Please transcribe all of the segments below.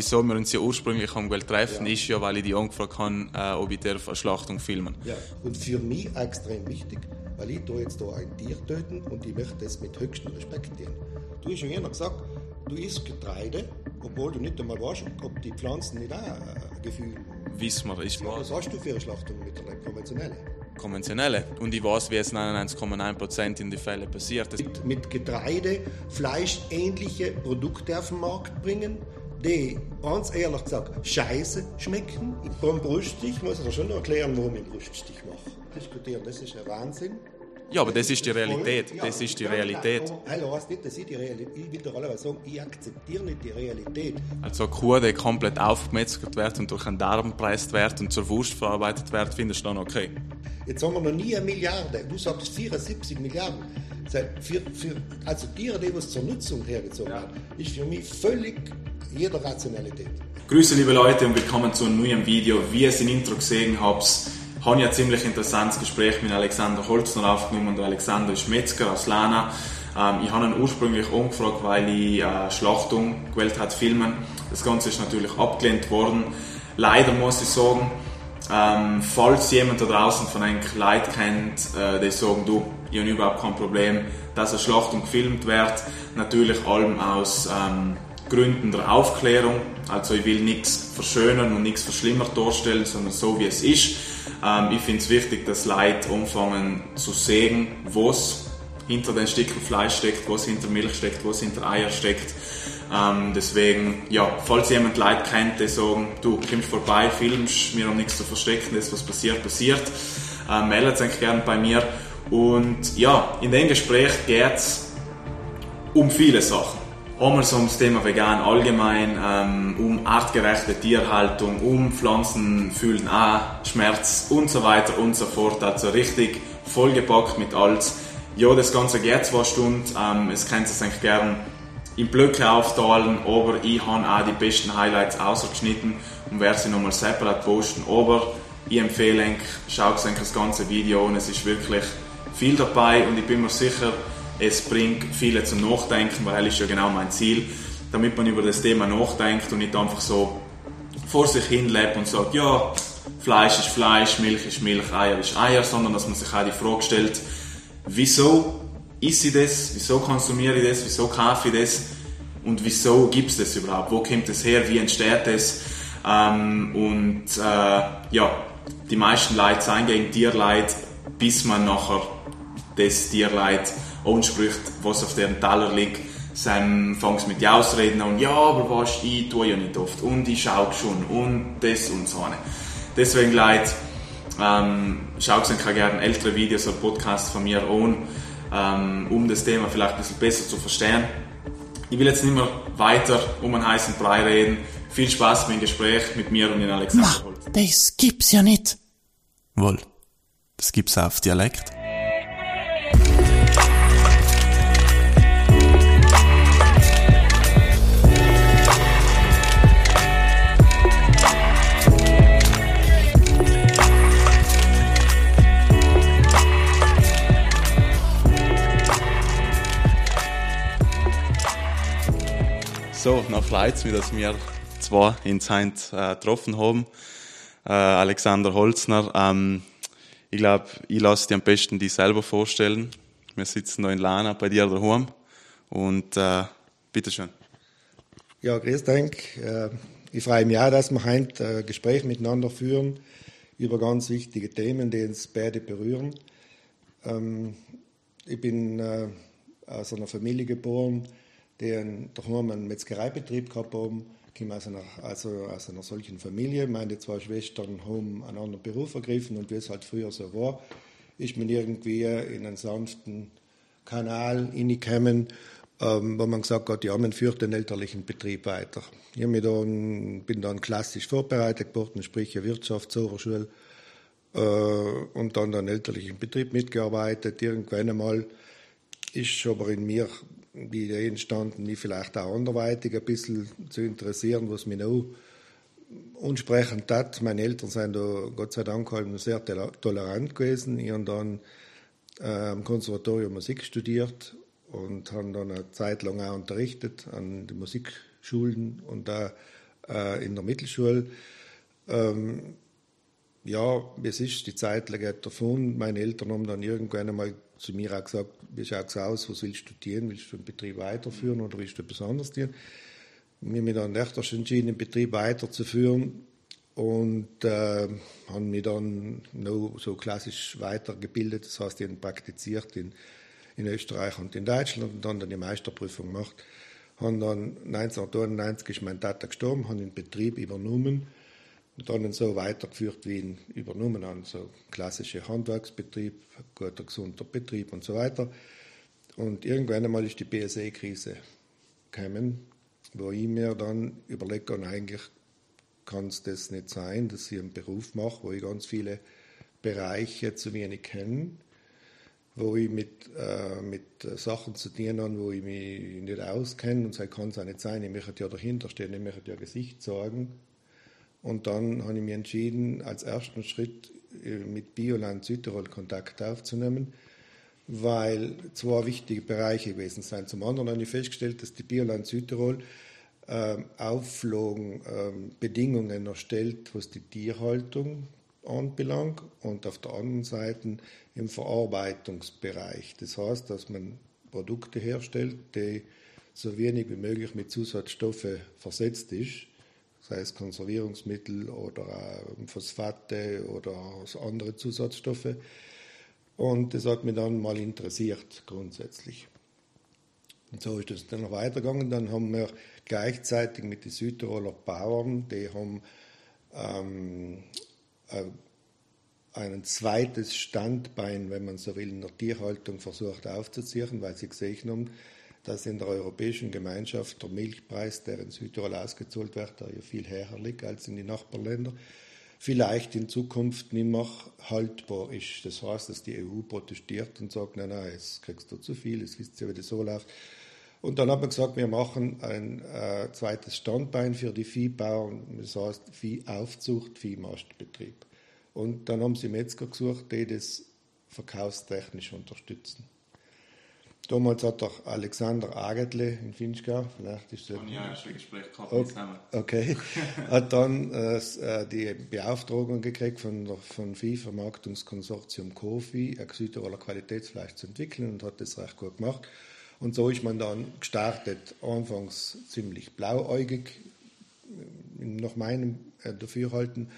wieso wir uns ja ursprünglich haben treffen, ja. ist ja, weil ich die angefragt habe, äh, ob ich der Schlachtung filmen. Ja, und für mich extrem wichtig, weil ich da jetzt da ein Tier töten und ich möchte das mit höchstem Respekt tun. Du hast schon immer gesagt, du isst Getreide, obwohl du nicht einmal weißt, ob die Pflanzen nicht auch ein Gefühl haben. Wissen wir, ist wahr. Was hast du für eine Schlachtung mit der konventionellen? konventionelle. Und ich weiß, wie es 99,9% in den Fällen passiert. Mit, mit Getreide, Fleisch ähnliche Produkte auf den Markt bringen, die, ganz ehrlich gesagt, scheiße schmecken. Beim Bruststich muss ich dir schon noch erklären, warum ich Bruststich mache. Diskutieren, das ist ein Wahnsinn. Ja, aber das ist die Realität. Das ist die Realität. Hallo, heißt nicht, dass ich die Realität. Ich will doch alle sagen, ich akzeptiere nicht die Realität. Also eine Kuh, die komplett aufgemetzelt wird und durch einen Darm gepresst wird und zur Wurst verarbeitet wird, findest du dann okay? Jetzt haben wir noch nie eine Milliarde. Du sagst 74 Milliarden. Für, für, also Tiere, die was zur Nutzung hergezogen ja. werden, ist für mich völlig jeder Rationalität. Grüße liebe Leute und willkommen zu einem neuen Video. Wie ihr es im Intro gesehen habt, habe ich ein ziemlich interessantes Gespräch mit Alexander Holzner aufgenommen. Und Alexander ist Metzger aus Lana. Ähm, ich habe ihn ursprünglich umgefragt, weil ich äh, Schlachtung gewählt hat filmen. Das Ganze ist natürlich abgelehnt worden. Leider muss ich sagen, ähm, falls jemand da draußen von einem Kleid kennt, äh, die sagen, du, ich habe überhaupt kein Problem, dass eine Schlachtung gefilmt wird. Natürlich allem aus ähm, Gründen der Aufklärung. Also ich will nichts verschönern und nichts verschlimmert darstellen, sondern so wie es ist. Ähm, ich finde es wichtig, dass Leute anfangen zu sehen, was hinter den Stücken Fleisch steckt, was hinter Milch steckt, was hinter Eier steckt. Ähm, deswegen, ja, falls jemand Leute kennt, die sagen, du kommst vorbei, filmst, wir haben nichts zu verstecken, das was passiert, passiert, ähm, meldet euch gerne bei mir. Und ja, in dem Gespräch geht es um viele Sachen. Einmal so ums Thema Vegan allgemein, ähm, um artgerechte Tierhaltung, um Pflanzen fühlen auch Schmerz und so weiter und so fort. Also richtig vollgepackt mit alles. Ja, das Ganze geht zwei Stunden. Ähm, es könnt es eigentlich gerne in Blöcke aufteilen, aber ich habe auch die besten Highlights ausgeschnitten und werde sie nochmal separat posten. Aber ich empfehle euch, schaut euch das ganze Video an, es ist wirklich viel dabei und ich bin mir sicher, es bringt viele zum Nachdenken, weil das ist ja genau mein Ziel, damit man über das Thema nachdenkt und nicht einfach so vor sich hin lebt und sagt, ja, Fleisch ist Fleisch, Milch ist Milch, Eier ist Eier, sondern dass man sich auch die Frage stellt, wieso isse ich das, wieso konsumiere ich das, wieso kaufe ich das? Und wieso gibt es das überhaupt, wo kommt das her, wie entsteht das? Ähm, und äh, ja, die meisten Leute sind gegen Tierleid, bis man nachher das Tierleid anspricht, was auf deren Teller liegt, dann fängst mit den Ausreden an, ja, aber was, ich tue ja nicht oft und ich schaue schon und das und so. Deswegen, Leute, ähm, schaut euch gerne ältere Videos oder Podcasts von mir an, ähm, um das Thema vielleicht ein bisschen besser zu verstehen. Ich will jetzt nicht mehr weiter um einen heißen Brei reden. Viel Spaß beim Gespräch mit mir und den Alexander Holz. Das gibt's ja nicht. Wohl, das gibt's auch auf Dialekt. So, nach freut mich, dass wir zwei in Zeit äh, getroffen haben. Äh, Alexander Holzner. Ähm, ich glaube, ich lasse dir am besten die selber vorstellen. Wir sitzen noch in Lana bei dir daheim. Und äh, bitteschön. Ja, grüß Dank. Äh, ich freue mich auch, dass wir heute ein Gespräch miteinander führen über ganz wichtige Themen, die uns beide berühren. Ähm, ich bin äh, aus einer Familie geboren, die daheim einen Metzgereibetrieb gehabt haben. Komme aus einer, also aus einer solchen Familie. Meine zwei Schwestern haben einen anderen Beruf ergriffen und wie es halt früher so war, ist man irgendwie in einen sanften Kanal reingekommen, ähm, wo man gesagt hat, ja, man führt den elterlichen Betrieb weiter. Ich dann, bin dann klassisch vorbereitet geworden, sprich Wirtschaftsoberschule äh, und dann den elterlichen Betrieb mitgearbeitet. Irgendwann einmal ist aber in mir die Idee entstanden, mich vielleicht auch anderweitig ein bisschen zu interessieren, was mich noch ansprechend hat. Meine Eltern sind da Gott sei Dank halt sehr tolerant gewesen. Ich habe dann am Konservatorium Musik studiert und habe dann eine Zeit lang auch unterrichtet an den Musikschulen und da äh, in der Mittelschule. Ähm, ja, es ist die Zeit geht davon. Meine Eltern haben dann irgendwann einmal zu mir auch gesagt, wie schaut es aus, was willst du studieren? Willst du den Betrieb weiterführen oder willst du etwas anderes tun? Ich habe mich dann echt entschieden, den Betrieb weiterzuführen und äh, habe mich dann noch so klassisch weitergebildet. Das heißt, ich habe praktiziert in, in Österreich und in Deutschland und dann die Meisterprüfung gemacht. Habe dann 1999 ist mein Tata gestorben, habe den Betrieb übernommen und dann so weitergeführt, wie ihn übernommen haben. So klassischer Handwerksbetrieb, guter, gesunder Betrieb und so weiter. Und irgendwann einmal ist die BSE-Krise gekommen, wo ich mir dann überlege, und eigentlich kann es das nicht sein, dass ich einen Beruf mache, wo ich ganz viele Bereiche zu wenig kenne, wo ich mit, äh, mit Sachen zu tun habe, wo ich mich nicht auskenne und sage, kann es auch nicht sein, ich möchte ja dahinter stehen, ich möchte ja Gesicht sagen und dann habe ich mich entschieden, als ersten Schritt äh, mit Bioland Südtirol Kontakt aufzunehmen, weil zwei wichtige Bereiche gewesen sind. Zum anderen habe ich festgestellt, dass die Bioland Südtirol äh, Auflagen, äh, Bedingungen erstellt, was die Tierhaltung anbelangt und auf der anderen Seite im Verarbeitungsbereich. Das heißt, dass man Produkte herstellt, die so wenig wie möglich mit Zusatzstoffen versetzt ist sei es Konservierungsmittel oder äh, Phosphate oder andere Zusatzstoffe. Und das hat mich dann mal interessiert, grundsätzlich. Und so ist es dann noch weitergegangen. Dann haben wir gleichzeitig mit den Südtiroler Bauern, die haben ähm, äh, ein zweites Standbein, wenn man so will, in der Tierhaltung versucht aufzuziehen, weil sie gesehen haben, dass in der Europäischen Gemeinschaft der Milchpreis, der in Südtirol ausgezahlt wird, der ja viel höher liegt als in den Nachbarländern, vielleicht in Zukunft nicht mehr haltbar ist. Das heißt, dass die EU protestiert und sagt, nein, nein, jetzt kriegst du zu viel, es wisst ihr, wie das so läuft. Und dann hat man gesagt, wir machen ein äh, zweites Standbein für die Viehbauern, das heißt Viehaufzucht, Viehmastbetrieb. Und dann haben sie Metzger gesucht, die das verkaufstechnisch unterstützen. Damals hat doch Alexander Agetle in Finchgau, vielleicht ist das. Ja, schon Gespräch gehabt okay, okay. hat dann äh, die Beauftragung gekriegt von der von Viehvermarktungskonsortium Kofi, ein Südtiroler Qualitätsfleisch zu entwickeln und hat das recht gut gemacht. Und so ist man dann gestartet, anfangs ziemlich blauäugig, nach meinem äh, Dafürhalten,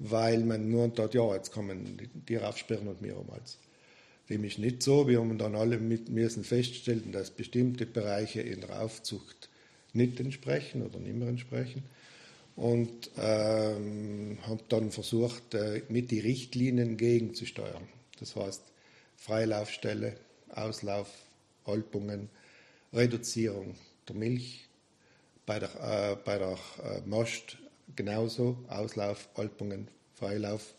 weil man nur hat, ja, jetzt kann man die Tiere aufsperren und mir um als dem ist nicht so. Wir haben dann alle mit, müssen feststellen, dass bestimmte Bereiche in der Aufzucht nicht entsprechen oder nicht mehr entsprechen. Und ähm, habe dann versucht, äh, mit die Richtlinien gegenzusteuern. Das heißt, Freilaufstelle, Auslauf, Holpungen, Reduzierung der Milch, bei der, äh, bei der äh, Most genauso, Auslauf, Holpungen, Freilauf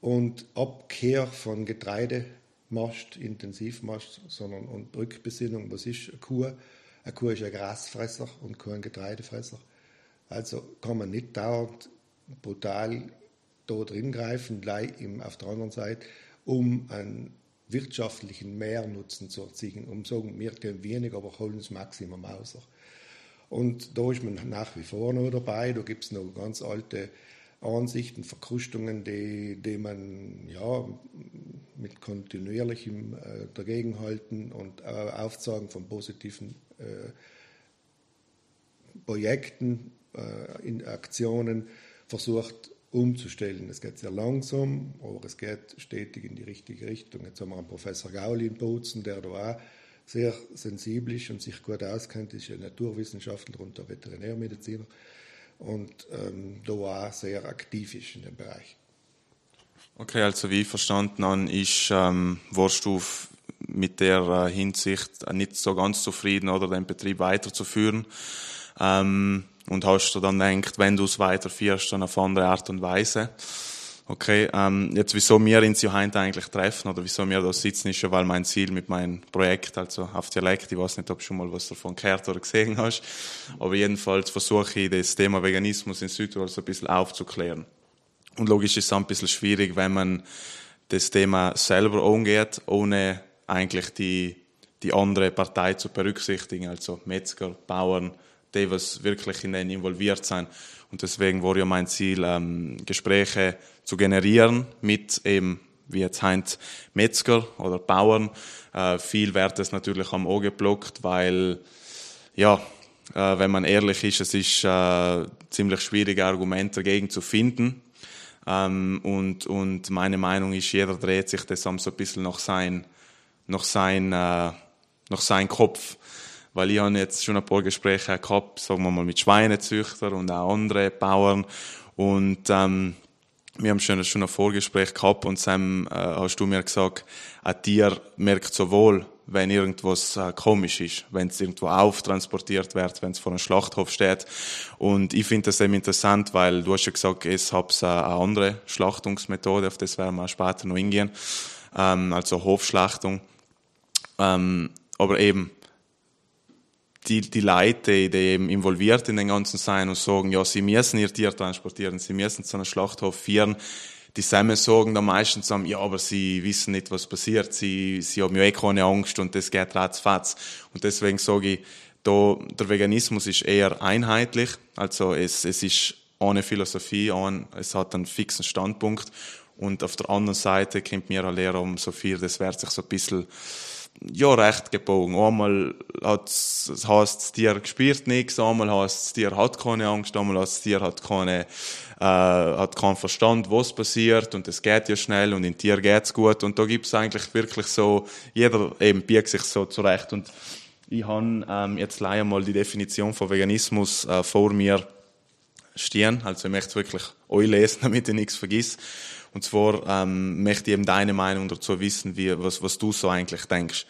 und Abkehr von Getreide machst, intensiv machst, sondern und Rückbesinnung, was ist eine Kuh? Eine Kuh ist ein Grasfresser und kein Getreidefresser. Also kann man nicht dauernd brutal drin greifen, gleich auf der anderen Seite, um einen wirtschaftlichen Mehrnutzen zu erzielen, um zu sagen, wir gehen wenig, aber holen das Maximum aus. Und da ist man nach wie vor noch dabei. Da gibt es noch ganz alte Ansichten, Verkrustungen, die, die man ja, mit kontinuierlichem äh, Dagegenhalten und äh, Aufzeigen von positiven äh, Projekten, äh, in Aktionen versucht umzustellen. Es geht sehr langsam, aber es geht stetig in die richtige Richtung. Jetzt haben wir einen Professor Gauli in Bozen, der da auch sehr sensibel ist und sich gut auskennt, ist ein Naturwissenschaftler und der Veterinärmediziner und ähm, da auch sehr aktiv ist in dem Bereich. Okay, also wie ich verstanden habe, ist, ähm, warst du mit der äh, Hinsicht nicht so ganz zufrieden, oder den Betrieb weiterzuführen. Ähm, und hast du dann gedacht, wenn du es weiterführst, dann auf andere Art und Weise. Okay, ähm, jetzt wieso wir in Johann eigentlich treffen oder wieso wir da sitzen, ist ja, weil mein Ziel mit meinem Projekt, also auf Dialekt, ich weiß nicht, ob du schon mal was davon gehört oder gesehen hast, aber jedenfalls versuche ich das Thema Veganismus in Südtirol so ein bisschen aufzuklären. Und logisch ist es ein bisschen schwierig, wenn man das Thema selber umgeht, ohne eigentlich die, die andere Partei zu berücksichtigen, also Metzger, Bauern, die, was wirklich in denen involviert sind. Und deswegen war ja mein Ziel, ähm, Gespräche zu generieren mit eben, wie jetzt heint, Metzger oder Bauern. Äh, viel wird es natürlich am Auge geblockt, weil, ja, äh, wenn man ehrlich ist, es ist äh, ziemlich schwierige Argumente dagegen zu finden. Ähm, und, und meine Meinung ist, jeder dreht sich das so ein bisschen nach sein, nach sein, äh, nach sein Kopf. Weil ich habe jetzt schon ein paar Gespräche gehabt, sagen wir mal, mit Schweinezüchtern und auch anderen Bauern. Und ähm, wir haben schon, schon ein Vorgespräch gehabt und Sam, äh, hast du mir gesagt, ein Tier merkt sowohl, wenn irgendwas äh, komisch ist, wenn es irgendwo auftransportiert wird, wenn es vor einem Schlachthof steht. Und ich finde das eben interessant, weil du hast ja gesagt, es hat äh, eine andere Schlachtungsmethode, auf das werden wir später noch hingehen, ähm, also Hofschlachtung. Ähm, aber eben, die, die Leute, die eben involviert in den ganzen sein und sagen, ja, sie müssen ihr Tier transportieren, sie müssen zu einem Schlachthof führen, die Samen sagen dann meistens am, ja, aber sie wissen nicht, was passiert, sie, sie haben ja eh keine Angst und das geht ratzfatz. Und deswegen sage ich, da, der Veganismus ist eher einheitlich, also es, es ist ohne Philosophie, ohne, es hat einen fixen Standpunkt. Und auf der anderen Seite kommt mir eine Lehre um so viel, das wird sich so ein bisschen ja, recht gebogen. Einmal hat's, heißt das Tier gespürt nichts, einmal heißt das Tier hat keine Angst, einmal heißt das Tier hat keine, äh, hat keinen Verstand, was passiert und es geht ja schnell und in Tier geht's gut und da gibt's eigentlich wirklich so, jeder eben biegt sich so zurecht und ich habe ähm, jetzt leider mal die Definition von Veganismus äh, vor mir stehen, also ich möchte wirklich euch lesen, damit ich nichts vergiss. Und zwar ähm, möchte ich eben deine Meinung dazu wissen, wie, was, was du so eigentlich denkst.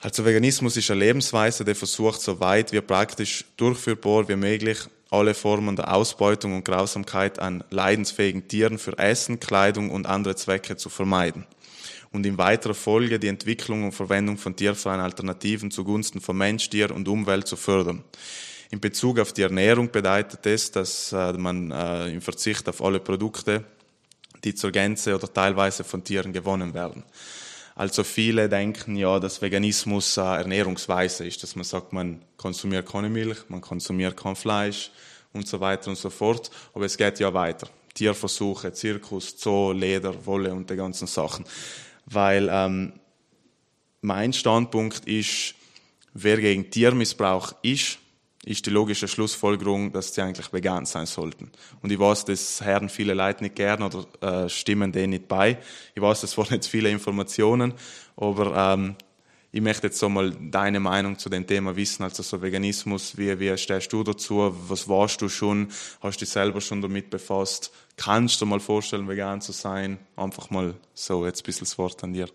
Also Veganismus ist eine Lebensweise, die versucht, so weit wie praktisch durchführbar wie möglich alle Formen der Ausbeutung und Grausamkeit an leidensfähigen Tieren für Essen, Kleidung und andere Zwecke zu vermeiden und in weiterer Folge die Entwicklung und Verwendung von tierfreien Alternativen zugunsten von Mensch, Tier und Umwelt zu fördern. In Bezug auf die Ernährung bedeutet es, dass äh, man äh, im Verzicht auf alle Produkte die zur Gänze oder teilweise von Tieren gewonnen werden. Also viele denken ja, dass Veganismus eine Ernährungsweise ist, dass man sagt, man konsumiert keine Milch, man konsumiert kein Fleisch und so weiter und so fort. Aber es geht ja weiter. Tierversuche, Zirkus, Zoo, Leder, Wolle und die ganzen Sachen. Weil ähm, mein Standpunkt ist, wer gegen Tiermissbrauch ist, ist die logische Schlussfolgerung, dass sie eigentlich vegan sein sollten. Und ich weiß, das hören viele Leute nicht gern oder äh, stimmen denen nicht bei. Ich weiß, das waren jetzt viele Informationen, aber ähm, ich möchte jetzt so mal deine Meinung zu dem Thema wissen, also so Veganismus, wie, wie stehst du dazu, was warst du schon, hast du dich selber schon damit befasst, kannst du dir mal vorstellen, vegan zu sein? Einfach mal so, jetzt ein bisschen das Wort an dir.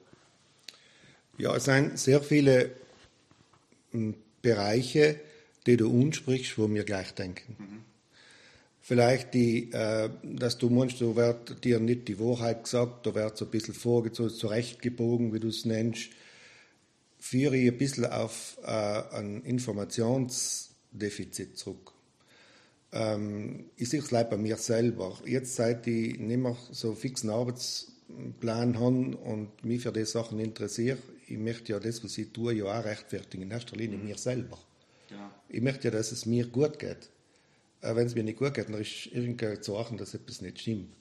Ja, es sind sehr viele hm, Bereiche, die du ansprichst, wo wir gleich denken. Mhm. Vielleicht die, äh, dass du meinst, da wird dir nicht die Wahrheit gesagt, da wird so ein bisschen vorgezogen, zurechtgebogen, wie du es nennst, führe ich ein bisschen auf äh, ein Informationsdefizit zurück. Ähm, ich sehe es leider bei mir selber. Jetzt, seit ich nicht mehr so fixen Arbeitsplan habe und mich für die Sachen interessiere, ich möchte ja das, was ich tue, ja auch rechtfertigen, in erster Linie mhm. mir selber. Ja. Ich möchte ja, dass es mir gut geht. Wenn es mir nicht gut geht, dann ist irgendwie zu achten, dass etwas nicht stimmt.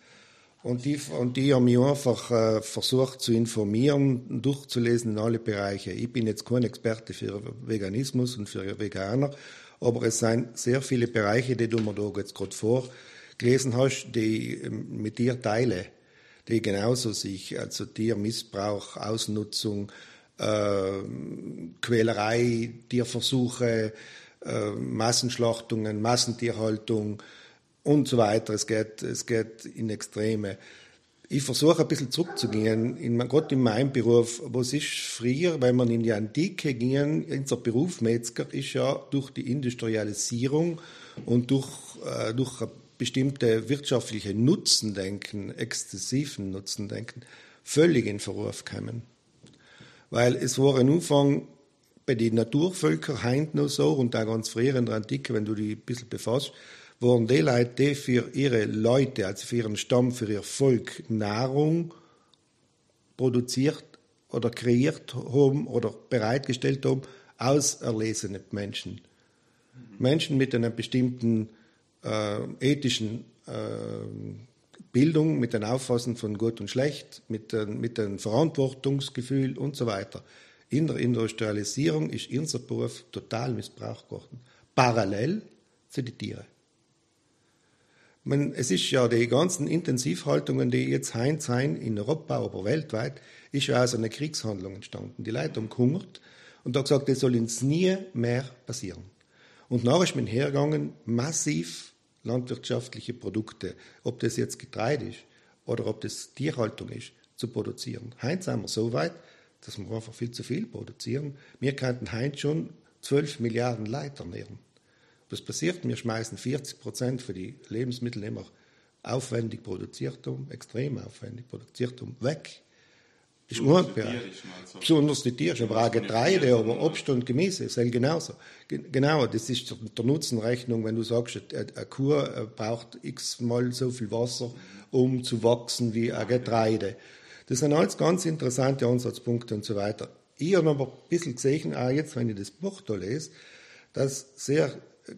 Und die, und die haben mich einfach äh, versucht zu informieren, durchzulesen in alle Bereiche. Ich bin jetzt kein Experte für Veganismus und für Veganer, aber es sind sehr viele Bereiche, die du mir da jetzt gerade vorgelesen hast, die ich ähm, mit dir teile, die genauso sich, also Tiermissbrauch, Ausnutzung, äh, Quälerei, Tierversuche, äh, Massenschlachtungen, Massentierhaltung und so weiter. Es geht, es geht in Extreme. Ich versuche ein bisschen zurückzugehen, in, Gott in meinem Beruf. Was ist früher, wenn man in die Antike ging, unser Beruf Metzger ist ja durch die Industrialisierung und durch, äh, durch bestimmte wirtschaftliche Nutzendenken, exzessiven Nutzendenken, völlig in Verruf gekommen. Weil es war am Anfang bei den Naturvölkern heint noch so und auch ganz früher in der Antike, wenn du dich ein bisschen befasst, waren die Leute, die für ihre Leute, also für ihren Stamm, für ihr Volk Nahrung produziert oder kreiert haben oder bereitgestellt haben, auserlesene Menschen. Menschen mit einer bestimmten äh, ethischen äh, Bildung, mit einem Auffassen von Gut und Schlecht, mit, äh, mit einem Verantwortungsgefühl und so weiter. In der Industrialisierung ist unser Beruf total missbraucht worden. Parallel zu den Tieren. Man, es ist ja die ganzen Intensivhaltungen, die jetzt heint sein in Europa, aber weltweit, ist ja aus einer Kriegshandlung entstanden. Die Leute haben gehungert und da gesagt, das soll uns nie mehr passieren. Und nachher ist man hergegangen, massiv landwirtschaftliche Produkte, ob das jetzt Getreide ist oder ob das Tierhaltung ist, zu produzieren. Heinz sind wir so weit, dass wir einfach viel zu viel produzieren. Wir könnten Heinz schon 12 Milliarden Leiter ernähren. Was passiert? Wir schmeißen 40 Prozent für die Lebensmittel, wir aufwendig produziert haben, extrem aufwendig produziert haben, weg. Das ist unbereich. Besonders die Tiere, aber auch Getreide, aber Obst und Gemüse, ist halt genauso. Genau, das ist der Nutzenrechnung, wenn du sagst, eine Kuh äh, braucht x-mal so viel Wasser, um zu wachsen wie ein Getreide. Das sind alles ganz interessante Ansatzpunkte und so weiter. Ich habe aber ein bisschen gesehen, auch jetzt, wenn ich das Buch da lese, dass sehr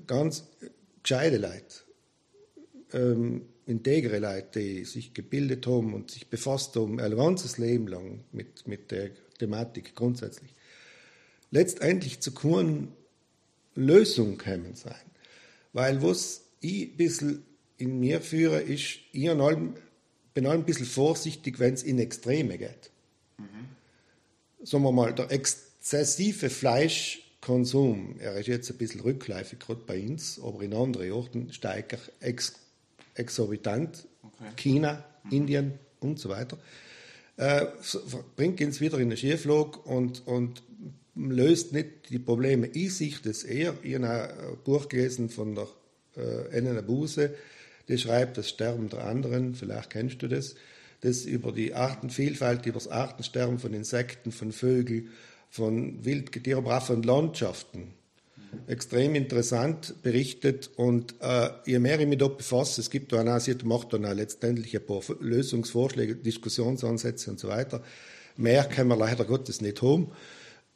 ganz gescheite Leute, ähm, integre Leute, die sich gebildet haben und sich befasst haben, ein ganzes Leben lang mit, mit der Thematik grundsätzlich, letztendlich zu keiner Lösung kommen sein. Weil was ich ein bisschen in mir führe, ist, ich allem, bin allem ein bisschen vorsichtig, wenn es in Extreme geht. Mhm. Sagen wir mal, der exzessive Fleisch Konsum, er ist jetzt ein bisschen rückläufig, gerade bei uns, aber in anderen Orten steigt er ex exorbitant. Okay. China, mhm. Indien und so weiter. Äh, bringt uns wieder in eine Schieflage und, und löst nicht die Probleme. Ich sehe das eher. Ich habe ein Buch gelesen von der äh, Elena Buse, die schreibt Das Sterben der anderen, vielleicht kennst du das, das über die Artenvielfalt, über das Artensterben von Insekten, von Vögeln, von Wildgetier, aber auch von Landschaften. Extrem interessant berichtet und äh, je mehr ich mich dort befasse, es gibt da sie macht dann auch letztendlich ein paar Lösungsvorschläge, Diskussionsansätze und so weiter. Mehr können wir leider Gottes nicht haben.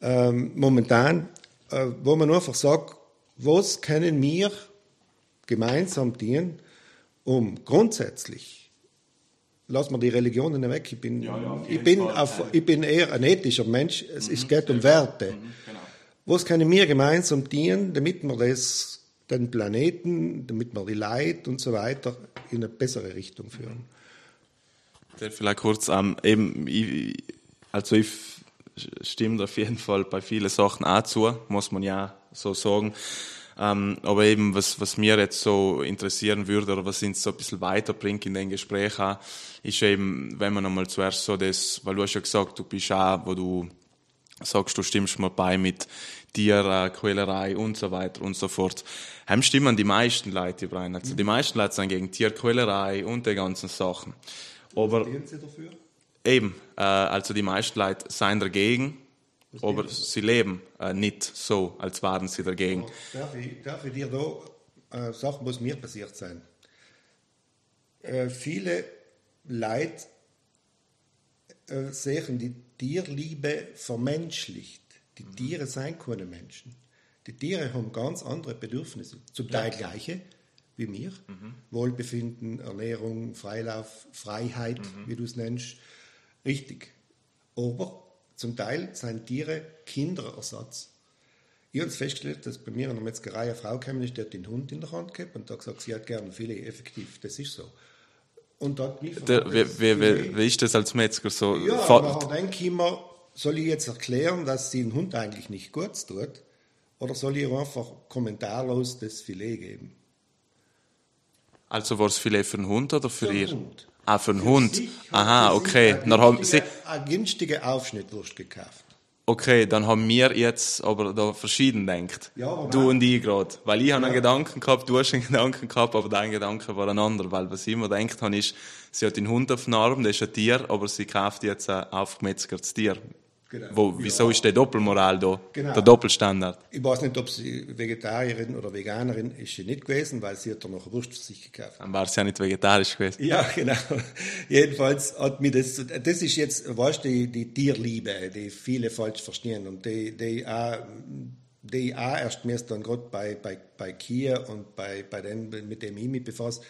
Ähm, momentan, äh, wo man einfach sagt, was können wir gemeinsam dienen, um grundsätzlich lass mal die Religionen weg. Ich bin, ja, ja, ich bin, auf, ich bin eher ein ethischer Mensch. Es, mhm, geht um Werte. Mhm, genau. Was können wir gemeinsam dienen, damit wir das, den Planeten, damit wir die Leid und so weiter in eine bessere Richtung führen? Vielleicht kurz, ähm, eben, ich, also ich stimme auf jeden Fall bei vielen Sachen auch zu, muss man ja so sagen. Ähm, aber eben, was, was mir jetzt so interessieren würde oder was uns so ein bisschen weiterbringt in den Gespräch auch, ist eben, wenn man einmal zuerst so das, weil du hast ja gesagt, du bist auch, wo du sagst, du stimmst mir bei mit Tierquälerei und so weiter und so fort. Hem stimmen die meisten Leute überein. Also die meisten Leute sind gegen Tierquälerei und die ganzen Sachen. Aber, Was Sie dafür? Eben, äh, also die meisten Leute sind dagegen aber sie leben äh, nicht so, als waren sie dagegen. Darf ich, darf ich dir da äh, sagen, was mir passiert sein? Äh, viele Leute äh, sehen die Tierliebe vermenschlicht. Die mhm. Tiere sind keine Menschen. Die Tiere haben ganz andere Bedürfnisse, zum Teil ja. gleiche wie wir. Mhm. Wohlbefinden, Ernährung, Freilauf, Freiheit, mhm. wie du es nennst. Richtig. Aber zum Teil sind Tiere Kinderersatz. Ich habe festgestellt, dass bei mir in der Metzgerei eine Frau kam, die hat den Hund in der Hand gehabt und hat gesagt, sie hat gerne Filet, effektiv, das ist so. Und dort der, wie, wie, wie, wie, ist das als Metzger so? Ja, dann denke ich immer, soll ich jetzt erklären, dass sie den Hund eigentlich nicht kurz tut? Oder soll ich einfach kommentarlos das Filet geben? Also war es Filet für den Hund oder für, für ihr? Hund. Ah, für einen Hund. Aha, okay. Dann haben Sie eine günstige Aufschnittwurst gekauft. Okay, dann haben wir jetzt aber da verschieden denkt. Ja, du nein. und ich gerade. Weil ich ja. habe einen Gedanken gehabt, du hast einen Gedanken gehabt, aber dein Gedanke war ein anderer. Weil was ich immer denkt habe, ist, sie hat den Hund auf dem Arm, das ist ein Tier, aber sie kauft jetzt ein aufgemetzgertes Tier. Genau. Wo, wieso ja. ist der Doppelmoral da? Genau. Der Doppelstandard? Ich weiß nicht, ob sie Vegetarierin oder Veganerin ist sie nicht gewesen, weil sie hat dann noch Wurst für sich gekauft. Dann war sie ja nicht vegetarisch gewesen. Ja, genau. Jedenfalls hat mir das, das ist jetzt, weißt du, die, die Tierliebe, die viele falsch verstehen und die, die auch die ich auch erst mir dann gerade bei, bei, bei Kia und bei, bei den, mit dem ich mich befasse,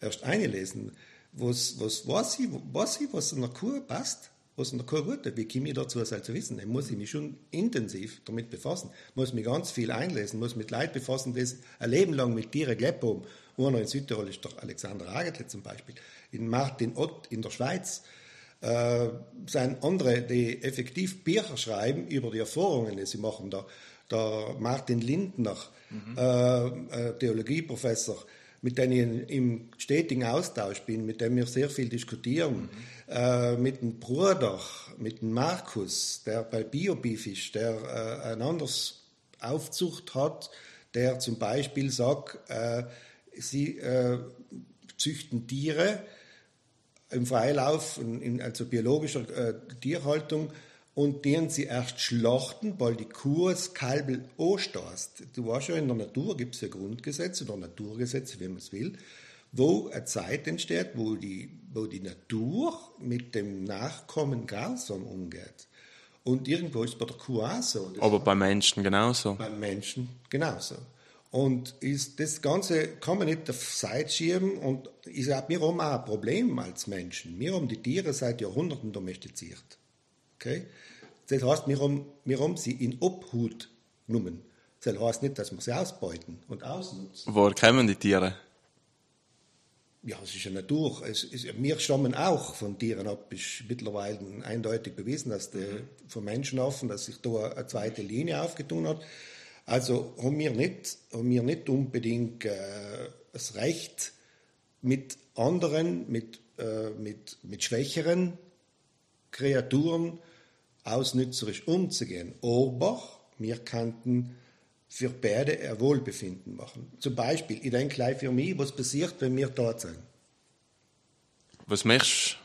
erst einlesen. Was, was weiß ich, ich, was in der Kur passt, der Kur gut ist. Wie komme ich dazu, das zu wissen? Dann muss ich mich schon intensiv damit befassen, muss mich ganz viel einlesen, muss mit Leuten befassen, die ein Leben lang mit Tieren gelebt haben. Einer in Südtirol ist doch Alexander Agetle zum Beispiel. In Martin Ott in der Schweiz äh, sind andere, die effektiv Bücher schreiben über die Erfahrungen, die sie machen. Der, der Martin Lindner, mhm. äh, Theologieprofessor, mit dem ich im stetigen Austausch bin, mit dem wir sehr viel diskutieren, mhm. Äh, mit dem Bruder, mit dem Markus, der bei Biobeef ist, der äh, ein anderes Aufzucht hat, der zum Beispiel sagt, äh, sie äh, züchten Tiere im Freilauf, in, also biologischer äh, Tierhaltung, und den sie erst schlachten, weil die Kuh das Kalbel anstößt. Du weißt ja, in der Natur gibt es ja Grundgesetze oder Naturgesetze, wie man es will, wo eine Zeit entsteht, wo die, wo die Natur mit dem Nachkommen grausam umgeht. Und irgendwo ist bei der Kuh auch so. Aber beim Menschen genauso. Beim Menschen genauso. Und ist, das Ganze kann man nicht auf Seite schieben. Und ich sage, wir haben auch ein Problem als Menschen. Wir haben die Tiere seit Jahrhunderten domestiziert. Okay? Das heißt, wir haben, wir haben sie in Obhut genommen. Das heißt nicht, dass wir sie ausbeuten und ausnutzen. Woher kommen die Tiere? Ja, es ist ja Natur. Es ist, wir stammen auch von Tieren ab. Ist mittlerweile eindeutig bewiesen, dass die, von Menschen offen, dass sich da eine zweite Linie aufgetun hat. Also haben wir nicht, haben wir nicht unbedingt äh, das Recht, mit anderen, mit, äh, mit, mit schwächeren Kreaturen ausnützerisch umzugehen. Aber wir könnten für beide ein Wohlbefinden machen. Zum Beispiel, ich denke gleich für mich, was passiert, wenn wir dort sind. Was möchtest du,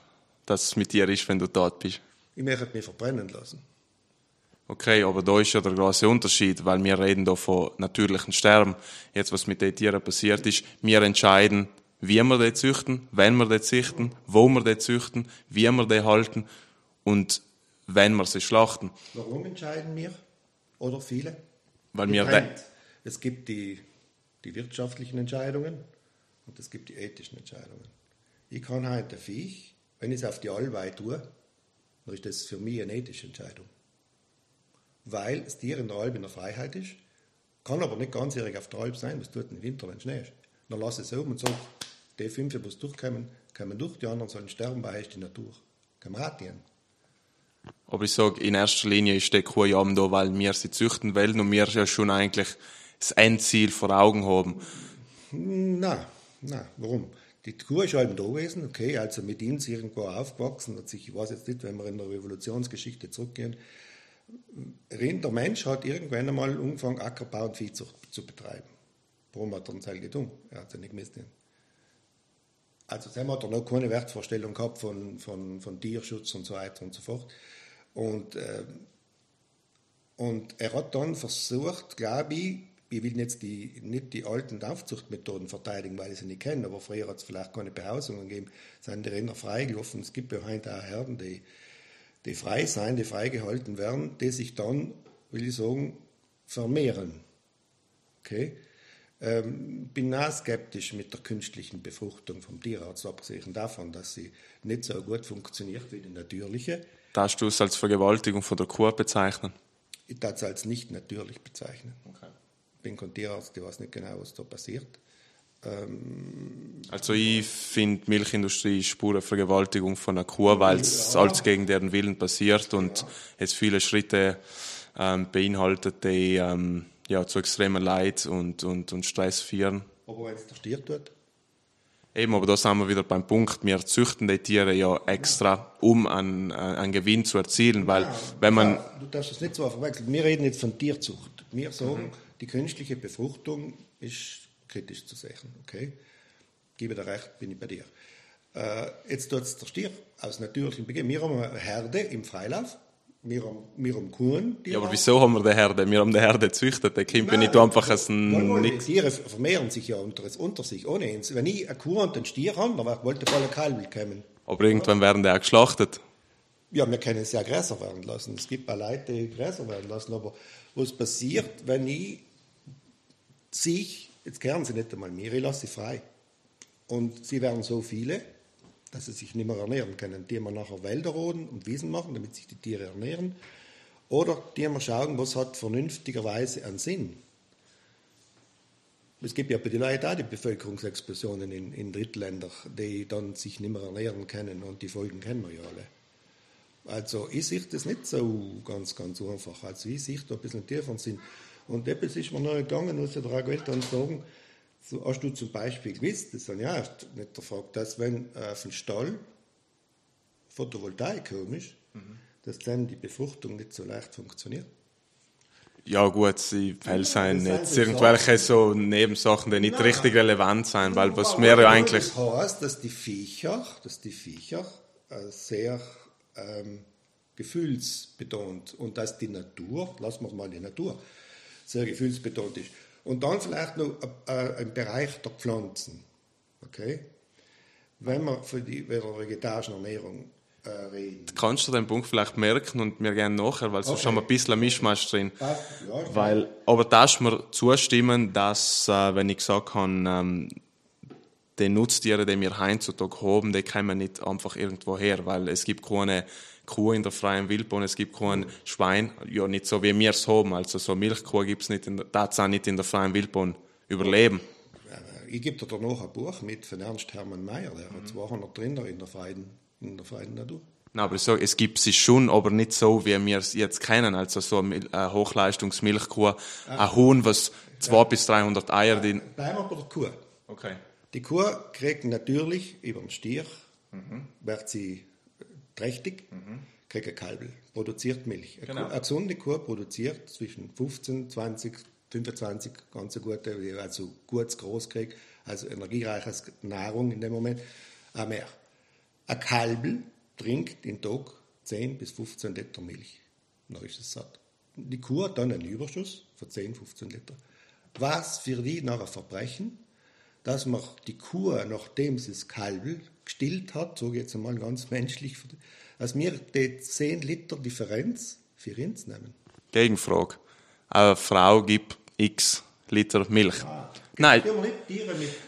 dass es mit dir ist, wenn du dort bist? Ich möchte mich verbrennen lassen. Okay, aber da ist ja der große Unterschied, weil wir reden da von natürlichen Sterben. Jetzt, was mit den Tieren passiert ist, wir entscheiden, wie wir die züchten, wenn wir die züchten, wo wir die züchten, wie wir die halten und wenn wir sie schlachten. Warum entscheiden wir? Oder viele? Weil wir es gibt die, die wirtschaftlichen Entscheidungen und es gibt die ethischen Entscheidungen. Ich kann heute ein Viech, wenn ich es auf die Allweih tue, dann ist das für mich eine ethische Entscheidung. Weil das Tier in der Alp in der Freiheit ist, kann aber nicht ganzjährig auf der Alp sein, was tut im Winter, wenn Schnee ist. Dann lasse ich es oben und sage, die fünf, die durchkommen, kommen durch, die anderen sollen sterben, weil es die Natur. Kann man auch tun. Aber ich sage, in erster Linie ist der Kuh ja da, weil wir sie züchten wollen und wir ja schon eigentlich das Endziel vor Augen haben. Na, na, warum? Die Kuh ist halt da gewesen, okay, also mit ihm ist irgendwo aufgewachsen, hat sich, ich weiß jetzt nicht, wenn wir in der Revolutionsgeschichte zurückgehen, der Mensch hat irgendwann einmal angefangen, Ackerbau und Viehzucht zu betreiben. Warum hat er uns halt getan? Er hat ja nicht gemisst. Also, Sam hat er noch keine Wertvorstellung gehabt von, von, von Tierschutz und so weiter und so fort. Und, äh, und er hat dann versucht, glaube ich, ich will jetzt die, nicht die alten Aufzuchtmethoden verteidigen, weil ich sie nicht kenne, aber früher hat es vielleicht keine Behausungen gegeben, sind die Rinder freigelaufen. Es gibt ja auch Herden, die, die frei sein, die freigehalten werden, die sich dann, will ich sagen, vermehren. Okay? Ähm, bin auch skeptisch mit der künstlichen Befruchtung vom Tierarzt, abgesehen davon, dass sie nicht so gut funktioniert wie die natürliche. Darfst du es als Vergewaltigung von der Kuh bezeichnen? Ich darf es als nicht natürlich bezeichnen. Okay. Ich bin kein Tierarzt, ich weiß nicht genau, was da passiert. Ähm, also ich finde, Milchindustrie ist pure Vergewaltigung von einer Kuh, weil es ja. alles gegen deren Willen passiert und ja. es viele Schritte ähm, beinhaltet, die ähm, ja, zu extremen Leid und, und, und Stress führen. Aber wenn es der Stier tut? Eben, aber da sind wir wieder beim Punkt, wir züchten die Tiere ja extra, um einen, einen Gewinn zu erzielen, weil ja, wenn man... Du darfst das nicht so verwechseln. Wir reden jetzt von Tierzucht. Wir sagen, mhm. die künstliche Befruchtung ist kritisch zu sehen, okay? Gebe dir recht, bin ich bei dir. Äh, jetzt tut es der Stier aus natürlichem Beginn. Wir haben eine Herde im Freilauf, wir haben, wir haben Kuhn. Ja, aber wieso haben wir den Herde? Wir haben den Herde gezüchtet. Der kommt nicht einfach ein... Die Tiere vermehren sich ja unter, unter sich, ohne uns. Wenn ich eine Kuh und einen Stier habe, dann wollte ich voll Kalb kommen. Aber irgendwann werden die auch geschlachtet. Ja, wir können es ja größer werden lassen. Es gibt auch Leute, die größer werden lassen. Aber was passiert, wenn ich sich, jetzt kehren sie nicht einmal mir, ich lasse sie frei. Und sie werden so viele, dass sie sich nicht mehr ernähren können. Die wir nachher Wälder roden und Wiesen machen, damit sich die Tiere ernähren. Oder die wir schauen, was hat vernünftigerweise einen Sinn. Es gibt ja bei den Leuten auch die Bevölkerungsexplosionen in, in Drittländern, die dann sich nicht mehr ernähren können und die Folgen kennen wir ja alle. Also ich sehe das nicht so ganz, ganz einfach. Also ich sehe da ein bisschen tiefer Sinn. Und etwas ist mir noch gegangen, muss ich dir auch dann sagen, so hast du zum Beispiel gewusst, das habe ich auch nicht gefragt, dass wenn äh, auf dem Stall Photovoltaik ist, mhm. dass dann die Befruchtung nicht so leicht funktioniert. Ja gut, sie fällt sein jetzt irgendwelche so Nebensachen, die nicht Nein. richtig relevant sind, weil was mir ja eigentlich... Das heißt, dass die Viecher, dass die Viecher äh, sehr ähm, gefühlsbetont und dass die Natur, lassen wir mal die Natur, sehr gefühlsbetont ist. Und dann vielleicht noch äh, ein Bereich der Pflanzen. Okay? Wenn wir für die vegetarische Ernährung äh, reden. Kannst du den Punkt vielleicht merken und mir gerne nachher, weil sonst okay. haben wir ein bisschen Mischmasch drin. Ja, weil, aber darfst mir zustimmen, dass, äh, wenn ich gesagt habe, ähm, die Nutztiere, die wir heutzutage haben, die kommen nicht einfach irgendwo her, weil es gibt keine Kuh in der freien Wildbahn, es gibt kein Schwein, ja nicht so wie wir es haben, also so Milchkuh gibt es nicht, in der, auch nicht in der freien Wildbahn überleben. Ich gebe dir da noch ein Buch mit von Ernst Hermann Mayer, der hat 200 Rinder in der freien, in der freien Natur. Nein, aber so, es gibt sie schon, aber nicht so, wie wir es jetzt kennen. Also so eine Hochleistungsmilchkuh, ah. ein Huhn, was 200 ja. bis 300 Eier... Ja, bleiben wir bei der Kuh. Okay. Die Kuh kriegt natürlich über den Stich, mhm. wird sie trächtig, mhm. kriegt ein Kalbel, produziert Milch. Eine, genau. Kuh, eine gesunde Kuh produziert zwischen 15, 20, 25 ganz gute, also gutes groß kriegt, also energiereiches Nahrung in dem Moment, auch mehr. Ein Kalbel trinkt den Tag 10 bis 15 Liter Milch. Dann ist es satt. Die Kuh hat dann einen Überschuss von 10, 15 Liter. Was für die nachher Verbrechen, dass man die Kuh, nachdem sie das Kalbel gestillt hat, so jetzt einmal ganz menschlich, dass wir die 10 Liter Differenz für uns nehmen. Gegenfrage. Eine Frau gibt x Liter Milch. Ja, nein. Mit,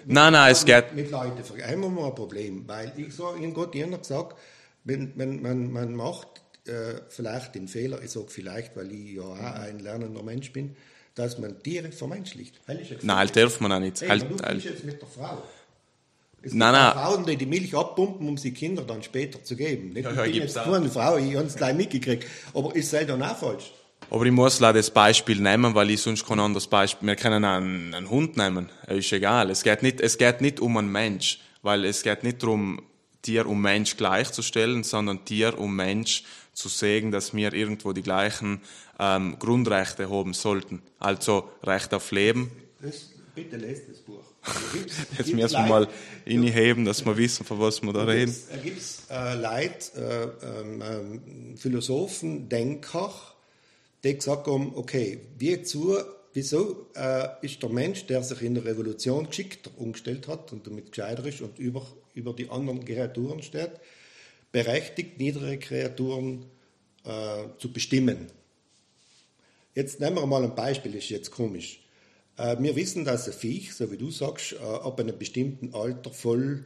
nein, nein, es geht. Mit Leuten vergleichen. Einmal ein Problem, weil ich so, ich habe immer gesagt, wenn, wenn man, man macht äh, vielleicht den Fehler, ich sage vielleicht, weil ich ja auch ein lernender Mensch bin, dass man Tiere vermenschlicht. Nein, darf man auch nicht. Hey, halt, du bist jetzt mit der Frau. Es nein, nein. Frauen, die die Milch abpumpen, um sie Kinder dann später zu geben. Nicht? Ja, ja, ich bin jetzt nur eine Frau, ich habe es gleich mitgekriegt. Aber ist dann auch falsch. Aber ich muss leider das Beispiel nehmen, weil ich sonst kein anderes Beispiel, wir können einen, einen Hund nehmen. Ist egal. Es geht nicht, es geht nicht um einen Mensch. Weil es geht nicht darum, Tier und Mensch gleichzustellen, sondern Tier und Mensch zu sehen, dass wir irgendwo die gleichen ähm, Grundrechte haben sollten. Also Recht auf Leben. Das, bitte lest das Buch. Jetzt müssen wir mal inheben, dass wir wissen, von was wir da reden. Da gibt es äh, Leute, äh, ähm, Philosophen, Denker, die gesagt haben, okay, wie zu, wieso äh, ist der Mensch, der sich in der Revolution geschickter umgestellt hat und damit gescheiter ist und über, über die anderen Kreaturen steht, berechtigt, niedere Kreaturen äh, zu bestimmen. Jetzt nehmen wir mal ein Beispiel, ist jetzt komisch. Äh, wir wissen, dass ein Viech, so wie du sagst, äh, ab einem bestimmten Alter voll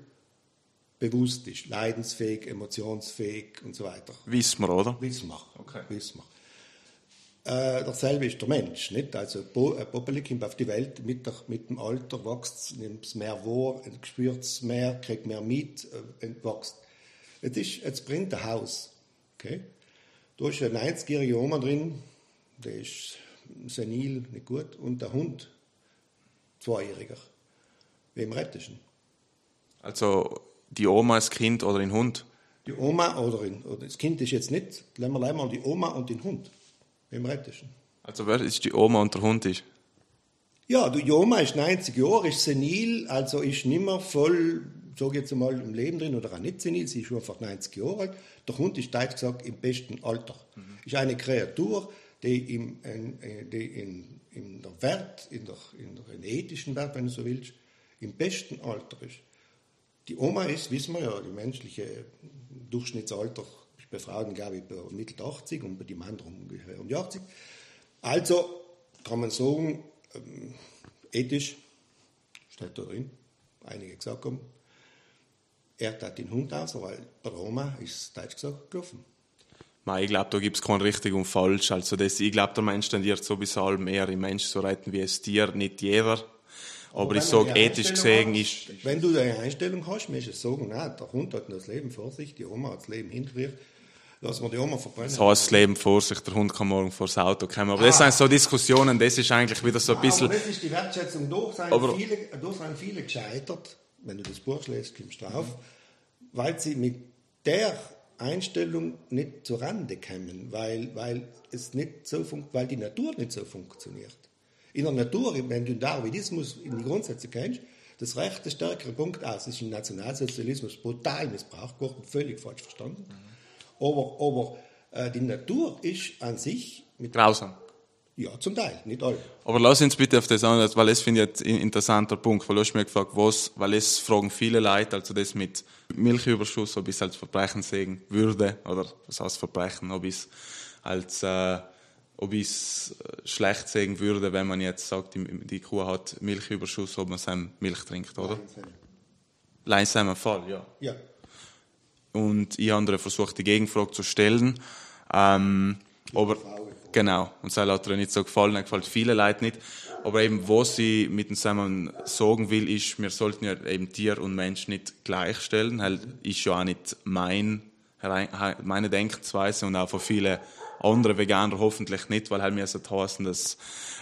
bewusst ist, leidensfähig, emotionsfähig und so weiter. Wissen wir, oder? Wissen wir. Okay. Wissen wir. Äh, dasselbe ist der Mensch. Nicht? Also ein Popeli kommt auf die Welt, mit, der, mit dem Alter wächst nimmt es mehr wahr, spürt es mehr, kriegt mehr mit, äh, wächst. Jetzt, ist, jetzt bringt ein Haus. Okay? Da ist eine 90-jährige Oma drin, der ist senil, nicht gut, und der Hund Zweijähriger. Wem rettest du? Also die Oma, das Kind oder den Hund? Die Oma oder, in, oder das Kind ist jetzt nicht, lassen wir mal die Oma und den Hund. Wem rettest du? Also wer ist die Oma und der Hund ist? Ja, die Oma ist 90 Jahre, ist senil, also ist nicht mehr voll, sage jetzt mal, im Leben drin oder auch nicht senil, sie ist einfach 90 Jahre alt. Der Hund ist, deutlich gesagt, im besten Alter. Mhm. Ist eine Kreatur, die, im, äh, die in in der Wert, in der, in der ethischen Wert, wenn du so willst, im besten Alter ist. Die Oma ist, wissen wir ja, die menschliche Durchschnittsalter ist bei Frauen, glaube ich, bei Mittel 80 und bei Männern ungefähr um die 80. Also kann man sagen, ähm, ethisch, steht da drin, einige gesagt haben, er tat den Hund aus, weil bei der Oma ist Deutsch gesagt gelaufen. Ich glaube, da gibt es kein richtig und falsch. Also das, ich glaube, der Mensch tendiert sowieso mehr im Mensch zu retten wie es Tier, nicht jeder. Aber, ich sage, ethisch gesehen ist... Wenn du eine Einstellung hast, musst du sagen, nein, der Hund hat das Leben vor sich, die Oma hat das Leben hinter ihr, lassen wir die Oma verbrennen. Das heißt, das Leben vor sich, der Hund kann morgen vor das Auto kommen. Aber ah. das sind so Diskussionen, das ist eigentlich wieder so ein bisschen... Aber das ist die Wertschätzung, da sind, Aber viele, da sind viele gescheitert, wenn du das Buch liest, kommst du drauf, mhm. weil sie mit der Einstellung nicht zu Rande kommen, weil, weil, es nicht so weil die Natur nicht so funktioniert. In der Natur, wenn du Darwinismus in die Grundsätze kennst, das Recht der stärkere Punkt aus, ist im Nationalsozialismus brutal missbraucht worden, völlig falsch verstanden. Mhm. Aber, aber äh, die Natur ist an sich mit grausam. Ja, zum Teil, nicht alle. Aber lass uns bitte auf das an, weil das finde ich jetzt ein interessanter Punkt, weil du hast mir gefragt, was, weil es fragen viele Leute, also das mit Milchüberschuss, ob ich es als Verbrechen sehen würde, oder was heißt Verbrechen, ob ich es als, äh, ob ich es äh, schlecht sehen würde, wenn man jetzt sagt, die, die Kuh hat Milchüberschuss, ob man seine Milch trinkt, oder? Leinsam Fall, ja. Ja. Und ich habe versucht, die Gegenfrage zu stellen, ähm, aber, Genau. Und es hat ihr nicht so gefallen, gefällt vielen Leuten nicht. Aber eben, was ich mit dem zusammen sagen will, ist, wir sollten ja eben Tier und Mensch nicht gleichstellen. Das ist ja auch nicht mein, meine Denkensweise und auch von vielen andere Veganer hoffentlich nicht, weil halt mir so heißen, dass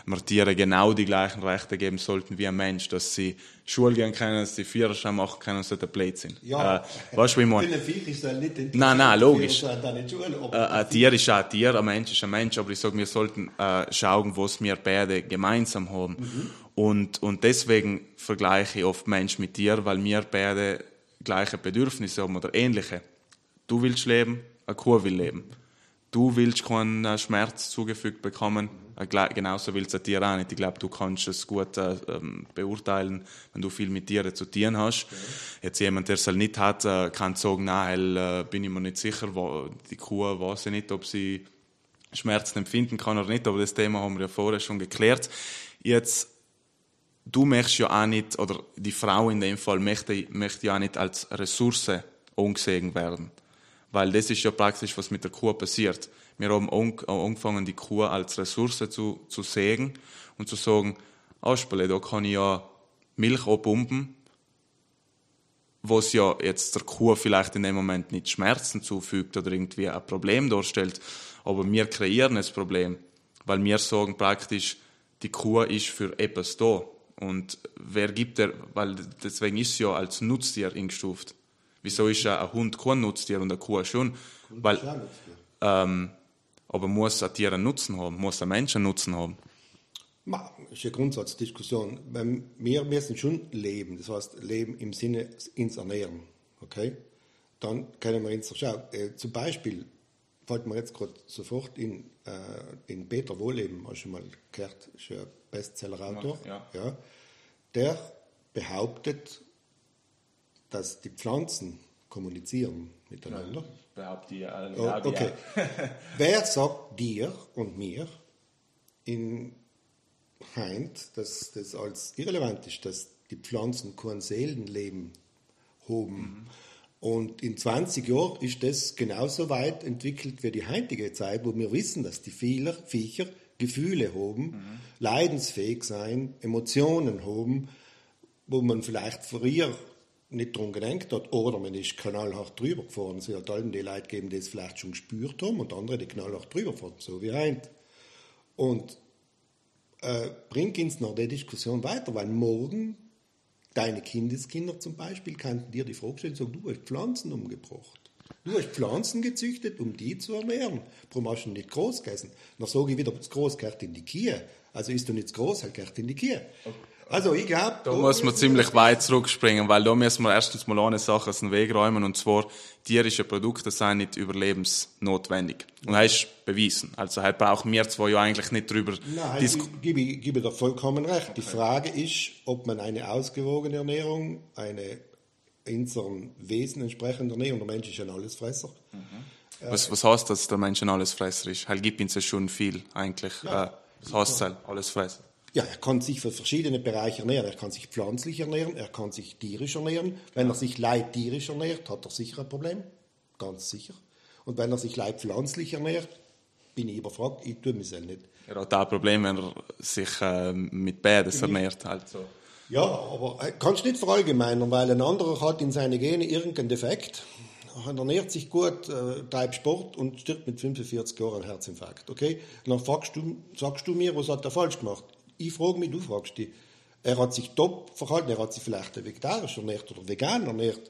wir Tiere genau die gleichen Rechte geben sollten wie ein Mensch, dass sie Schule gehen können, dass sie Führerschein machen können und so der Blöd sind. Ja, äh, weißt du, wie ich meine? Nein, nein, logisch. Äh, ein Tier ist auch ein Tier, ein Mensch ist ein Mensch, aber ich sage, wir sollten äh, schauen, was wir beide gemeinsam haben. Mhm. Und, und deswegen vergleiche ich oft Mensch mit Tier, weil wir beide gleiche Bedürfnisse haben oder ähnliche. Du willst leben, eine Kuh will leben du willst keinen äh, Schmerz zugefügt bekommen, äh, genauso will es ein Tier auch nicht. Ich glaube, du kannst es gut äh, ähm, beurteilen, wenn du viel mit Tieren zu tun hast. Okay. Jetzt jemand, der es halt nicht hat, kann sagen, nein, äh, bin ich mir nicht sicher, wo, die Kuh weiß ich nicht, ob sie Schmerzen empfinden kann oder nicht, aber das Thema haben wir ja vorher schon geklärt. Jetzt, du möchtest ja auch nicht, oder die Frau in dem Fall möchte, möchte ja auch nicht als Ressource angesehen werden. Weil das ist ja praktisch, was mit der Kuh passiert. Wir haben angefangen, die Kuh als Ressource zu, zu sehen und zu sagen, Aspele, da kann ich ja Milch abpumpen, was ja jetzt der Kuh vielleicht in dem Moment nicht Schmerzen zufügt oder irgendwie ein Problem darstellt. Aber wir kreieren das Problem, weil wir sagen praktisch, die Kuh ist für etwas da. Und wer gibt er, weil deswegen ist sie ja als Nutztier eingestuft. Wieso ist ein Hund kein Nutztier und eine Kuh schon? Weil, ähm, aber muss ein Tier einen Nutzen haben? Muss ein Mensch einen Nutzen haben? Das ist eine Grundsatzdiskussion. Wir müssen schon leben, das heißt leben im Sinne ins Ernähren. Okay? Dann können wir uns schauen. Äh, zum Beispiel fällt mir jetzt gerade sofort in, äh, in Peter Wohleben, hast du schon mal gehört, ist ein Bestsellerautor. Ja. ja. Der behauptet, dass die Pflanzen kommunizieren miteinander. Behaupte ich. Äh, oh, okay. Wer sagt dir und mir in Heint, dass das als irrelevant ist, dass die Pflanzen kein Seelenleben haben? Mhm. Und in 20 Jahren ist das genauso weit entwickelt wie die heutige Zeit, wo wir wissen, dass die Viecher, Viecher Gefühle haben, mhm. leidensfähig sein, Emotionen haben, wo man vielleicht früher nicht daran gedenkt hat, oder man ist knallhart drüber gefahren. Es wird allen die Leute geben, die es vielleicht schon gespürt haben und andere, die knallhart drüber fahren, so wie ein. Und äh, bringt uns noch die Diskussion weiter, weil morgen deine Kindeskinder zum Beispiel könnten dir die Frage stellen, sagen, du hast Pflanzen umgebracht. Du hast Pflanzen gezüchtet, um die zu ernähren. Warum hast du nicht groß gegessen? Dann sage ich wieder, das groß gehört in die Kühe. Also ist du nicht groß, halt gehört in die Kühe. Okay. Also ich glaube... Da muss man ziemlich weit zurückspringen, weil da müssen wir erstens mal eine Sache aus dem Weg räumen, und zwar, tierische Produkte sind nicht überlebensnotwendig. Und das ist bewiesen. Also halt brauchen wir zwar ja eigentlich nicht drüber... Nein, ich gebe, gebe dir vollkommen recht. Die Frage ist, ob man eine ausgewogene Ernährung, eine unserem Wesen entsprechende Ernährung, der Mensch ist ein Allesfresser, mhm. Was, was heißt das, dass der Mensch ein Allesfresser ist? Halt gibt uns ja schon viel, eigentlich. Ja. Äh, was heißt das, Allesfresser? Ja, er kann sich für verschiedene Bereiche ernähren. Er kann sich pflanzlich ernähren, er kann sich tierisch ernähren. Wenn er sich leittierisch ernährt, hat er sicher ein Problem. Ganz sicher. Und wenn er sich leitpflanzlich ernährt, bin ich überfragt, ich tue mich selbst nicht. Er hat auch ein Problem, wenn er sich äh, mit Bädes ernährt. Halt so. Ja, aber äh, kannst nicht verallgemeinern, weil ein anderer hat in seine Gene irgendeinen Defekt, er ernährt sich gut, äh, treibt Sport und stirbt mit 45 Jahren an Herzinfarkt. Okay? Dann fragst du, sagst du mir, was hat er falsch gemacht? Ich frage mich, du fragst dich. Er hat sich top verhalten, er hat sich vielleicht vegetarisch ernährt oder vegan ernährt.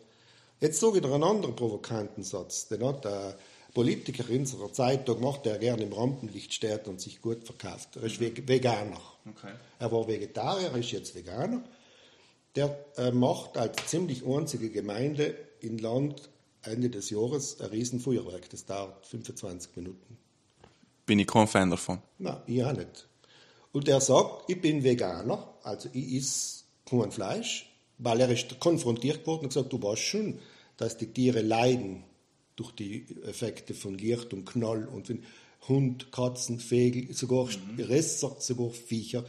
Jetzt sage ich dir einen anderen provokanten Satz. Den hat ein Politiker in unserer Zeit da gemacht, der gerne im Rampenlicht steht und sich gut verkauft. Er ist Ve- Veganer. Okay. Er war Vegetarier, er ist jetzt Veganer. Der äh, macht als ziemlich einzige Gemeinde im Land Ende des Jahres ein Riesenfeuerwerk. Das dauert 25 Minuten. Bin ich kein Fan davon. Nein, ich auch nicht. Und er sagt, ich bin Veganer, also ich esse kein Fleisch, weil er ist konfrontiert worden und gesagt, du weißt schon, dass die Tiere leiden durch die Effekte von Licht und Knall und wenn Hund, Katzen, Vögel, sogar Resser, sogar Viecher.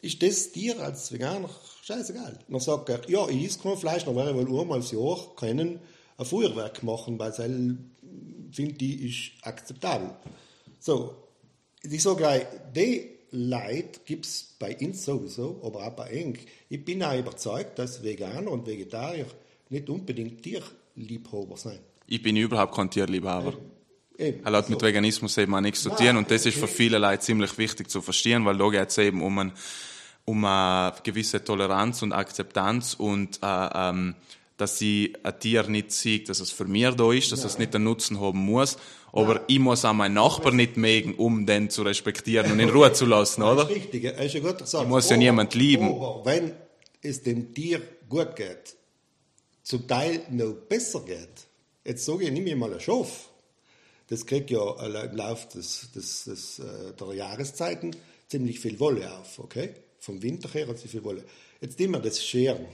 Ist das dir als Veganer scheißegal? Dann sagt er, ja, ich esse kein Fleisch, dann werde ich wohl einmal im Jahr können ein Feuerwerk machen, weil es finde ich ist akzeptabel. So, ich sage gleich, die Leid gibt es bei uns sowieso, aber auch bei Eng. Ich bin auch überzeugt, dass Veganer und Vegetarier nicht unbedingt Tierliebhaber sind. Ich bin überhaupt kein Tierliebhaber. Eben. Er hat mit Veganismus eben auch nichts zu tun und das ist für viele Leute ziemlich wichtig zu verstehen, weil da geht es eben um, ein, um eine gewisse Toleranz und Akzeptanz und äh, ähm, dass sie ein Tier nicht sieht, dass es für mich da ist, dass es nicht einen Nutzen haben muss, aber ich muss auch meinen Nachbar nicht mögen, um den zu respektieren und in Ruhe zu lassen, Das oder? ist richtig, er ist ein guter Satz. Ich muss ja niemand lieben. Aber wenn es dem Tier gut geht, zum Teil noch besser geht, jetzt sage ich, nimm mir mal ein Schaf, das kriegt ja im Laufe des, des, des, äh, der Jahreszeiten ziemlich viel Wolle auf, okay? Vom Winter her hat sie viel Wolle. Jetzt immer das Scheren.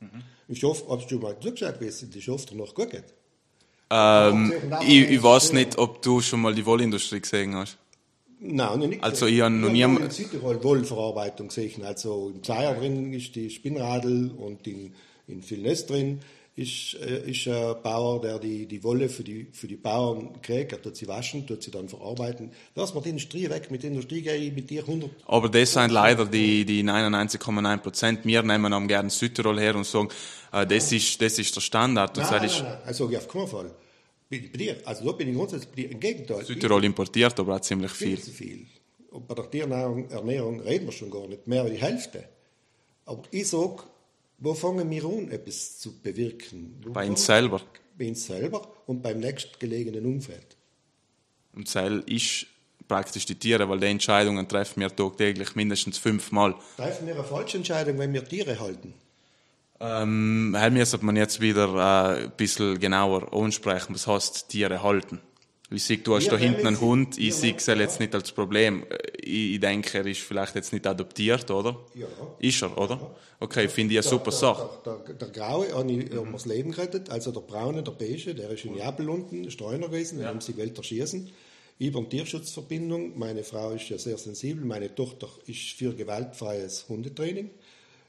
Mhm. Im Schaf, hast du mal zugeschaut, wie es in die Schaf noch gut geht? Ähm, ich, ich weiß nicht, ob du schon mal die Wollindustrie gesehen hast. Nein, noch nicht. Also ich habe noch nie- Ich habe in Südtirol Wollverarbeitung gesehen. Also im Zeier drin ist die Spinnradel und in, in Vilnes drin ist, äh, ist ein Bauer, der die, die Wolle für die, für die Bauern kriegt. Er tut sie waschen, tut sie dann verarbeiten. Lass mal die Industrie weg. Mit der Industrie gehe ich mit dir 100 Aber das sind leider die, die 99,9 Prozent. Wir nehmen am gerne Südtirol her und sagen, äh, das, ist, das ist der Standard. Und Nein, nein, nein, nein. Also auf keinen Fall. Dir. Also da bin ich grundsätzlich. Im Gegenteil. Südtirol importiert aber auch ziemlich viel viel. zu viel. Und bei der Tiernahrung, Ernährung reden wir schon gar nicht mehr als die Hälfte. Aber ich sage, wo fangen wir an, etwas zu bewirken? Wo Bei uns selber. Bei uns selber und beim nächstgelegenen Umfeld. Und Zell ist praktisch die Tiere, weil die Entscheidungen treffen wir tagtäglich mindestens fünfmal. Treffen wir eine falsche Entscheidung, wenn wir Tiere halten? Ähm, hier müsste man jetzt wieder äh, ein bisschen genauer ansprechen, was heißt Tiere halten. Ich sehe, du hast Wir da hinten einen Hund, ich sehe nehmen- es jetzt nicht als Problem. Äh, Ich, ich denke, er ist vielleicht jetzt nicht adoptiert, oder? Ja. Ist er, oder? Okay, finde ich eine super der, Sache. Der, der, der Graue hat mhm. das Leben gerettet, also der Braune, der Beige, der ist in Neapel unten, Streuner gewesen, ja. haben sie gewählt erschießen. Über eine Tierschutzverbindung. Meine Frau ist ja sehr sensibel, meine Tochter ist für gewaltfreies Hundetraining.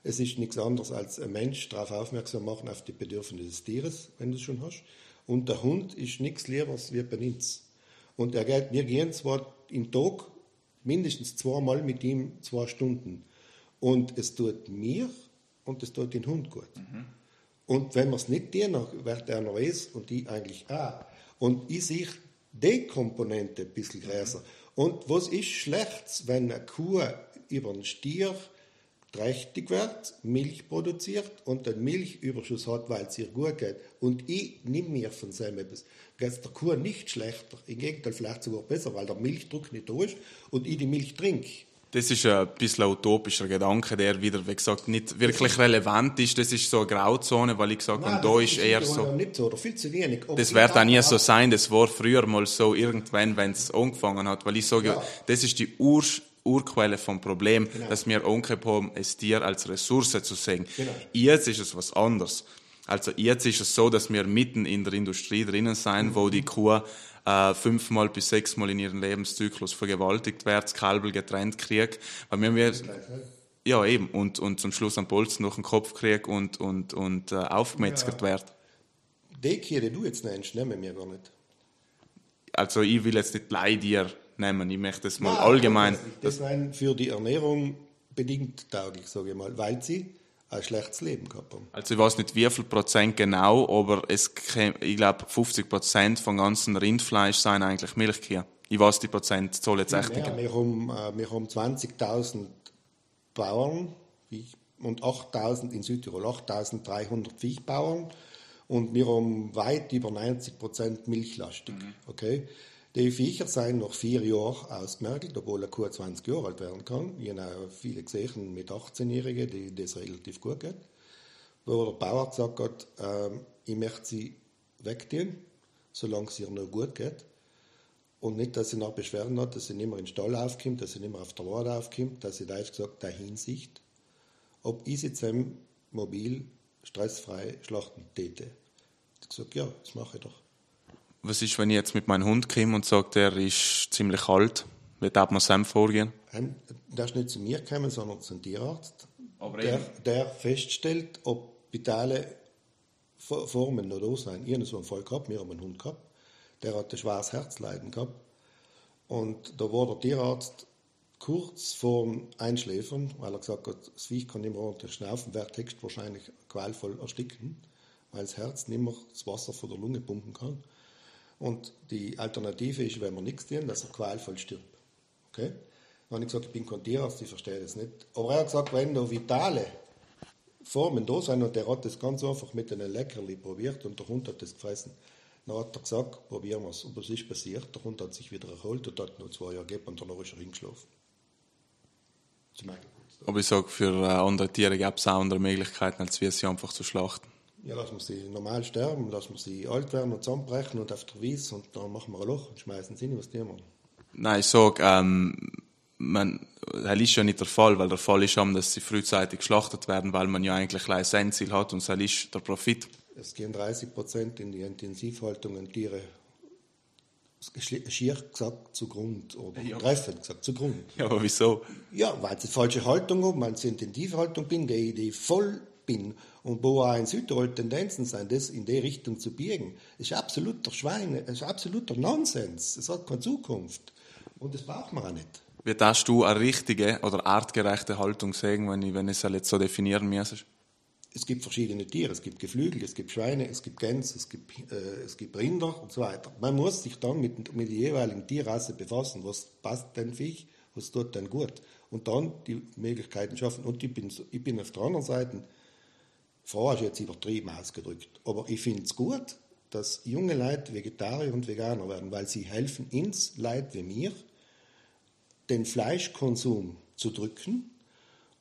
Es ist nichts anderes als ein Mensch darauf aufmerksam machen, auf die Bedürfnisse des Tieres, wenn du es schon hast. Und der Hund ist nichts lieber wie bei uns. Und er geht, wir gehen zwar im Tag mindestens zweimal mit ihm zwei Stunden. Und es tut mir und es tut den Hund gut. Und wenn wir es nicht tun, wird er noch weiß und die eigentlich auch. Und ich sehe die Komponente ein bisschen größer. Und was ist schlecht, wenn eine Kuh über einen Stier trächtig wird, Milch produziert und einen Milchüberschuss hat, weil es ihr gut geht. Und ich nehme mir von seinem etwas. Geht es der Kuh nicht schlechter, im Gegenteil vielleicht sogar besser, weil der Milchdruck nicht da ist und ich die Milch trinke. Das ist ein bisschen ein utopischer Gedanke, der wieder, wie gesagt, nicht wirklich relevant ist. Das ist so eine Grauzone, weil ich gesagt habe, da ist eher so. Nicht so oder viel zu wenig. Das wird auch nie so sein. Das war früher mal so irgendwann, wenn es angefangen hat. Weil ich sage, Ja. das ist die Ur Urquelle vom Problem, Genau. dass wir haben, ein Tier als Ressource zu sehen. Genau. Jetzt ist es was anderes. Also jetzt ist es so, dass wir mitten in der Industrie drinnen sein, wo die Kuh äh, fünfmal bis sechsmal in ihrem Lebenszyklus vergewaltigt wird, das Kalbel getrennt kriegt. Weil wir, ja, eben. Und, und zum Schluss am Bolzen noch einen Kopf kriegt und, und, und äh, aufgemetzelt ja. wird. Die Kühe, die du jetzt nennst, nehmen wir gar nicht. Also ich will jetzt nicht Leidier nehmen, ich möchte es mal Nein, allgemein. Das, das für die Ernährung bedingt tauglich, sage ich mal, weil sie ein schlechtes Leben gehabt haben. Also ich weiß nicht wie viel Prozent genau, aber es, ich glaube 50 Prozent von ganzen Rindfleisch seien eigentlich Milchkühe. Ich weiß die Prozentzahl jetzt echt nicht. Wir haben, äh, wir haben 20.000 Bauern und 8.000 in Südtirol, 8.300 Viehbauern und wir haben weit über 90 Prozent milchlastig. Mhm. Okay? Die Viecher sind nach vier Jahren ausgemerkt, obwohl eine Kuh 20 Jahre alt werden kann. Ich habe viele gesehen mit 18-Jährigen, die das relativ gut geht. Wo der Bauer gesagt hat, äh, ich möchte sie wegtun, solange es ihr noch gut geht. Und nicht, dass sie noch Beschwerden hat, dass sie nicht mehr in den Stall aufkommt, dass sie nicht mehr auf der Wade aufkommt, dass sie da gesagt, der Hinsicht, ob ich jetzt mobil stressfrei schlachten täte. Ich habe gesagt, ja, das mache ich doch. Was ist, wenn ich jetzt mit meinem Hund komme und sage, der ist ziemlich kalt? Wie darf man Sam vorgehen? Der ist nicht zu mir gekommen, sondern zum Tierarzt, der, der, feststellt, ob vitale Formen noch da sind. Ich habe so einen Fall gehabt, wir haben einen Hund gehabt, der hat ein schweres Herzleiden gehabt. Und da war der Tierarzt kurz vorm Einschläfern, weil er gesagt hat, das Viech kann nicht mehr ordentlich schnaufen, wird Text wahrscheinlich qualvoll ersticken, weil das Herz nicht mehr das Wasser von der Lunge pumpen kann. Und die Alternative ist, wenn wir nichts tun, dass er qualvoll stirbt. Okay? Dann habe ich gesagt, ich bin kein Tierarzt, ich verstehe das nicht. Aber er hat gesagt, wenn da vitale Formen da sind und der hat das ganz einfach mit einem Leckerli probiert und der Hund hat das gefressen, dann hat er gesagt, probieren wir es. Und was ist passiert? Der Hund hat sich wieder erholt und hat noch zwei Jahre gegeben und danach ist er hingeschlafen. Aber ich sage, für äh, andere Tiere gäbe es auch andere Möglichkeiten, als wir sie einfach zu schlachten. Ja, lassen wir sie normal sterben, lassen wir sie alt werden und zusammenbrechen und auf der Wies und dann machen wir ein Loch und schmeißen sie in, was tun wir? Nein, ich sage, ähm, man, das ist ja nicht der Fall, weil der Fall ist, dass sie frühzeitig geschlachtet werden, weil man ja eigentlich ein Endziel hat und das ist der Profit. Es gehen 30 Prozent in die Intensivhaltung und Tiere schier gesagt zugrund oder ja. treffend gesagt zugrund. Ja, aber wieso? Ja, weil sie falsche Haltung haben, weil sie Intensivhaltung bin, gehe ich voll bin und wo auch in Südtirol Tendenzen sind, das in die Richtung zu biegen, ist absoluter Schweine, ist absoluter Nonsens. Es hat keine Zukunft. Und das braucht man auch nicht. Wie darfst du eine richtige oder artgerechte Haltung sagen, wenn ich, wenn ich es jetzt so definieren müsste? Es gibt verschiedene Tiere, es gibt Geflügel, es gibt Schweine, es gibt Gänse, es gibt, äh, es gibt Rinder und so weiter. Man muss sich dann mit, mit der jeweiligen Tierrasse befassen, was passt denn Viech, was tut denn gut. Und dann die Möglichkeiten schaffen. Und ich bin, ich bin auf der anderen Seite Frau ist jetzt übertrieben ausgedrückt. Aber ich finde es gut, dass junge Leute Vegetarier und Veganer werden, weil sie helfen ins Leid wie mir, den Fleischkonsum zu drücken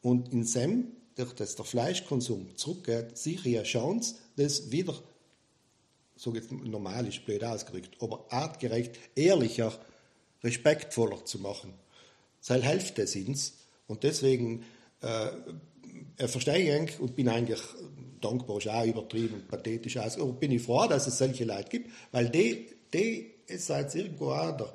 und in Sem, durch das der Fleischkonsum zurückgeht, sicher eine Chance, das wieder, so jetzt normal ist blöd ausgedrückt, aber artgerecht, ehrlicher, respektvoller zu machen. Das hilft es uns. Und deswegen äh, äh, verstehe ich und bin eigentlich dankbar, ist auch übertrieben, pathetisch aus, aber bin ich froh, dass es solche Leute gibt, weil die, die ist jetzt irgendwo auch der,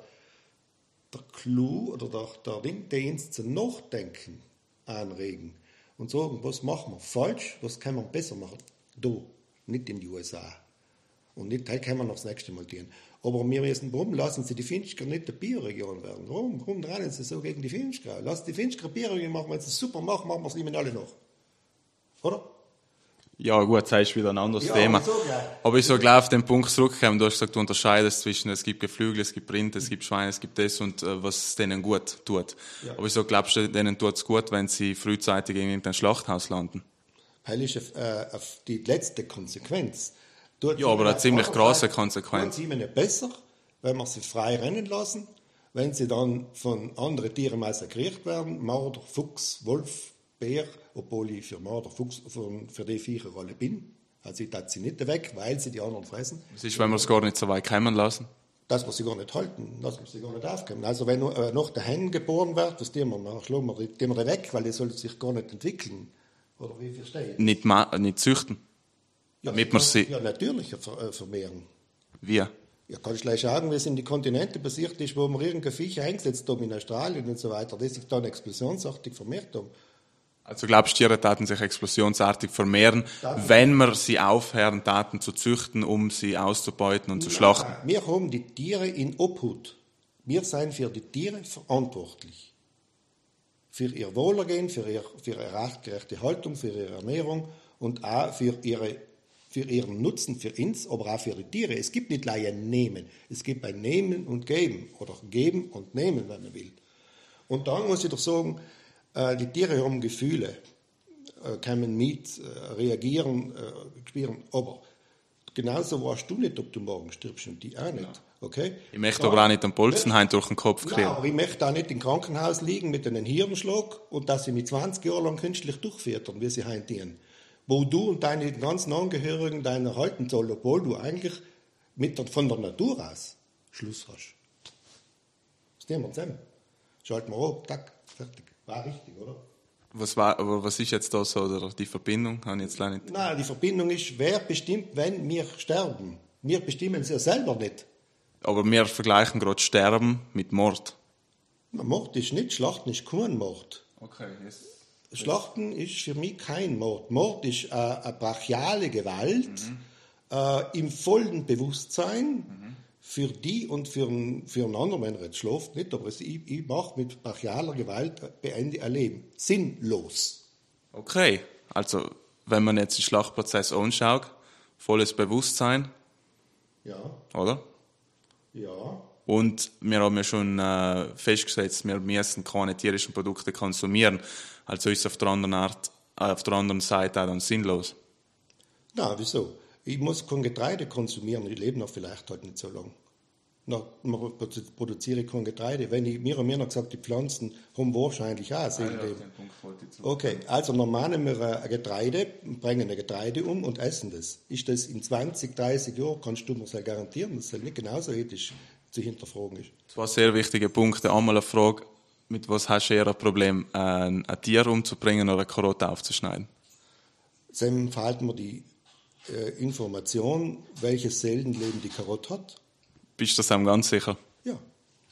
der Clou oder der, der Ding, die uns zum Nachdenken anregen und sagen, was machen wir falsch, was können wir besser machen. Du, nicht in den USA. Und nicht, hey, können wir noch das nächste Mal tun. Aber wir müssen, warum lassen Sie die Finchker nicht der Bioregion werden? Warum, warum rennen Sie so gegen die Finchker? Lass die Finchker Bioregion machen, wenn sie es super machen, machen wir es ihnen alle noch. Oder? Ja, gut, das ist wieder ein anderes ja, Thema. So, ja. Aber ich so gleich auf den Punkt zurückkommen. Du hast gesagt, du unterscheidest zwischen, es gibt Geflügel, es gibt Rind, es gibt Schweine, es gibt das und äh, was denen gut tut. Ja. Aber ich so glaubst du, denen tut es gut, wenn sie frühzeitig in irgendein Schlachthaus landen? Weil ist auf, äh, die letzte Konsequenz. Tut ja, aber eine ziemlich große Konsequenz. Sie ihnen besser, wenn wir sie frei rennen lassen, wenn sie dann von anderen Tieren massakriert werden, Marder, Fuchs, Wolf, Bär, obwohl ich für Marder, Fuchs, für, für die Viecher alle bin. Also ich tat sie nicht weg, weil sie die anderen fressen. Was ist, wenn wir es gar nicht so weit kommen lassen? Dass wir sie gar nicht halten, dass wir sie gar nicht aufkommen. Also wenn äh, noch der Hen geboren wird, das tun wir, wir, schlagen wir, wir weg, weil die soll sich gar nicht entwickeln. Oder wie verstehe ich? Nicht, nicht züchten. Ja, damit man sie... Ja, natürlich ver äh, vermehren. Wie? Ja, kann ich gleich sagen, wie es in die Kontinente passiert ist, wo man irgendein Viech eingesetzt haben in Australien und so weiter, das sich dann explosionsartig vermehrt haben. Also glaubst du, Tiere taten sich explosionsartig vermehren, wenn wir sie aufhören, Daten zu züchten, um sie auszubeuten und zu schlachten? Wir haben die Tiere in Obhut. Wir sind für die Tiere verantwortlich. Für ihr Wohlergehen, für, ihr, für ihre artgerechte Haltung, für ihre Ernährung und auch für, ihre, für ihren Nutzen für uns, aber auch für die Tiere. Es gibt nicht gleich ein Nehmen, es gibt ein Nehmen und Geben oder Geben und Nehmen, wenn man will. Und dann muss ich doch sagen, äh, die Tiere haben Gefühle, äh, können mit äh, reagieren, spüren, aber genauso weißt du nicht, ob du morgen stirbst und die auch nicht. Okay? Ich möchte aber auch nicht den Bolzenhain durch den Kopf Nein, kriegen. aber ich möchte auch nicht im Krankenhaus liegen mit einem Hirnschlag und dass sie mit 20 Jahren lang künstlich durchfüttern, wie sie heimtieren. Wo du und deine ganzen Angehörigen deiner halten soll, obwohl du eigentlich mit der, von der Natur aus Schluss hast. Das nehmen wir zusammen. Schalten wir ab, tack, fertig. War richtig, oder? Was, war, aber was ist jetzt da so oder die Verbindung? Habe ich jetzt leider nicht. Nein, die Verbindung ist, wer bestimmt, wenn wir sterben? Wir bestimmen es ja selber nicht. Aber wir vergleichen gerade Sterben mit Mord. Mord ist nicht, Schlachten ist kein Mord. Okay, yes. Schlachten ist für mich kein Mord. Mord ist äh, eine brachiale Gewalt äh, im vollen Bewusstsein für die und für, einen- für einen anderen, wenn er jetzt schläft, nicht, aber es, ich, ich mache mit brachialer Gewalt beende ein Leben. Sinnlos. Okay, also wenn man jetzt den Schlachtprozess anschaut, volles Bewusstsein, Ja, oder? ja. Und wir haben ja schon äh, festgesetzt, wir müssen keine tierischen Produkte konsumieren. Also ist es auf der anderen Art, äh, auf der anderen Seite auch dann sinnlos. Na, wieso? Ich muss kein Getreide konsumieren, ich lebe noch vielleicht halt nicht so lang. Na, man produ- produziere kein Getreide. Wenn ich, mir haben mir noch gesagt, die Pflanzen haben wahrscheinlich auch ein Seelenleben. Okay, also normal nehmen wir ein Getreide, bringen ein Getreide um und essen das. Ist das in 20, 30 Jahren, kannst du mir das garantieren, dass das nicht genauso ethisch zu hinterfragen ist. Zwei sehr wichtige Punkte. Einmal eine Frage, mit was hast du eher ein Problem, ein, ein Tier umzubringen oder eine Karotte aufzuschneiden? Dann verhalten wir die äh, Information, welches Seelenleben die Karotte hat. Bist du das ganz sicher? Ja.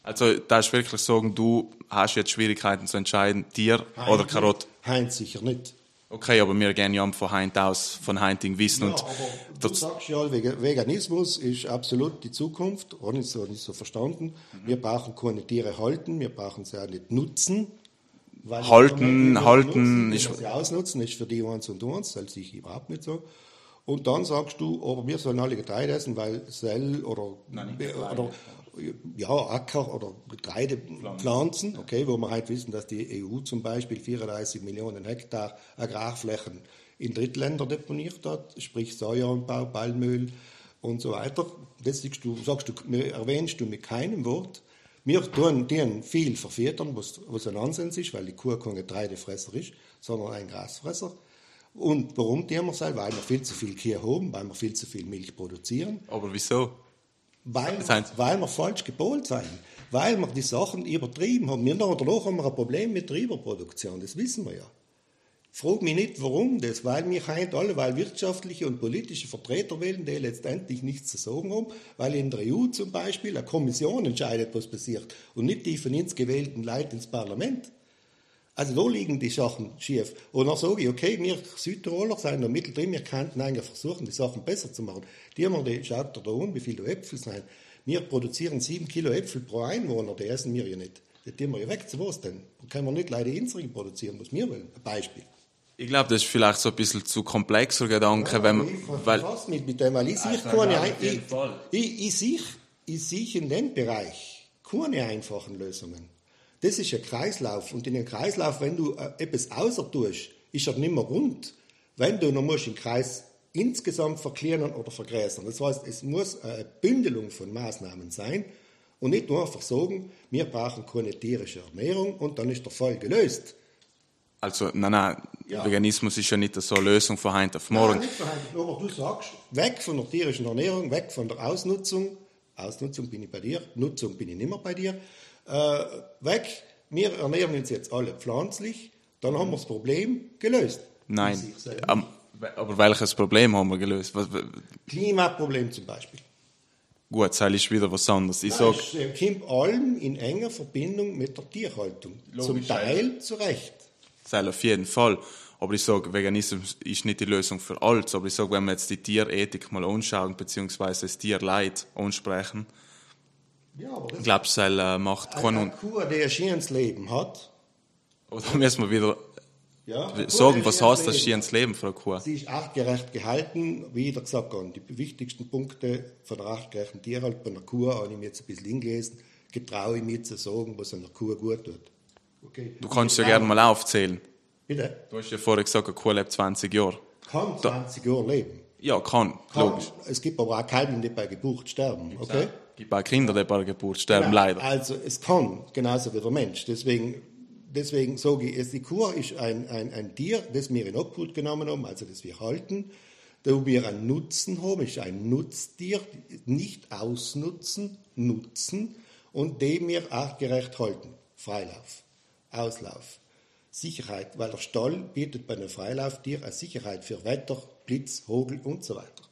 Also, da ist wirklich sagen, du hast jetzt Schwierigkeiten zu entscheiden, Tier oder Karotte. Heinz sicher nicht. Okay, aber wir gehen ja von Heint aus, von Heinting wissen Ja, und aber du sagst ja, Vega- Veganismus ist absolut die Zukunft, auch nicht so, nicht so verstanden. Wir brauchen keine Tiere halten, wir brauchen sie auch nicht nutzen. Halten, halten nutzen, ist-. Sie ausnutzen, ist für die eins und das sehe ich überhaupt nicht so. Und dann sagst du, aber wir sollen alle Getreide essen, weil Sell oder, oder ja, Acker oder Getreidepflanzen, okay, wo wir halt wissen, dass die EU zum Beispiel 34 Millionen Hektar Agrarflächen in Drittländer deponiert hat, sprich Sojaanbau, Palmöl und so weiter. Das siehst du, sagst du, erwähnst du mit keinem Wort. Wir tun denen viel verfüttern, was, was ein Nonsens ist, weil die Kuh kein Getreidefresser ist, sondern ein Grasfresser. Und warum es? Weil wir viel zu viel Kühe haben, weil wir viel zu viel Milch produzieren. aber wieso? Weil, Das heißt- weil wir falsch gepolt sind. Weil wir die Sachen übertrieben haben. Wir noch danach haben wir ein Problem mit der Überproduktion, das wissen wir ja. Frag mich nicht, warum das, weil wir heint alle, weil wirtschaftliche und politische Vertreter wählen, die letztendlich nichts zu sagen haben, weil in der EU zum Beispiel eine Kommission entscheidet, was passiert und nicht die von uns gewählten Leute ins Parlament. Also da liegen die Sachen schief. Und dann sage ich, okay, wir Südtiroler sind da mittendrin, wir könnten eigentlich versuchen, die Sachen besser zu machen. Die haben die, schaut dir da an, wie viele Äpfel sind. Wir produzieren sieben Kilo Äpfel pro Einwohner, die essen wir ja nicht. Die tun wir ja weg, zu was denn? Da können wir nicht leider unsere produzieren, was wir wollen. Ein Beispiel. Ich glaube, das ist vielleicht so ein bisschen zu komplexer Gedanke, wenn man, ich weil, verfasse mich mit dem, weil ich sehe keine, ja, ich, ich, ich, sehe, ich sehe in dem Bereich keine einfachen Lösungen. Das ist ein Kreislauf und in einem Kreislauf, wenn du äh, etwas außer tust, ist er nicht mehr rund. Wenn du, dann musst den Kreis insgesamt verkleinern oder vergrößern. Das heißt, es muss eine Bündelung von Maßnahmen sein und nicht nur einfach sagen, wir brauchen keine tierische Ernährung und dann ist der Fall gelöst. also, nein, nein, Ja. Veganismus ist ja nicht so eine Lösung von heute auf morgen. Nein, nicht verheiratet, aber du sagst, weg von der tierischen Ernährung, weg von der Ausnutzung. Ausnutzung bin ich bei dir, Nutzung bin ich nicht mehr bei dir. Äh, weg, wir ernähren uns jetzt alle pflanzlich, dann haben wir das Problem gelöst. Nein, am, Aber welches Problem haben wir gelöst? Was, Klimaproblem zum Beispiel. gut, das ist wieder was anderes. Ich sag, es äh, kommt allem in enger Verbindung mit der Tierhaltung. Zum Teil zu Recht. das auf jeden Fall. Aber ich sage, Veganismus ist nicht die Lösung für alles. Aber ich sage, wenn wir jetzt die Tierethik mal anschauen, beziehungsweise das Tierleid ansprechen, Ja, aber ich es äh, macht keinen eine Unterschied. Kuh, die ein schönes Leben hat, Oder müssen wir wieder ja, sagen, was heißt das schönes Leben eine Kuh? Sie ist artgerecht gehalten, wie wieder gesagt worden. Die wichtigsten Punkte von der artgerechten Tierhaltung bei einer Kuh habe ich mir jetzt ein bisschen hingelesen. Getraue ich mir zu sagen, was einer Kuh gut tut. Okay. Du kannst ja gerne mal aufzählen. Bitte? Du hast ja vorher gesagt, eine Kuh lebt 20 Jahre. Kann 20 Jahre leben. Ja, kann, Kann. logisch. Es gibt aber auch Kalben, die bei Geburt sterben. Okay? Es gibt auch Kinder, die bei der Geburt sterben, Genau. leider. Also es kann, genauso wie der Mensch. Deswegen, deswegen sage ich, die Kuh ist ein, ein, ein Tier, das wir in Obhut genommen haben, also das wir halten, da wir einen Nutzen haben, ist ein Nutztier, nicht ausnutzen, nutzen und dem wir artgerecht halten. Freilauf, Auslauf, Sicherheit, weil der Stall bietet bei einem Freilauftier eine Sicherheit für Wetter, Blitz, Hagel und so weiter.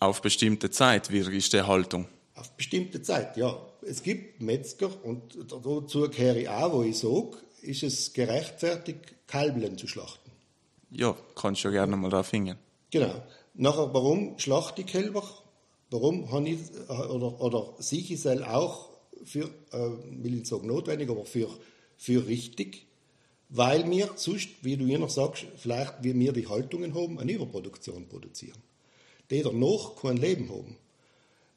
Auf bestimmte Zeit, wie ist die Haltung? Auf bestimmte Zeit, ja. Es gibt Metzger und dazu gehöre ich auch, wo ich sage, ist es gerechtfertigt, Kalblen zu schlachten. Ja, kannst du ja gerne mal drauf hingehen. Genau. Nachher, warum schlachte ich Kälber? Warum habe ich, oder, oder sehe ich es auch für, äh, will ich nicht sagen notwendig, aber für, für richtig, weil wir sonst, wie du hier noch sagst, vielleicht wie wir die Haltungen haben, eine Überproduktion produzieren. Die danach kein Leben haben.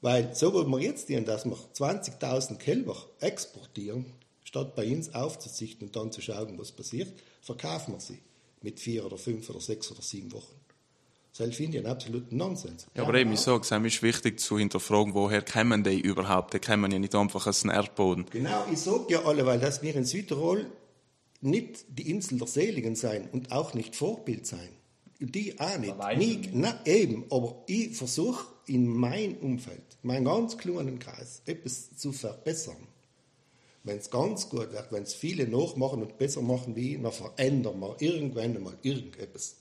Weil so wollen wir jetzt tun, dass wir 20.000 Kälber exportieren, statt bei uns aufzuzichten und dann zu schauen, was passiert, verkaufen wir sie mit vier oder fünf oder sechs oder sieben Wochen. Das finde ich einen absoluten Nonsens. Ja, aber eben, ich sage, es ist wichtig zu hinterfragen, woher kommen die überhaupt? Die kommen ja nicht einfach aus dem Erdboden. Genau, ich sage ja alle, weil dass wir in Südtirol nicht die Insel der Seligen sein und auch nicht Vorbild sein. Die auch nicht. Nie, na, eben, aber ich versuche in meinem Umfeld, in meinem ganz kleinen Kreis, etwas zu verbessern. Wenn es ganz gut wird, wenn es viele nachmachen und besser machen wie ich, dann verändern wir irgendwann einmal irgendetwas.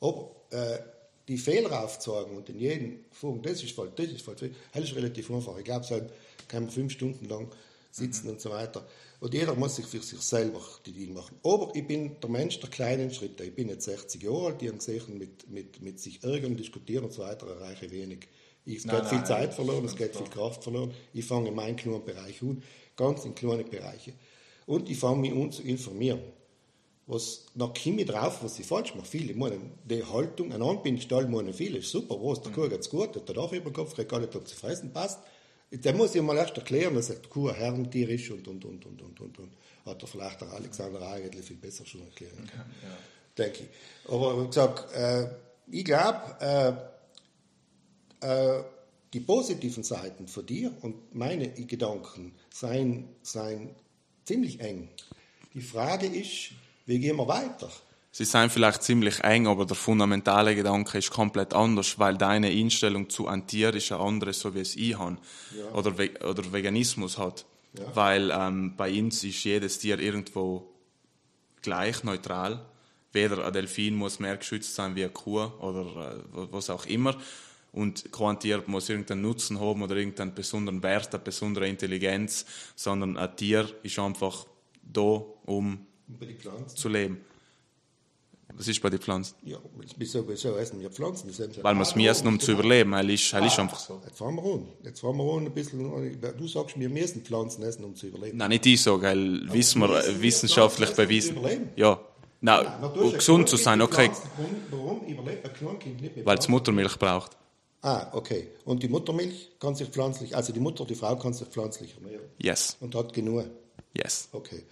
Aber äh, die Fehler aufzeigen und in jedem Punkt, das ist falsch, das ist falsch, das ist relativ einfach. Ich glaube, halt kann man fünf Stunden lang sitzen und so weiter. Und jeder muss sich für sich selber die Dinge machen. Aber ich bin der Mensch der kleinen Schritte. Ich bin jetzt 60 Jahre alt, die haben gesehen, mit, mit, mit sich ärgern, diskutieren und so weiter erreiche ich wenig. Es geht viel Zeit verloren, es geht viel Kraft verloren. Ich fange in meinen kleinen Bereich an, ganz in kleine Bereiche. Und ich fange mich an zu informieren. Was, komme ich drauf, was ich falsch mache. Viele meinen, die Haltung, ein Anbindstall meinen viele, ist super, was, der Kuh geht's gut, der Dach über den Kopf, kriegt alle Tag zu fressen, passt. Der muss ich mal erst erklären, dass die Kuh ein Herrentier ist und, und, und, und, und, und, und. Hat er vielleicht der Alexander eigentlich viel besser schon erklären können. Denke ich. Aber wie gesagt, äh, ich glaube, äh, äh, die positiven Seiten von dir und meine Gedanken seien, seien ziemlich eng. Die Frage ist, wie gehen wir weiter? Sie sind vielleicht ziemlich eng, aber der fundamentale Gedanke ist komplett anders, weil deine Einstellung zu einem Tier ist eine andere, so wie es ich habe. Oder, Ve oder Veganismus hat. Weil ähm, bei uns ist jedes Tier irgendwo gleich neutral. Weder ein Delfin muss mehr geschützt sein wie eine Kuh oder äh, was auch immer. Und kein Tier muss irgendeinen Nutzen haben oder irgendeinen besonderen Wert, eine besondere Intelligenz, sondern ein Tier ist einfach da, um zu leben. Was ist bei den Pflanzen? Ja, wieso, wieso essen wir Pflanzen? Weil wir es müssen, um zu überleben. Weil ist, weil ist einfach so. Jetzt fahren wir an. Jetzt fahren wir an ein bisschen. Du sagst, wir müssen Pflanzen essen, um zu überleben. Nein, nicht ich sage, weil wissen wir, wissenschaftlich bewiesen. Ja. Nein, um gesund zu sein, okay. Warum, überlebt ein Kleinkind nicht mit Weil es? Muttermilch braucht. Ah, okay. Und die Muttermilch kann sich pflanzlich, also die Mutter, die Frau kann sich pflanzlich ernähren. Yes. Und hat genug. Yes. Okay.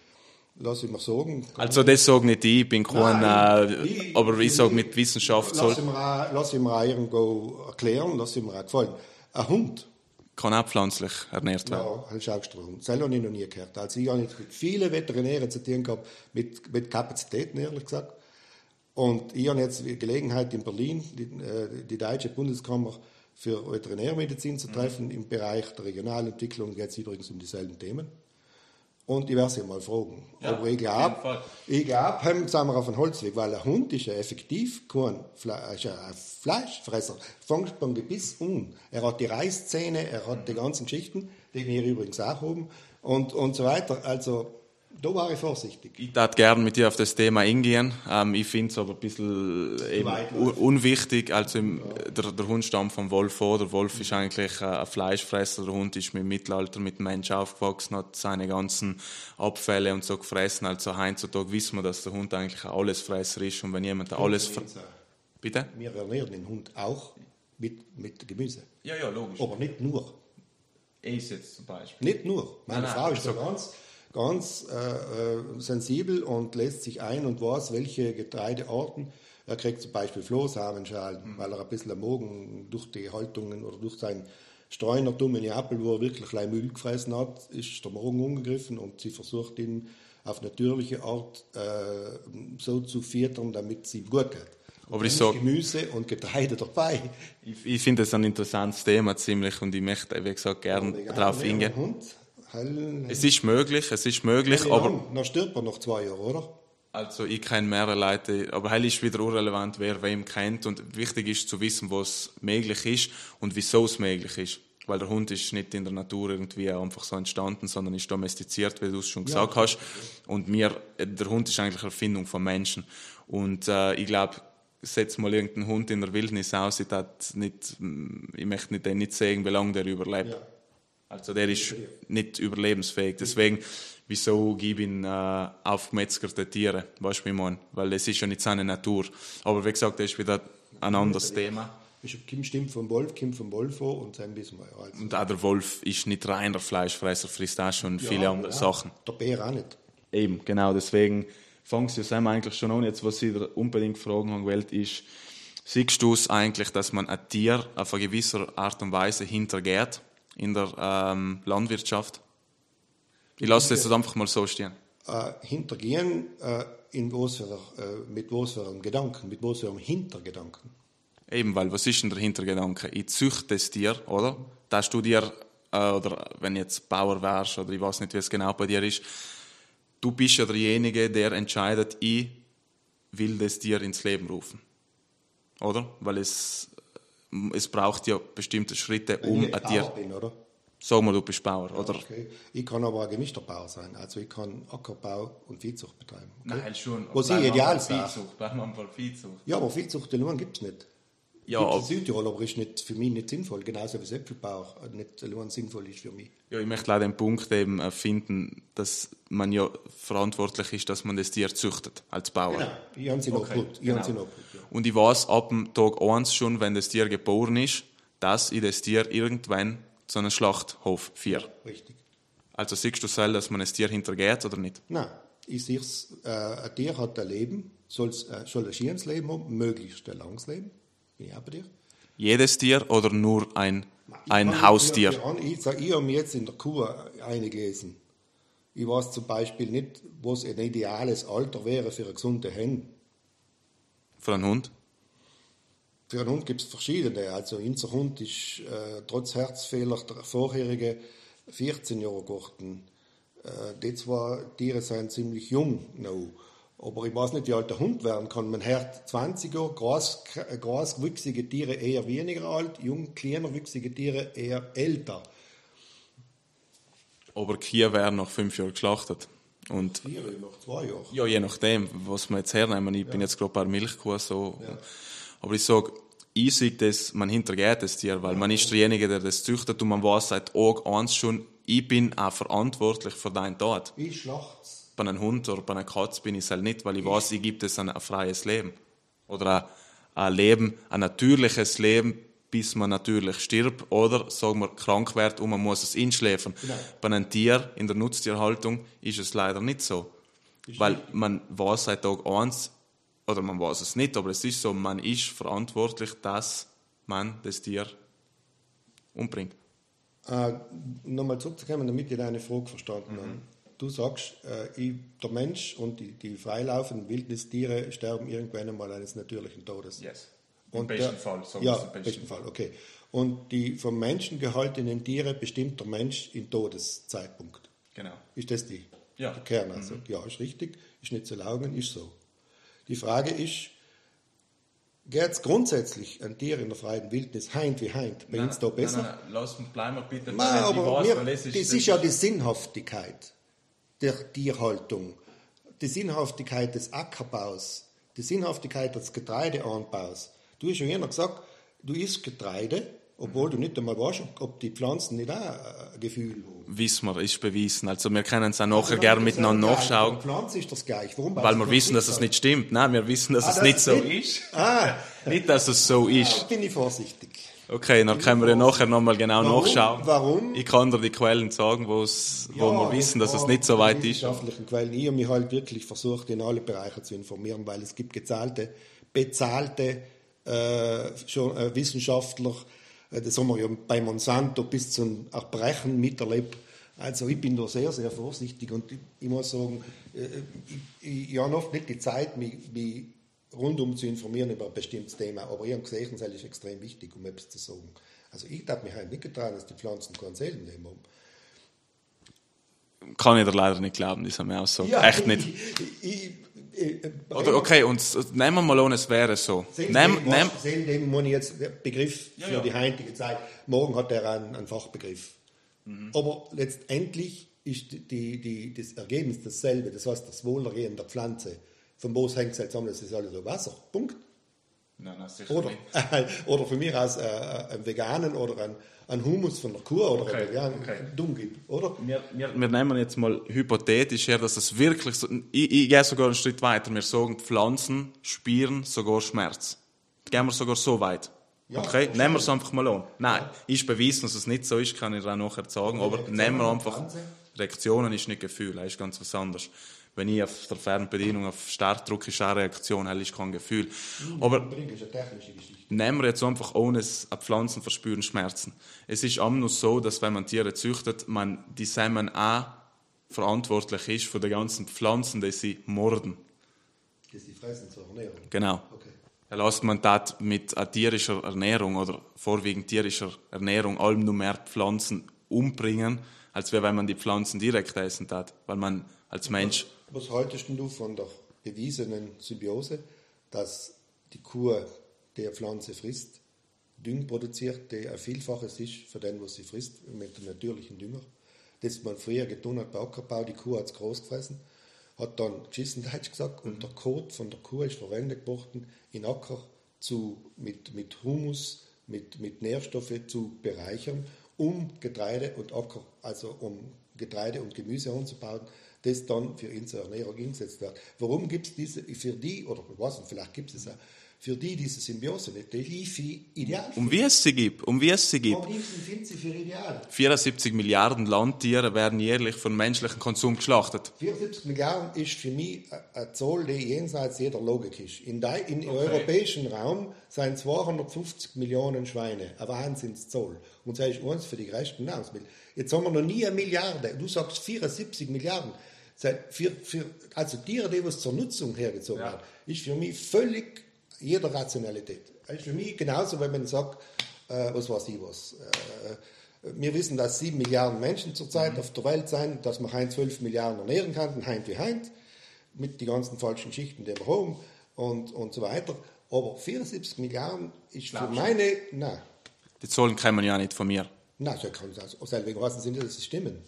Lass ich mir sagen. Also das sage nicht ich, ich bin kein, Nein, äh, ich- aber ich sage mit Wissenschaft Lass soll, ich mir auch, lass ich mir auch irgendwo erklären, lass ich mir auch gefallen. Ein Hund, kann auch pflanzlich ernährt werden. ja, ein Schaugstrahlen. Das habe ich noch nie gehört. Also ich habe nicht mit vielen Veterinären zu tun gehabt, mit, mit Kapazitäten, ehrlich gesagt. Und ich habe jetzt die Gelegenheit in Berlin, die, äh, die Deutsche Bundeskammer für Veterinärmedizin zu treffen. Im Bereich der Regionalentwicklung geht es übrigens um dieselben Themen. Und ich werde sie mal fragen. Ja, Aber ich glaube, ich glaube, sind wir auf einem Holzweg, weil ein Hund ist ja effektiv kein Fleisch, ein Fleischfresser. Fängt von Gebiss an. Er hat die Reißzähne, er hat die ganzen Geschichten, die wir übrigens auch haben, und, und so weiter. Also, da war ich vorsichtig. Ich würde gerne mit dir auf das Thema eingehen. Ähm, ich finde es aber ein bisschen eben unwichtig. Also im, der, der Hund stammt vom Wolf an. Der Wolf ist eigentlich ein Fleischfresser. Der Hund ist mit dem Mittelalter mit dem Mensch aufgewachsen, hat seine ganzen Abfälle und so gefressen. Also heutzutage wissen wir, dass der Hund eigentlich ein Allesfresser ist. Und wenn jemand alles... Bitte? Wir ernähren den Hund auch mit, mit Gemüse. Ja, ja, logisch. Aber nicht nur. Eis jetzt zum Beispiel. Nicht nur. Meine nein, Frau nein, ist so ganz ganz äh, äh, sensibel und lässt sich ein und weiß, welche Getreidearten. Er kriegt zum Beispiel Flohsamenschalen, mhm. weil er ein bisschen am Morgen durch die Haltungen oder durch sein Streunertum in Neapel, wo er wirklich Müll gefressen hat, ist der Morgen umgegriffen und sie versucht ihn auf natürliche Art äh, so zu füttern, damit es ihm gut geht. Aber ich sag, Gemüse und Getreide dabei. Ich, ich finde das ein interessantes Thema ziemlich und ich möchte, wie gesagt, gerne darauf eingehen. Hund Hell, es ist möglich, es ist möglich, aber... Dann stirbt er noch zwei Jahre, oder? Also ich kenne mehrere Leute, aber hell ist wieder irrelevant, wer wem kennt und wichtig ist zu wissen, was möglich ist und wieso es möglich ist. Weil der Hund ist nicht in der Natur irgendwie einfach so entstanden, sondern ist domestiziert, wie du es schon gesagt ja. hast. Und mir, der Hund ist eigentlich eine Erfindung von Menschen. Und äh, ich glaube, setz mal irgendeinen Hund in der Wildnis aus, ich, nicht, ich möchte nicht, nicht sehen, wie lange der überlebt. Ja. Also der ist nicht überlebensfähig. Deswegen, wieso gebe ich ihn äh, aufgemetzgerte Tiere? Weißt du, wie ich meine? Weil das ist ja nicht seine Natur. Aber wie gesagt, das ist wieder ein anderes Thema. Kim stimmt vom Wolf, Kim vom Wolf vor und sein wissen wir ja. Also. Und auch der Wolf ist nicht reiner Fleischfresser, frisst auch schon viele ja, andere ja. Sachen. Der Bär auch nicht. Eben, genau. Deswegen fangen Sie es eigentlich schon an. Jetzt, was ich unbedingt fragen haben wollte, ist, siehst du es eigentlich, dass man ein Tier auf eine gewisse Art und Weise hintergeht? In der ähm, Landwirtschaft? Ich lasse das einfach mal so stehen. Äh, hintergehen äh, in was für, äh, mit was für einem Gedanken, mit was für einem Hintergedanken. Eben, weil was ist denn der Hintergedanke? Ich züchte es dir, oder? Dass du dir, äh, oder wenn jetzt Bauer wärst, oder ich weiß nicht, wie es genau bei dir ist, du bist ja derjenige, der entscheidet, ich will das dir ins Leben rufen. Oder? Weil es es braucht ja bestimmte Schritte, um ein Tier. Bin, oder? Sag mal, du bist Bauer, oder? Okay. Ich kann aber ein gemischter Bauer sein. Also ich kann Ackerbau und Viehzucht betreiben. Okay? Nein, schon. Was ich ideal. Viehzucht, Viehzucht. Ja, aber Viehzucht in gibt es nicht. Ja, in Südtirol, aber ist nicht, für mich nicht sinnvoll, genauso wie das Äpfelbauch nicht allein sinnvoll ist für mich. Ja, ich möchte leider den Punkt eben äh, finden, dass man ja verantwortlich ist, dass man das Tier züchtet, als Bauer. Genau, ich habe sie okay. noch genau. ja. Und ich weiß ab dem Tag 1 schon, wenn das Tier geboren ist, dass ich das Tier irgendwann zu einem Schlachthof führe. Ja, richtig. Also siehst du selber, dass man das Tier hintergeht oder nicht? Nein, ich sehe es, äh, ein Tier hat ein Leben, soll, äh, soll ein schönes Leben haben, möglichst ein langes Leben. Jedes Tier oder nur ein, ein ich Haustier? Ich, ich, ich habe mir jetzt in der Kuh eingelesen. Ich weiß zum Beispiel nicht, was ein ideales Alter wäre für eine gesunde Hen. Für einen Hund? Für einen Hund gibt es verschiedene. Also unser Hund ist äh, trotz Herzfehler der vorherige 14 Jahre geworden. Äh, die zwei Tiere sind ziemlich jung noch. Aber ich weiß nicht, wie alt der Hund werden kann. Man hört 20er, groß, großwüchsige Tiere eher weniger alt, jung, kleiner wüchsige Tiere eher älter. Aber Kühe werden nach fünf Jahren geschlachtet. Und Vier, nach zwei Jahren. Ja, je nachdem, was wir jetzt hernehmen. Ich ja. bin jetzt gerade bei Milchkuh so. Ja. Aber ich sage, ich sehe das, man hintergeht das Tier, weil ja. man ist derjenige, der das züchtet und man weiß seit Tag eins schon, ich bin auch verantwortlich für dein Tod. Ich schlacht's bei einem Hund oder bei einer Katze bin ich es halt nicht, weil ich weiß, ich gibt es ein, ein freies Leben. Oder ein, ein, Leben, ein natürliches Leben, bis man natürlich stirbt oder, sagen wir, krank wird und man muss es inschläfern. Genau. Bei einem Tier in der Nutztierhaltung ist es leider nicht so. Ist weil man weiß seit Tag 1, oder man weiß es nicht, aber es ist so, man ist verantwortlich, dass man das Tier umbringt. Äh, Nochmal zurückzukommen, damit ich deine Frage verstanden habe. Du sagst, äh, der Mensch und die, die freilaufenden Wildnistiere sterben irgendwann einmal eines natürlichen Todes. Yes. Im besten Fall. So ja, im besten Fall, okay. Und die vom Menschen gehaltenen Tiere bestimmt der Mensch in Todeszeitpunkt. Genau. Ist das die? Ja. Der Kern also, mhm. ja, ist richtig, ist nicht zu laugen, ist so. Die Frage ist, geht es grundsätzlich an Tier in der freien Wildnis Heint wie Heint? Bei uns da besser? Nein, nein, lass mich bleiben bitte. Nein, aber weiß, mir, das ist, ist ja die Sinnhaftigkeit der Tierhaltung, die Sinnhaftigkeit des Ackerbaus, die Sinnhaftigkeit des Getreideanbaus. Du hast ja immer gesagt, du isst Getreide, obwohl du nicht einmal weißt, ob die Pflanzen nicht auch ein Gefühl haben. Wissen wir, ist bewiesen. Also wir können es auch nachher also, gerne miteinander nachschauen. Die Pflanze ist das gleich. Warum Weil wir wissen, dass es nicht stimmt. Nein, wir wissen, dass ah, es das nicht so ist. Ah. nicht, dass es so ist. Ja, bin ich vorsichtig. Okay, dann können wir ja nachher nochmal genau Warum? nachschauen. Warum? Ich kann dir die Quellen sagen, wo, es, ja, wo wir wissen, dass es nicht so weit ist. wissenschaftlichen Quellen. Ich habe mich halt wirklich versucht, in alle Bereiche zu informieren, weil es gibt gezahlte, bezahlte äh, schon, äh, Wissenschaftler, äh, das haben wir ja bei Monsanto bis zum Erbrechen miterlebt. Also ich bin da sehr, sehr vorsichtig und ich, ich muss sagen, äh, ich, ich, habe oft nicht die Zeit, mich, mich rundum zu informieren über ein bestimmtes Thema, aber ich habe gesehen, es ist extrem wichtig, um etwas zu sagen. Also ich darf mich halt nicht getragen, dass die Pflanzen keine Seelenleben haben. Kann ich dir leider nicht glauben, diese Aussage. Ja, Echt nicht. Ich, ich, äh, Oder okay, und nehmen wir mal an, es wäre so. Nehm, nehm, dem muss ich jetzt der Begriff für ja, die heutige Zeit. Morgen hat er einen, einen Fachbegriff. Mhm. Aber letztendlich ist die, die, das Ergebnis dasselbe. Das heißt, das Wohlergehen der Pflanze. Von wo hängt es halt zusammen? Das ist alles so Wasser. Punkt. Nein, nein, oder, äh, oder von mir aus äh, einen veganen oder einen, einen Humus von der Kuh oder okay, einen okay. Dumm gibt, oder? Wir, wir, wir, nehmen jetzt mal hypothetisch her, dass es wirklich so, ich, ich gehe sogar einen Schritt weiter, wir sagen, Pflanzen spüren sogar Schmerz. Gehen wir sogar so weit. Ja, okay, nehmen wir es einfach mal an. Nein, ja. ist bewiesen, dass es nicht so ist, kann ich dir auch nachher sagen, aber nehmen wir einfach, Reaktionen ist nicht Gefühl, das ist ganz was anderes wenn ich auf der Fernbedienung auf Start drücke, ist eine Reaktion, hell ist kein Gefühl. Mhm, Aber nehmen wir jetzt einfach ohne Pflanzen verspüren Schmerzen. Es ist auch nur so, dass wenn man Tiere züchtet, man die Samen auch verantwortlich ist für die ganzen Pflanzen, die sie morden. Die sie fressen zur Ernährung? Genau. Okay. Lässt man das mit tierischer Ernährung oder vorwiegend tierischer Ernährung allem nur mehr Pflanzen umbringen, als wenn man die Pflanzen direkt essen hat, weil man als Mensch was haltest du von der bewiesenen Symbiose, dass die Kuh, die eine Pflanze frisst, Düng produziert, der ein Vielfaches ist für den, was sie frisst, mit dem natürlichen Dünger? Das man früher getan hat bei Ackerbau, die Kuh hat es groß gefressen, hat dann geschissen, Deutsch gesagt, und der Kot von der Kuh ist verwendet worden, in Acker zu, mit, mit Humus, mit, mit Nährstoffe zu bereichern, um Getreide und Acker, also um Getreide und Gemüse anzubauen, das dann für unsere Ernährung eingesetzt wird. Warum gibt es diese, für die, oder was, vielleicht gibt es auch, für die diese Symbiose nicht, die ich für ideal Um wie es sie gibt, um wie es sie gibt. Warum finden sie für ideal? 74 Milliarden Landtiere werden jährlich von menschlichem Konsum geschlachtet. 74 Milliarden ist für mich eine Zahl, die jenseits jeder Logik ist. In, der, im okay. europäischen Raum sind 250 Millionen Schweine, eine Wahnsinnszahl. Und das ist eins für die größten Nahrungsmittel. Jetzt haben wir noch nie eine Milliarde. Du sagst 74 Milliarden. Für, für, also Tiere, die was zur Nutzung hergezogen ja. hat, ist für mich völlig jeder Rationalität. Das ist für mich genauso, wenn man sagt, äh, was weiß ich was. Äh, wir wissen, dass sieben Milliarden Menschen zurzeit mhm. auf der Welt sind, dass man ein 12 Milliarden ernähren kann, Heint wie Heint, mit den ganzen falschen Schichten, die wir haben und, und so weiter. Aber 74 Milliarden ist für meine. Nein. Die Zahlen kommen ja nicht von mir. Nein, so kann es aus Weise sind, dass sie stimmen.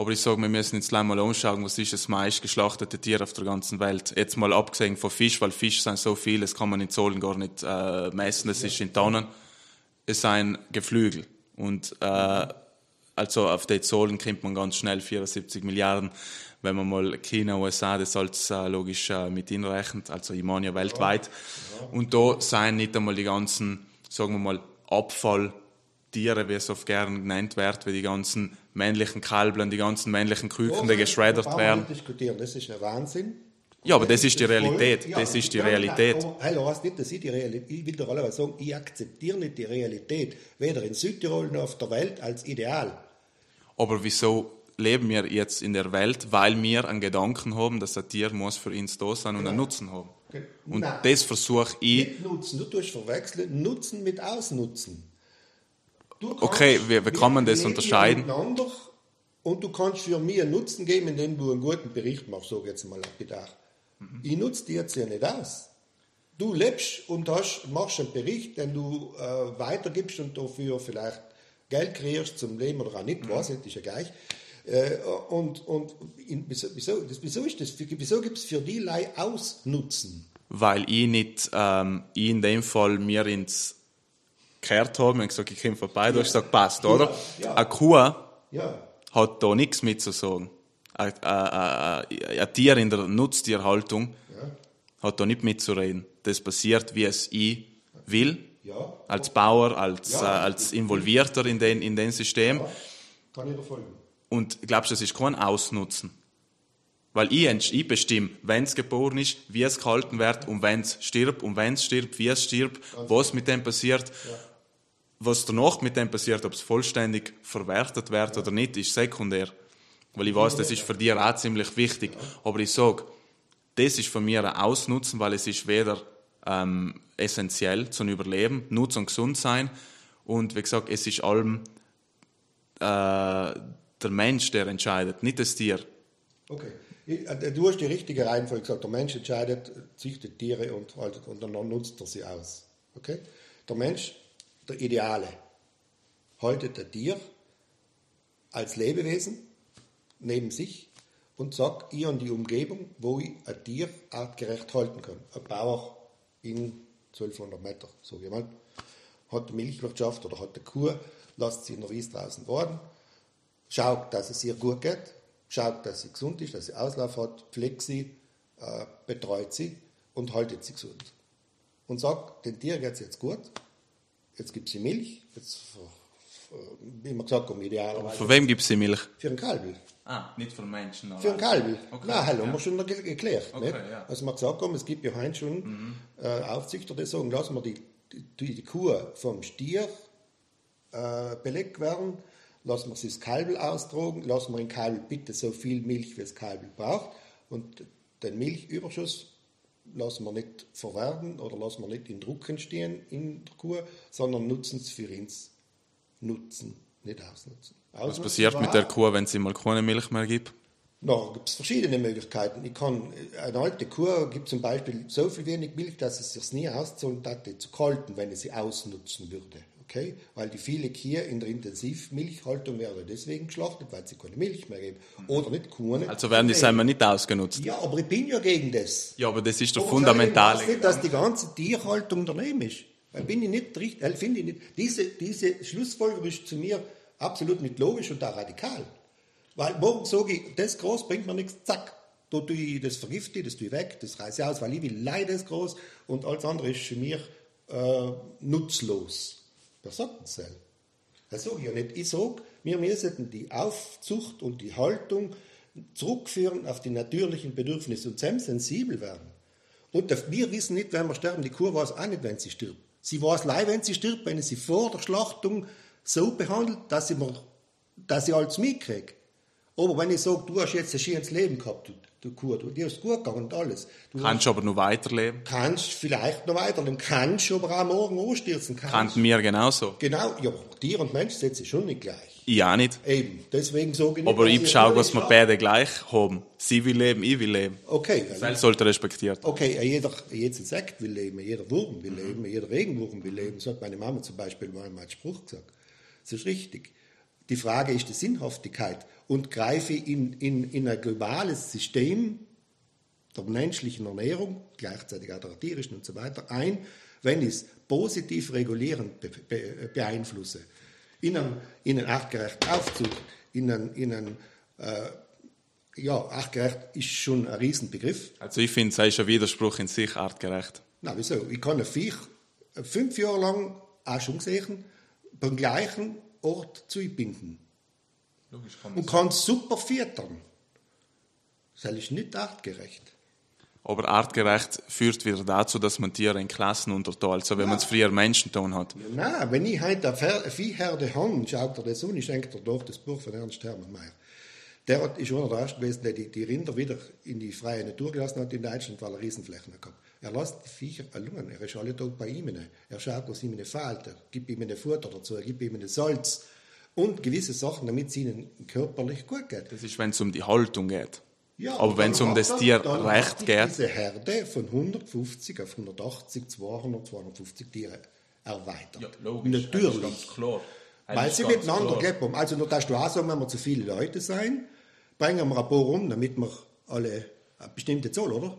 Aber ich sage, wir müssen jetzt mal anschauen, was ist das meist geschlachtete Tier auf der ganzen Welt. Jetzt mal abgesehen von Fisch, weil Fisch sind so viele, das kann man in Zollen gar nicht äh, messen, das ist in Tonnen. Es sind Geflügel. Und äh, also auf die Zollen kommt man ganz schnell 74 Milliarden. Wenn man mal China, USA, das als äh, logisch äh, mit inrechnet, also ich meine ja weltweit. Und da sind nicht einmal die ganzen, sagen wir mal, Abfalltiere, wie es oft gern genannt wird, wie die ganzen männlichen Kalblen, die ganzen männlichen Küken, die geschreddert werden. diskutieren, das ist ein Wahnsinn. Ja, aber das ist die Realität. Das ist die Realität. Hallo, heißt nicht, dass ich die Realität, ich will doch alle sagen, ich akzeptiere nicht die Realität, weder in Südtirol noch auf der Welt als Ideal. Aber wieso leben wir jetzt in der Welt? Weil wir einen Gedanken haben, dass ein Tier muss für uns da sein und einen Nutzen haben. Und Nein, das versuche ich. Nicht Nutzen, du tust verwechseln Nutzen mit Ausnutzen. Okay, wie, wie kann man das unterscheiden? Und du kannst für mich einen Nutzen geben, indem du einen guten Bericht machst, so jetzt mal gedacht. Mhm. Ich nutze dir jetzt ja nicht aus. Du lebst und hast, machst einen Bericht, den du äh, weitergibst und dafür vielleicht Geld kriegst zum Leben oder auch nicht, mhm. weiß ist ja gleich. Äh, und und in, wieso, wieso, wieso ist das? Wieso gibt es für die Leute Ausnutzen? Weil ich nicht, ähm, ich in dem Fall mir ins gehört habe und gesagt, ich komme vorbei, du hast gesagt, passt, oder? Ja. Eine Kuh hat da nichts mitzusagen. Ein, ein, ein, Tier in der Nutztierhaltung hat da nicht mitzureden. Das passiert, wie es ich will, als Bauer, als, äh, als Involvierter in den, in den System. Kann ich da folgen. Und glaubst du, das ist kein Ausnutzen? Weil ich, ich bestimme, wenn es geboren ist, wie es gehalten wird und wenn es stirbt und wenn es stirbt, wie es stirbt, was mit dem passiert. Ja. Was danach mit dem passiert, ob es vollständig verwertet wird oder nicht, ist sekundär. Weil ich weiß, das ist für dich auch ziemlich wichtig. Aber ich sage, das ist von mir ein Ausnutzen, weil es ist weder ähm, essentiell zum Überleben, nur zum Gesundsein. Und wie gesagt, es ist allem äh, der Mensch, der entscheidet, nicht das Tier. Okay. Äh, du hast die richtige Reihenfolge gesagt. Der Mensch entscheidet, züchtet Tiere und, und dann nutzt er sie aus. Okay? Der Mensch, der Ideale, haltet ein Tier als Lebewesen neben sich und sagt ihr an die Umgebung, wo ich ein Tier artgerecht halten kann. Ein Bauer in 1200 Meter, so jemand, hat Milchwirtschaft oder hat eine Kuh, lasst sie in der Wiese draußen worden schaut, dass es ihr gut geht, schaut, dass sie gesund ist, dass sie Auslauf hat, pflegt sie, äh, betreut sie und haltet sie gesund. Und sagt, den Tieren geht es jetzt gut, jetzt gibt sie Milch, jetzt, wie man gesagt haben, idealerweise. Von wem gibt sie Milch? Für einen Kalbel. Ah, nicht von Menschen. Für einen Kalbel. Okay, Nein, hallo, ja. haben wir schon geklärt. Okay, ja. Also man gesagt haben, es gibt ja heute schon mhm. äh, Aufzüchter, die sagen, lassen wir die, die, die Kuh vom Stier äh, belegt werden, lassen wir sie das Kalbel austragen, lassen wir den Kalbel bitte so viel Milch, wie das Kalbel braucht und den Milchüberschuss lassen wir nicht verwerten oder lassen wir nicht in Druck entstehen in der Kuh, sondern nutzen es für uns nutzen, nicht ausnutzen. ausnutzen Was passiert mit der Kuh, wenn sie mal keine Milch mehr gibt? Na, gibt es verschiedene Möglichkeiten. Ich kann, eine alte Kuh gibt zum Beispiel so viel wenig Milch, dass es sich nie auszahlen würde, zu kalten, wenn ich sie ausnutzen würde. Okay? Weil die viele Kühe in der Intensivmilchhaltung werden deswegen geschlachtet, weil sie keine Milch mehr geben. Oder nicht Kuhne. Also werden die selber nicht ausgenutzt. Ja, aber ich bin ja gegen das. Ja, aber das ist doch fundamental. Ich nicht, dass die ganze Tierhaltung daneben ist. Weil bin ich nicht richtig, äh, finde ich nicht. Diese, diese Schlussfolgerung ist zu mir absolut nicht logisch und auch radikal. Weil morgen sage ich, das groß bringt mir nichts, zack. Da tue ich das vergifte, das tue ich weg, das reiße ich aus, weil ich will leider das groß und alles andere ist für mich äh, nutzlos. Wer sagt das denn? Das sage ich ja nicht. Ich sage, wir müssen die Aufzucht und die Haltung zurückführen auf die natürlichen Bedürfnisse und selbst sensibel werden. Und wir wissen nicht, wenn wir sterben, die Kuh weiß auch nicht, wenn sie stirbt. Sie weiß leider, wenn sie stirbt, wenn sie vor der Schlachtung so behandelt, dass sie, mir, dass sie alles mitkriegt. Aber wenn ich sage, du hast jetzt ein schönes Leben gehabt, du du, dir ist gut gegangen und alles. Du kannst aber noch weiterleben. Kannst vielleicht noch weiterleben, kannst aber auch morgen anstürzen. Kann mir genauso. Genau, ja, Tier und Mensch setzen schon nicht gleich. Ich auch nicht. Eben, deswegen sage ich Aber ich schaue, was wir beide gleich haben. Sie will leben, ich will leben. Okay. Das sollte respektiert. Okay, jeder, jeder Insekt will leben, jeder Wurm will leben, jeder Regenwurm will leben. So hat meine Mama zum Beispiel mal einen Spruch gesagt. Das ist richtig. Die Frage ist die Sinnhaftigkeit und greife in, in, in ein globales System der menschlichen Ernährung, gleichzeitig auch der tierischen und so weiter, ein, wenn ich es positiv regulierend be, be, beeinflusse. In einen, in einen artgerechten Aufzug, in einen, in einen äh, ja, artgerecht ist schon ein Riesenbegriff. Also ich finde, es ist ein Widerspruch in sich, artgerecht. Na, wieso? Ich kann ein Viech fünf Jahre lang auch schon gesehen, beim gleichen Ort zu binden. Logisch, kann und kann super füttern. Das ist nicht artgerecht. Aber artgerecht führt wieder dazu, dass man Tiere in Klassen unterteilt, also wenn ja. man es früher Menschen tun hat. Nein, wenn ich heute eine Viehherde habe, schaut er das an, ich denke er doch das Buch von Ernst Hermann Mayer. Der ist einer der ersten gewesen, der die, die Rinder wieder in die freie Natur gelassen hat in Deutschland, weil er Riesenflächen hat. Er lässt die Viecher allein, er ist alle Tag bei ihm. Er schaut, was ihm fehlt, er gibt ihm Futter dazu, er gibt ihm Salz, und gewisse Sachen, damit es ihnen körperlich gut geht. Das ist, wenn es um die Haltung geht. Ja, Aber wenn es um das Tier recht geht. diese Herde von 150 auf 180, 200, 250 Tiere erweitert. Natürlich. klar. Weil sie miteinander haben. Also, nur darfst du auch sagen, wenn wir zu viele Leute sein, bringen wir ein paar um, damit wir alle eine bestimmte Zahl, oder?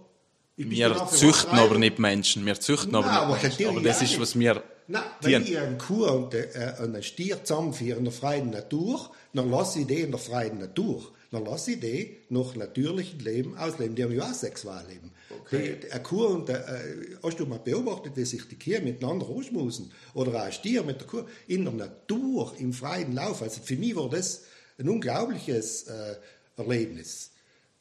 Wir züchten aber nicht Menschen. Wir züchten Nein, aber aber nicht Menschen. natürlich Aber das ist, was wir Nein, wenn Tieren. ich eine Kuh und äh, einen Stier zusammenführe in der freien Natur, dann lasse ich die in der freien Natur. Dann lasse ich die nach natürlichem Leben ausleben. Die haben ja auch Sexualleben. Okay. Die, eine Kuh und der, äh, hast du mal beobachtet, wie sich die Kühe miteinander ausschmusen? Oder ein Stier mit der Kuh in der Natur, im freien Lauf. Also für mich war das ein unglaubliches äh, Erlebnis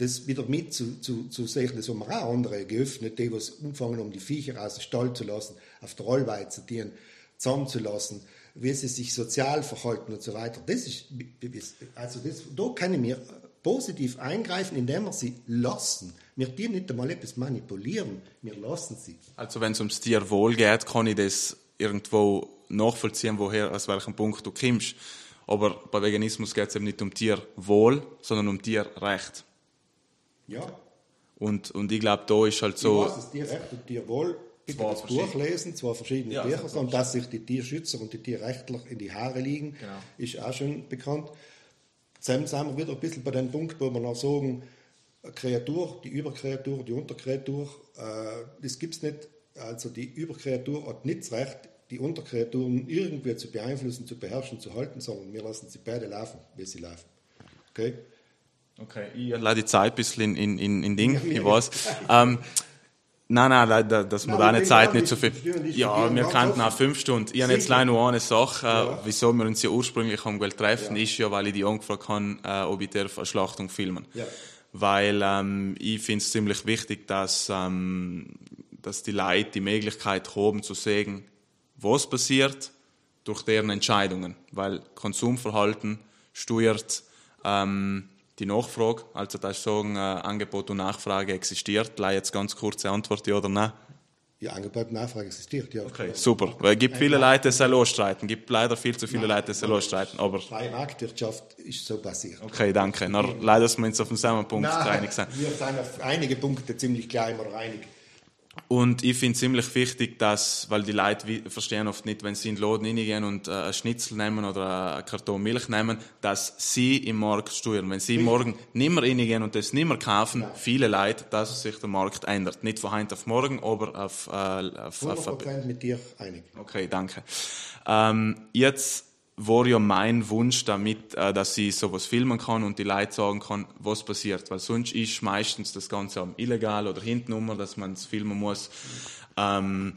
das wieder mit zu, zu, zu sehen. Das haben wir auch andere geöffnet, die was anfangen, um die Viecher aus dem Stall zu lassen, auf der Rollweize Tieren zusammenzulassen, wie sie sich sozial verhalten und so weiter. Das ist, also das, da können wir positiv eingreifen, indem wir sie lassen. Wir tun nicht einmal etwas manipulieren, wir lassen sie. Also wenn es ums Tierwohl geht, kann ich das irgendwo nachvollziehen, woher, aus welchem Punkt du kommst. Aber bei Veganismus geht es eben nicht um Tierwohl, sondern um Tierrecht. Ja, Und, und ich glaube, da ist halt ich so, weiß es, Tierrecht und Tierwohl, bitte Zwei das Buch lesen, zwei verschiedene Ja, Bücher, und dass sich die Tierschützer und die Tierrechtler in die Haare liegen, Genau. ist auch schon bekannt. Zusammen sind wir wieder ein bisschen bei dem Punkt, wo wir noch sagen, eine Kreatur, die Überkreatur, die Unterkreatur, äh, das gibt es nicht. Also die Überkreatur hat nicht das Recht, die Unterkreaturen irgendwie zu beeinflussen, zu beherrschen, zu halten, sondern wir lassen sie beide laufen, wie sie laufen. Okay? Okay, ich lade die Zeit ein bisschen in, in, in Ding, ich weiß. Ähm, nein, nein, dass wir da eine Zeit nicht so viel. Ja, wir könnten auch fünf Stunden. Ich habe jetzt leider noch eine Sache, äh, Ja. wieso wir uns ja ursprünglich haben treffen, ist ja, weil ich die angefragt habe, äh, ob ich eine Schlachtung filmen. Ja. Weil ähm, ich finde es ziemlich wichtig, dass, ähm, dass die Leute die Möglichkeit haben zu sehen, was passiert durch deren Entscheidungen. Weil Konsumverhalten steuert ähm, die Nachfrage. Also das ist sagen, äh, Angebot und Nachfrage existiert. Leider jetzt ganz kurze Antwort, ja oder nein? Ja, Angebot und Nachfrage existiert, ja. Okay, super. Weil es gibt viele Leute, die es losstreiten. Es gibt leider viel zu viele Leute, die es losstreiten. Aber Freie Marktwirtschaft ist so passiert. okay, danke. Na, leider sind wir uns auf demselben Punkt Nein, einig sind. wir sind auf einige Punkte ziemlich gleich oder einig. Und ich finde ziemlich wichtig, dass, weil die Leute verstehen oft nicht, wenn sie in den Laden reingehen und äh, ein Schnitzel nehmen oder ein Karton Milch nehmen, dass sie im Markt steuern. Wenn sie morgen nicht mehr reingehen und das nicht mehr kaufen, viele Leute, dass sich der Markt ändert. Nicht von heute auf morgen, aber auf, äh, auf, auf, 100% mit dir einig. Okay, danke. Ähm, jetzt war ja mein Wunsch damit, äh, dass ich sowas filmen kann und die Leute sagen kann, was passiert. Weil sonst ist meistens das Ganze am illegal oder hintenrum, dass man es filmen muss. Ähm,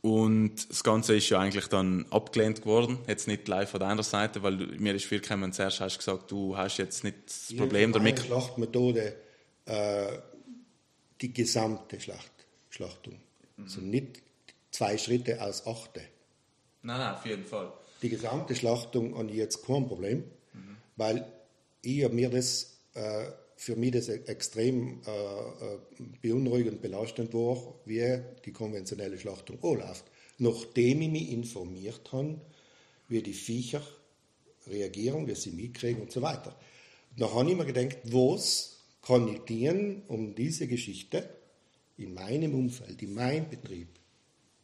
und das Ganze ist ja eigentlich dann abgelehnt geworden. Jetzt nicht live von deiner Seite, weil mir ist viel gekommen, zuerst hast du gesagt, du hast jetzt nicht das Problem Meine damit. Schlachtmethode, äh, die gesamte Schlacht, Schlachtung. Mhm. Also nicht zwei Schritte aus achte. Nein, nein, auf jeden Fall. Die gesamte Schlachtung ich jetzt kein Problem, weil ich mir das, äh, für mich das e- extrem äh, äh, beunruhigend belastend war, wie die konventionelle Schlachtung anläuft. Nachdem ich mich informiert habe, wie die Viecher reagieren, wie sie mitkriegen und so weiter. Dann habe ich mir gedacht, was kann ich tun, um diese Geschichte in meinem Umfeld, in meinem Betrieb,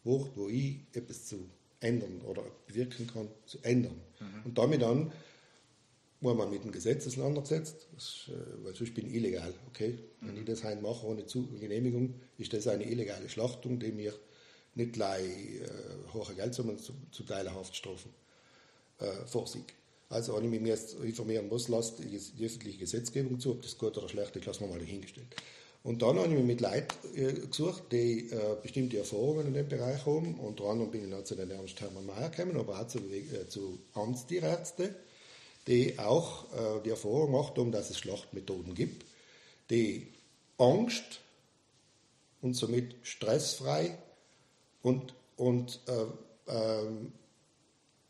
wo, wo ich etwas zu ändern oder bewirken kann, zu ändern. Und damit dann, wo man mit dem Gesetz auseinandergesetzt, das, äh, weil sonst bin ich illegal, okay? Wenn ich das heute mache ohne Zu Genehmigung, ist das eine illegale Schlachtung, die mir nicht gleich äh, hohe Geldsummen zu, zu Teil Haftstrafen äh, vorsieht. Also habe ich mich jetzt informieren muss, lasst die, die öffentliche Gesetzgebung zu, ob das gut oder schlecht ist, lassen wir mal dahingestellt. Und dann habe ich mich mit Leuten äh, gesucht, die äh, bestimmte Erfahrungen in dem Bereich haben. Unter anderem bin ich noch zu den Ernst Hermann Mayer gekommen, aber auch zu, äh, zu Amtstierärzten, die auch äh, die Erfahrung gemacht haben, dass es Schlachtmethoden gibt, die Angst und somit stressfrei und, und äh,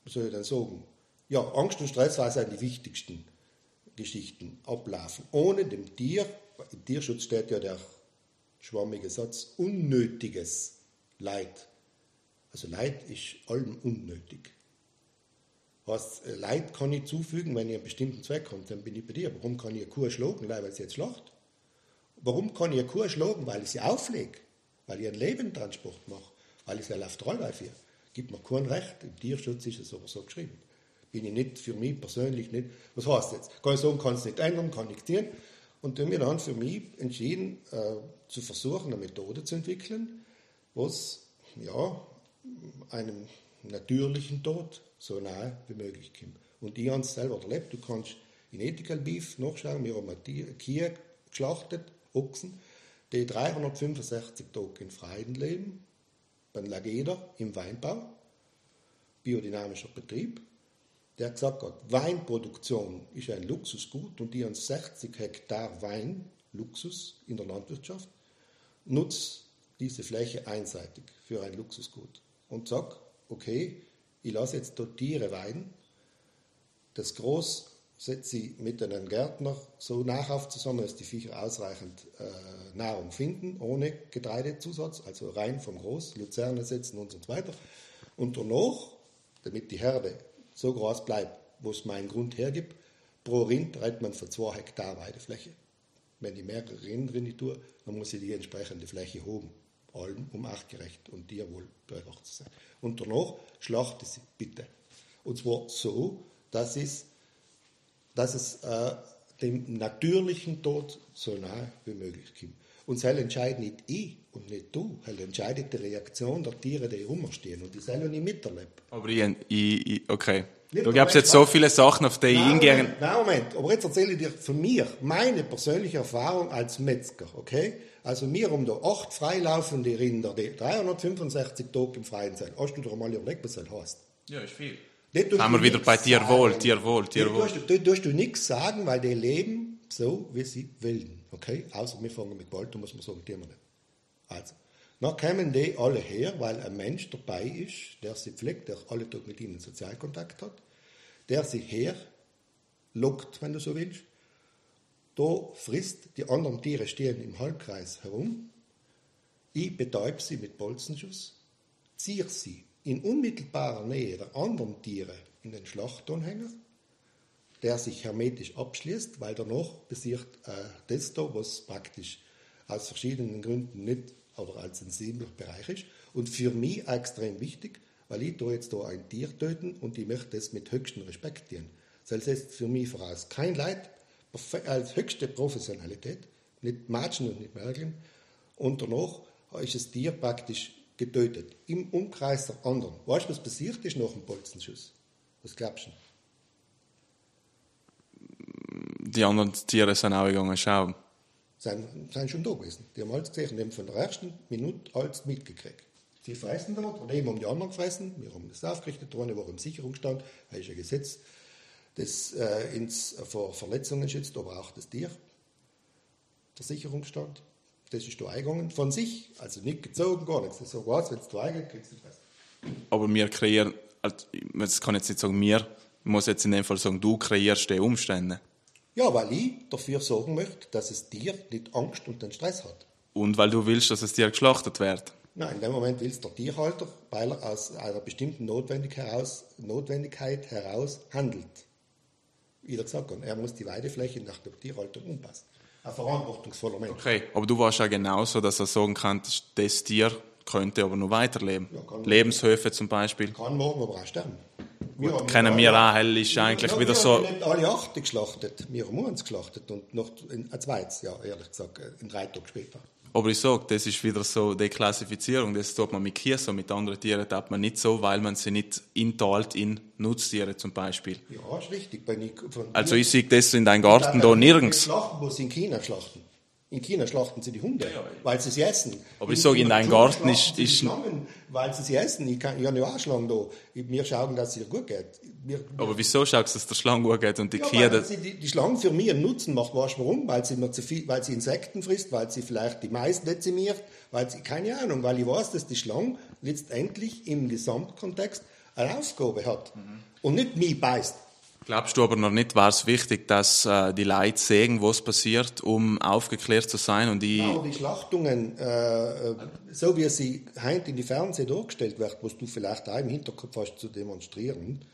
wie soll ich denn sagen, ja, Angst und Stressfrei sind die wichtigsten Geschichten ablaufen. Ohne dem Tier, im Tierschutz steht ja der schwammige Satz, unnötiges Leid. Also Leid ist allem unnötig. Heißt, äh, Leid kann ich zufügen, wenn ich einen bestimmten Zweck habe, dann bin ich bei dir. Warum kann ich eine Kuh schlagen, weil sie jetzt schlacht? Warum kann ich eine Kuh schlagen, weil ich sie auflege? Weil ich einen Lebendtransport mache? Weil ich sie auf Trollweif führe? Gibt mir kein Recht. Im Tierschutz ist es aber so geschrieben. Bin ich nicht für mich persönlich nicht. Was heißt jetzt? Kann ich sagen, kann es nicht ändern, kann nichts tun. Und dann haben wir dann für mich entschieden, äh, zu versuchen, eine Methode zu entwickeln, was ja, einem natürlichen Tod so nahe wie möglich kommt. Und ich habe es selber erlebt. Du kannst in Ethical Beef nachschauen. Wir haben eine Kühe geschlachtet, Ochsen, die 365 Tage in Freien leben, beim Lageder im Weinbau, biodynamischer Betrieb der gesagt hat, Weinproduktion ist ein Luxusgut und die an 60 Hektar Wein, Luxus in der Landwirtschaft, nutzt diese Fläche einseitig für ein Luxusgut. Und sagt, okay, ich lasse jetzt dort Tiere weiden, das Groß setze ich mit einem Gärtner so nachauf zusammen, dass die Viecher ausreichend äh, Nahrung finden, ohne Getreidezusatz, also rein vom Groß, Luzerne setzen und so weiter. Und danach, damit die Herde so groß bleibt, wo es meinen Grund hergibt. Pro Rind reitet man für zwei Hektar Weidefläche. Wenn ich mehrere Rinder drin tue, dann muss ich die entsprechende Fläche hoben. Allem um artgerecht und tierwohl bürgerlich zu sein. Und danach schlachte sie bitte. Und zwar so, dass es, dass es äh, dem natürlichen Tod so nahe wie möglich kommt. Und das entscheidet nicht ich und nicht du. Das entscheidet die Reaktion der Tiere, die rumstehen. Und die sollen nicht miterleben. Aber ich, ich, ich okay. Nicht du gibst jetzt so viele Sachen, auf die ich hingehen. Nein, Moment. Aber jetzt erzähle ich dir von mir, meine persönliche Erfahrung als Metzger, okay? Also wir haben da acht freilaufende Rinder, die 365 Tage im Freien sind. Hast du dir mal überlegt, was das heißt? Ja, ist viel. Haben wir wieder bei Tierwohl, Tierwohl, Tierwohl. Da tust du nichts sagen, weil die leben so, wie sie wollen. Okay? Außer wir fangen mit Gewalt, muss man sagen, die wir nicht. Also, dann kommen die alle her, weil ein Mensch dabei ist, der sie pflegt, der alle Tag mit ihnen Sozialkontakt hat, der sie her lockt, wenn du so willst. Da frisst, die anderen Tiere stehen im Halbkreis herum. Ich betäube sie mit Bolzenschuss, ziehe sie in unmittelbarer Nähe der anderen Tiere in den Schlachtanhänger der sich hermetisch abschließt, weil danach passiert äh, das da, was praktisch aus verschiedenen Gründen nicht oder als sensibler Bereich ist. Und für mich extrem wichtig, weil ich da jetzt da ein Tier töten und ich möchte das mit höchstem Respekt tun. Das heißt für mich voraus kein Leid, als höchste Professionalität, nicht Matschen und nicht Mergeln. Und danach ist das Tier praktisch getötet, im Umkreis der anderen. Weißt du, was passiert ist nach dem Bolzenschuss? Was glaubst du? die anderen Tiere sind auch gegangen schauen. Sind, sind schon da gewesen. Die haben alles gesehen die haben von der ersten Minute alles mitgekriegt. Sie fressen dort, oder eben haben die anderen gefressen. Wir haben das aufgerichtet, eine Woche im Sicherungsstand. Das ist ein Gesetz, das äh, uns vor Verletzungen schützt, aber auch das Tier. Der Sicherungsstand. Das ist da eingegangen von sich, also nicht gezogen, gar nichts. Das ist so was, wenn es da eingeht, kriegst du es Aber wir kreieren, also, das kann jetzt nicht sagen, wir, ich muss jetzt in dem Fall sagen, du kreierst die Umstände. Ja, weil ich dafür sorgen möchte, dass es Tier nicht Angst und den Stress hat. Und weil du willst, dass es Tier geschlachtet wird? Nein, in dem Moment will es der Tierhalter, weil er aus einer bestimmten Notwendigkeit heraus, Notwendigkeit heraus handelt. Wie er gesagt hat, er muss die Weidefläche nach der Tierhaltung umpassen. Ein verantwortungsvoller Mensch. Okay, aber du warst ja genauso, dass er sagen kann, das Tier könnte aber noch weiterleben. Ja, Lebenshöfe zum Beispiel. Kann morgen aber auch sterben. Wir kennen wir auch, hell ist eigentlich ja, wieder so. Wir haben alle acht geschlachtet. Wir haben uns geschlachtet und noch ein zweites, ja, ehrlich gesagt, in drei Tagen später. Aber ich sage, das ist wieder so die Klassifizierung, das tut man mit Kiesen, mit anderen Tieren tut man nicht so, weil man sie nicht inteilt in Nutztiere zum Beispiel. Ja, ist richtig. Also ich sehe das in deinem Garten da nirgends. Schlachten, sie in China schlachten. In China schlachten sie die Hunde, ja, weil sie sie essen. Aber ich sage, in deinem Garten ist... ist Schlangen, weil sie sie essen. Ich, kann, ich habe ja auch Schlangen da. Wir schauen, dass es ihr gut geht. Wir, aber wieso schaust du, dass der Schlange gut geht und die ja, sie die, die Schlange für mich einen Nutzen macht. Weißt du warum? Weil sie, immer zu viel, weil sie Insekten frisst, weil sie vielleicht die Mais dezimiert, weil sie... Keine Ahnung, weil ich weiß, dass die Schlange letztendlich im Gesamtkontext eine Aufgabe hat. Mhm. Und nicht mich beißt. Glaubst du aber noch nicht, war es wichtig, dass äh, die Leute sehen, was passiert, um aufgeklärt zu sein? Und die, genau, die Schlachtungen, äh, so wie sie heute in die Fernsehen dargestellt werden, was du vielleicht auch im Hinterkopf hast zu demonstrieren,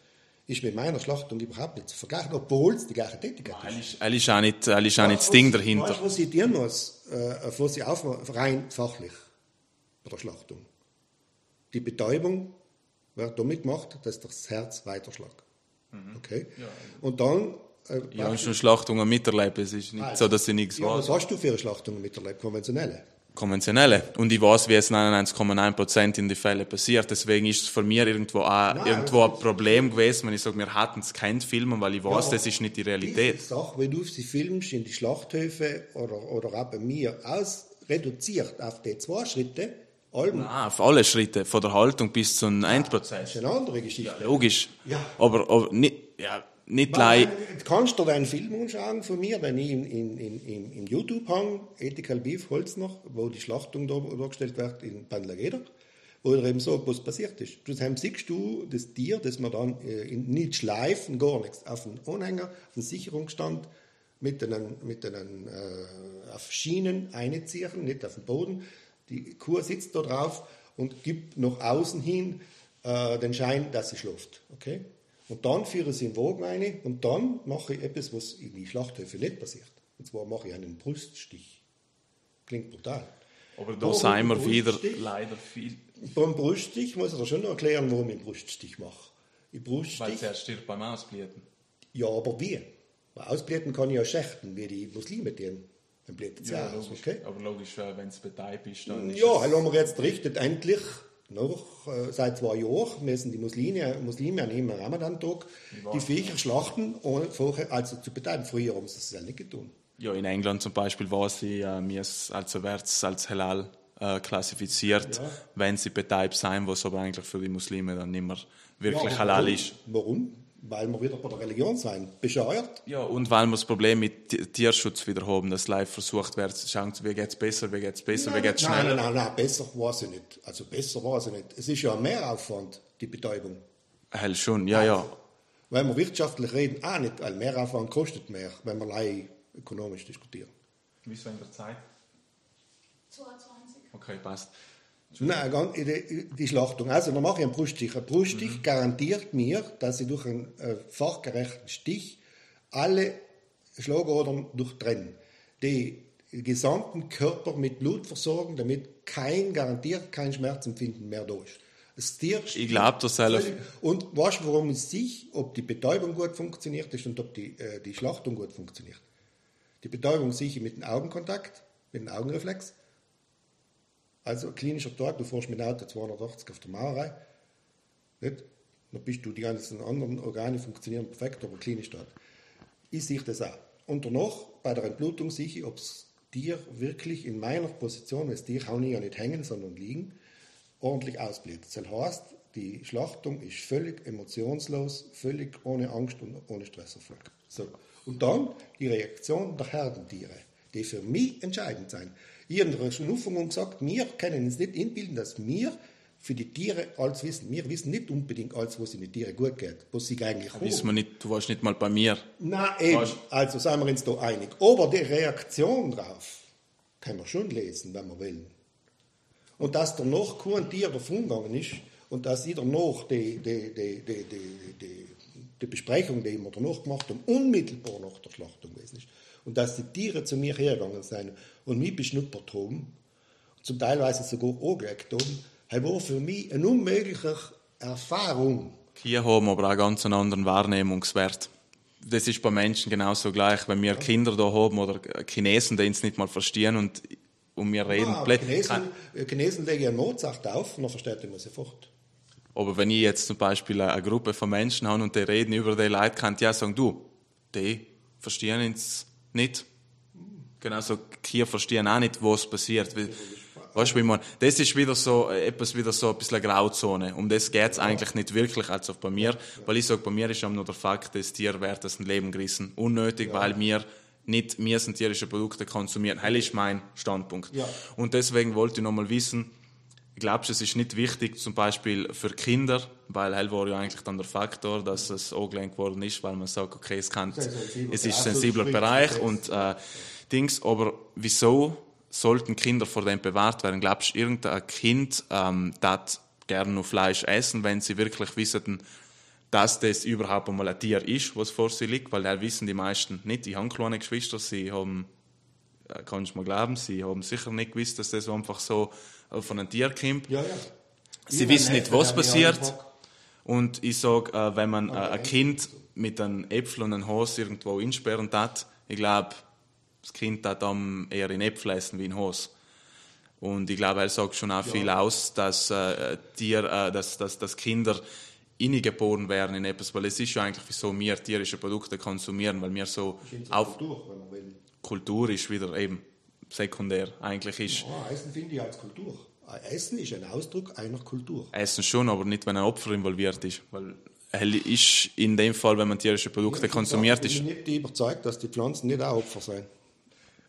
ist mit meiner Schlachtung überhaupt nicht zu vergleichen, obwohl es die gleiche Tätigkeit ist. Er ist auch nicht, er ist auch nicht das Ding dahinter. Weißt, was ich tun muss, äh, was ich aufmache, rein fachlich bei der Schlachtung? Die Betäubung wird damit gemacht, dass das Herz weiterschlägt. Mhm. Okay? Ja, Und dann äh, ich habe schon Schlachtungen miterlebt. Es ist nicht Nein. so, dass sie nichts ja, Was hast du für Schlachtungen miterlebt, konventionelle? Konventionelle. Und ich weiß, wie es 99,9% in den Fällen passiert. Deswegen ist es für mich irgendwo auch Nein, irgendwo ein Problem gewesen, wenn ich sage, wir hatten es kein Filmen, weil ich weiß, ja, das ist nicht die Realität. Sache, wenn du sie filmst in die Schlachthöfe oder, oder auch bei mir aus, reduziert auf die zwei Schritte, Alben. Nein, auf alle Schritte, von der Haltung bis zum Endprozess. Das ist eine andere Geschichte. Ja, logisch. Ja. Aber, aber nicht, ja, nicht gleich. Kannst du deinen Film anschauen von mir, den ich in, in, in, in YouTube habe, Ethical Beef Holzner, wo die Schlachtung da dargestellt wird in Bandlageder, wo eben so was passiert ist. Du siehst du das Tier, das man dann äh, nicht schleifen, gar nichts, auf den Anhänger, auf den Sicherungsstand mit einen, mit einen äh, auf Schienen einziehen, nicht auf den Boden. Die Kuh sitzt da drauf und gibt nach außen hin äh, den Schein, dass sie schläft. Okay? Und dann führe ich sie in den Wagen rein und dann mache ich etwas, was in die Schlachthöfe nicht passiert. Und zwar mache ich einen Bruststich. Klingt brutal. Aber da sind wir wieder leider viel. Beim Bruststich muss ich dir schon noch erklären, warum ich einen Bruststich mache. Ich Bruststich, Weil zuerst stirbt beim Ausblüten. Ja, aber wie? Ausblüten kann ich ja schächten, wie die Muslime tun. Dann bläht es ja, aus, okay? Aber logisch, wenn es Beteib ist, dann ist Ja, lassen wir jetzt richtet endlich noch, äh, seit zwei Jahren müssen die Muslime, Muslime an jedem Ramadan-Tag die Viecher schlachten, ohne vorher also zu betreiben. Früher haben sie das ja nicht getan. Ja, in England zum Beispiel war sie äh, mir also wird als Halal äh, klassifiziert, ja. wenn sie betreibt sein, was aber eigentlich für die Muslime dann nicht mehr wirklich ja, halal ist. Warum? Weil wir wieder bei der Religion sein. Bescheuert. Ja, und weil wir das Problem mit Tierschutz wieder haben, dass live versucht wird, zu schauen, wie geht es besser, wie geht es besser, nein, wie geht es schneller. Nein, nein, nein, besser war sie nicht. Also besser war sie nicht. Es ist ja ein Mehraufwand, die Betäubung. Hell schon, ja, ja. Wenn wir wirtschaftlich reden, auch nicht, weil Mehraufwand kostet mehr, wenn wir ökonomisch diskutieren. Wie ist in der Zeit? 22. Okay, passt. Nein, die Schlachtung. Also, dann mache ich einen Bruststich. Ein Bruststich mhm. garantiert mir, dass ich durch einen äh, fachgerechten Stich alle Schlagadern durchtrennen. Die gesamten Körper mit Blut versorgen, damit kein, garantiert kein Schmerzempfinden mehr da ist. Das Tier ich glaube, das soll Und weißt du, warum es sich, ob die Betäubung gut funktioniert ist und ob die, äh, die Schlachtung gut funktioniert? Die Betäubung ich mit dem Augenkontakt, mit dem Augenreflex. Also klinischer Tod, du fährst mit dem Auto 280 auf der Mauerei, nicht? dann bist du, die ganzen anderen Organe funktionieren perfekt, aber klinisch tot. Ich sehe das auch. Und danach, bei der Entblutung, sehe ich, ob das Tier wirklich in meiner Position, das Tier kann ich ja nicht hängen, sondern liegen, ordentlich ausbläht. Das heißt, die Schlachtung ist völlig emotionslos, völlig ohne Angst und ohne Stresserfolg. So. Und dann die Reaktion der Herdentiere, die für mich entscheidend sein. Schon Anfang gesagt, wir können uns nicht inbilden, dass wir für die Tiere alles wissen. Wir wissen nicht unbedingt alles, was in den Tieren gut geht, was sie eigentlich haben. Wissen wir nicht, du warst nicht mal bei mir. Nein, eben. Also seien wir uns da einig. Aber die Reaktion darauf können wir schon lesen, wenn wir wollen. Und dass danach kein Tier davon gegangen ist und dass ich danach die, die, die, die, die, die, die Besprechung, die wir danach gemacht haben, unmittelbar nach der Schlachtung gewesen ist. Und dass die Tiere zu mir hergegangen sind und mich beschnuppert haben, zum Teilweise sogar angelegt haben, das war für mich eine unmögliche Erfahrung. Hier haben wir aber auch ganz einen anderen Wahrnehmungswert. Das ist bei Menschen genauso gleich. Wenn wir ja. Kinder da haben oder Chinesen, die uns nicht mal verstehen und, und wir reden... Ja, Chinesen, Chinesen legen ja Mozart auf und dann versteht man sofort. Aber wenn ich jetzt zum Beispiel eine Gruppe von Menschen habe und die reden über die Leute, kann ich ja sagen, du, die verstehen uns nicht. Genauso hier verstehen auch nicht, was passiert. Weißt du, wie man, das ist wieder so, äh, etwas wieder so ein bisschen Grauzone. Um das geht es eigentlich nicht wirklich, also bei mir. Weil ich sage, bei mir ist nur der Fakt, das Tier wird das ein Leben gerissen. Unnötig, ja. weil wir nicht, sind tierische Produkte konsumieren. Das ist mein Standpunkt. Ja. Und deswegen wollte ich nochmal wissen, glaubst du, es ist nicht wichtig, zum Beispiel für Kinder, weil hell war ja eigentlich dann der Faktor, dass es angelenkt worden ist, weil man sagt, okay, es kann, es ist ein sensibler Bereich und äh, Dings, aber wieso sollten Kinder vor dem bewahrt werden? Glaubst du, irgendein Kind ähm, das gerne nur Fleisch essen, wenn sie wirklich wissen, dass das überhaupt einmal ein Tier ist, was vor sie liegt, weil das wissen die meisten nicht. Ich habe kleine Geschwister, sie haben, äh, kannst du mir glauben, sie haben sicher nicht gewusst, dass das einfach so von einem Tier kommt. Ja, ja. Sie Ich wissen nicht, was passiert. Und ich sage, äh, wenn man äh, ein Kind mit einem Äpfel und einem Haus irgendwo einsperren hat, ich glaube, das Kind hat dann eher in Äpfel essen wie in Haus. Und ich glaube, er sagt schon auch viel aus, dass, äh, Tier, äh, dass, dass, dass Kinder geboren werden in etwas, weil es ist ja eigentlich, wieso wir tierische Produkte konsumieren, weil wir so auf Kultur, wenn man will. Kultur ist wieder eben sekundär. Eigentlich ist Ja, Essen finde ich als Kultur. Essen ist ein Ausdruck einer Kultur. Essen schon, aber nicht, wenn ein Opfer involviert ist. Weil hell ist in dem Fall, wenn man tierische Produkte konsumiert, Ich ist. bin nicht überzeugt, dass die Pflanzen nicht auch Opfer sind.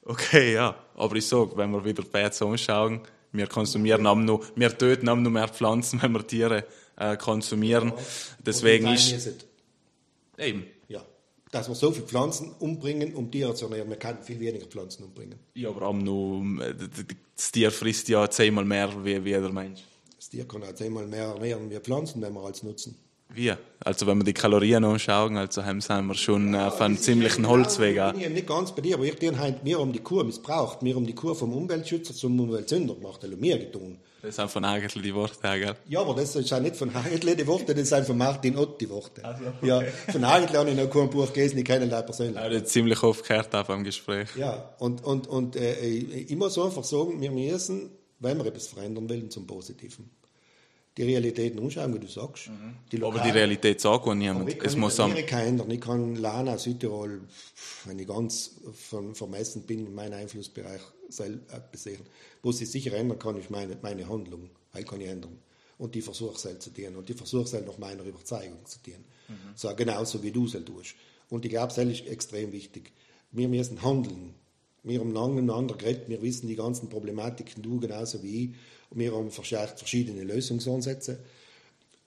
Okay, ja. Aber ich sage, wenn wir wieder bei jetzt anschauen, wir konsumieren am nur, wir töten nur mehr Pflanzen, wenn wir Tiere äh, konsumieren. Deswegen Und die ist eben. Ja. Dass wir so viele Pflanzen umbringen, um Tiere zu ernähren. Wir können viel weniger Pflanzen umbringen. Ja, aber am nur, äh, das Tier frisst ja zehnmal mehr wie, wie der Mensch. Das Tier kann auch zehnmal mehr ernähren wie Pflanzen, wenn wir als nutzen. Wie? Also wenn wir die Kalorien anschauen, also haben wir schon äh, auf einem ziemlichen Holzweg. Ich bin nicht ganz bei dir, aber ich wir haben die Kuh missbraucht. Wir haben die Kuh vom Umweltschützer zum Umweltsünder gemacht. Das haben wir getan. Das sind von eigentlich die Worte, gell? Ja, aber das ist auch nicht von Hagetle die Worte, das sind von Martin Ott die Worte. Ja, von Hagetle habe ich noch kein Buch gelesen, ich kenne ihn persönlich. Ja, das ziemlich oft gehört auch beim Gespräch. Ja, und, und, und äh, ich muss einfach sagen, wir müssen, wenn wir etwas verändern wollen, zum Positiven. Die Realitäten anschauen, wie du sagst. Die Aber die Realität sagt auch niemand. ich kann Es muss Amerika ändern. Ich kann Lana, Südtirol, wenn ich ganz vermessen bin, in meinen Einflussbereich selbst sehen. Was ich sicher ändern kann, ist meine, meine Handlung. Die kann ich ändern. Und die versuche selbst zu tun. Und die versuche selbst nach meiner Überzeugung zu tun. So, genauso wie du es tust. Und ich glaube, das ist extrem wichtig. Wir müssen handeln. Wir haben lange miteinander geredet, wir wissen die ganzen Problematiken, du genauso wie ich. Und wir haben verschiedene Lösungsansätze.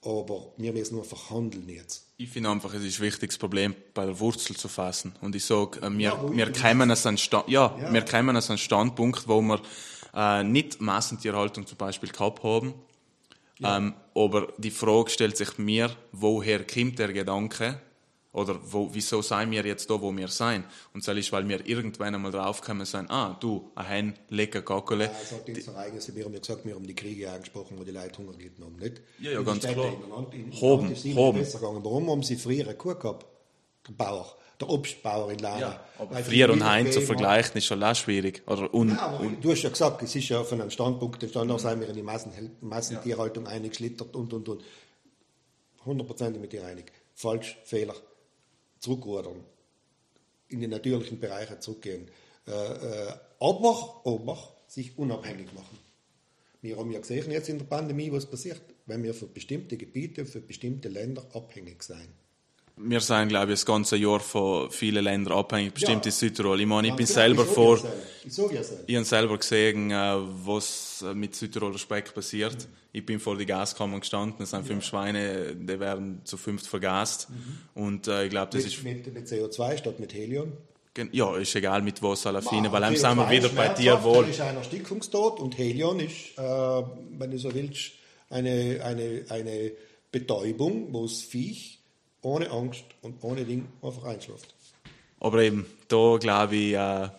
Aber wir müssen nur verhandeln jetzt. ich finde einfach, es ist wichtig, das Problem bei der Wurzel zu fassen. Und ich sage, äh, wir, wo wir kommen an ja, Ja. wir kommen an einen Standpunkt, wo wir äh, nicht Massentierhaltung zum Beispiel gehabt haben. Ähm, aber die Frage stellt sich mir, woher kommt der Gedanke? Oder wo, wieso seien wir jetzt da, wo wir sein? Und das ist, weil wir irgendwann einmal draufkommen sein, ah, du, ein Hen, lecker Gackele. Es hat uns Ereignisse, wir haben ja gesagt, wir haben die Kriege angesprochen, wo die Leute Hunger gelitten haben, nicht? Ja, ja, In ganz den Städten klar. in Land- in- Hoben, Land Hoben. besser gegangen. Warum haben sie früher eine Kuh gehabt? Der Bauer, der Obstbauer in Lana. Ja, aber früher und heim zu vergleichen ist schon auch schwierig. Oder un, Ja, aber du hast ja gesagt, es ist ja von einem Standpunkt entstanden, Mhm. da sind wir in die Massen, Massentierhaltung eingeschlittert und, und, und. Hundertprozentig mit dir einig. Falsch, Fehler. Zurückrudern. In die natürlichen Bereiche zurückgehen. Äh, äh, aber, aber sich unabhängig machen. Wir haben ja gesehen jetzt in der Pandemie, was passiert, wenn wir für bestimmte Gebiete, für bestimmte Länder abhängig sein. Wir sind, glaube ich, das ganze Jahr von vielen Ländern abhängig, bestimmt Ja. in Südtirol. Ich meine, ich bin Ja, selber ich vor, ja. Ich ja ich habe selber gesehen, äh, was äh, mit Südtiroler Speck passiert. Mhm. Ich bin vor die Gaskammer gestanden, es sind fünf Schweine, die werden zu fünft vergast. Und äh, ich glaube, das ist, Mit, mit, mit CO2 statt mit Helium. ja, ist egal mit was, Alafine, weil dann CO2 sind wir wieder bei Tierwohl. dann ist ein Erstickungstod und Helion ist, äh, wenn du so willst, eine, eine, eine Betäubung, wo das Viech ohne Angst und ohne Ding einfach einschläft. Aber eben, da glaube ich, äh,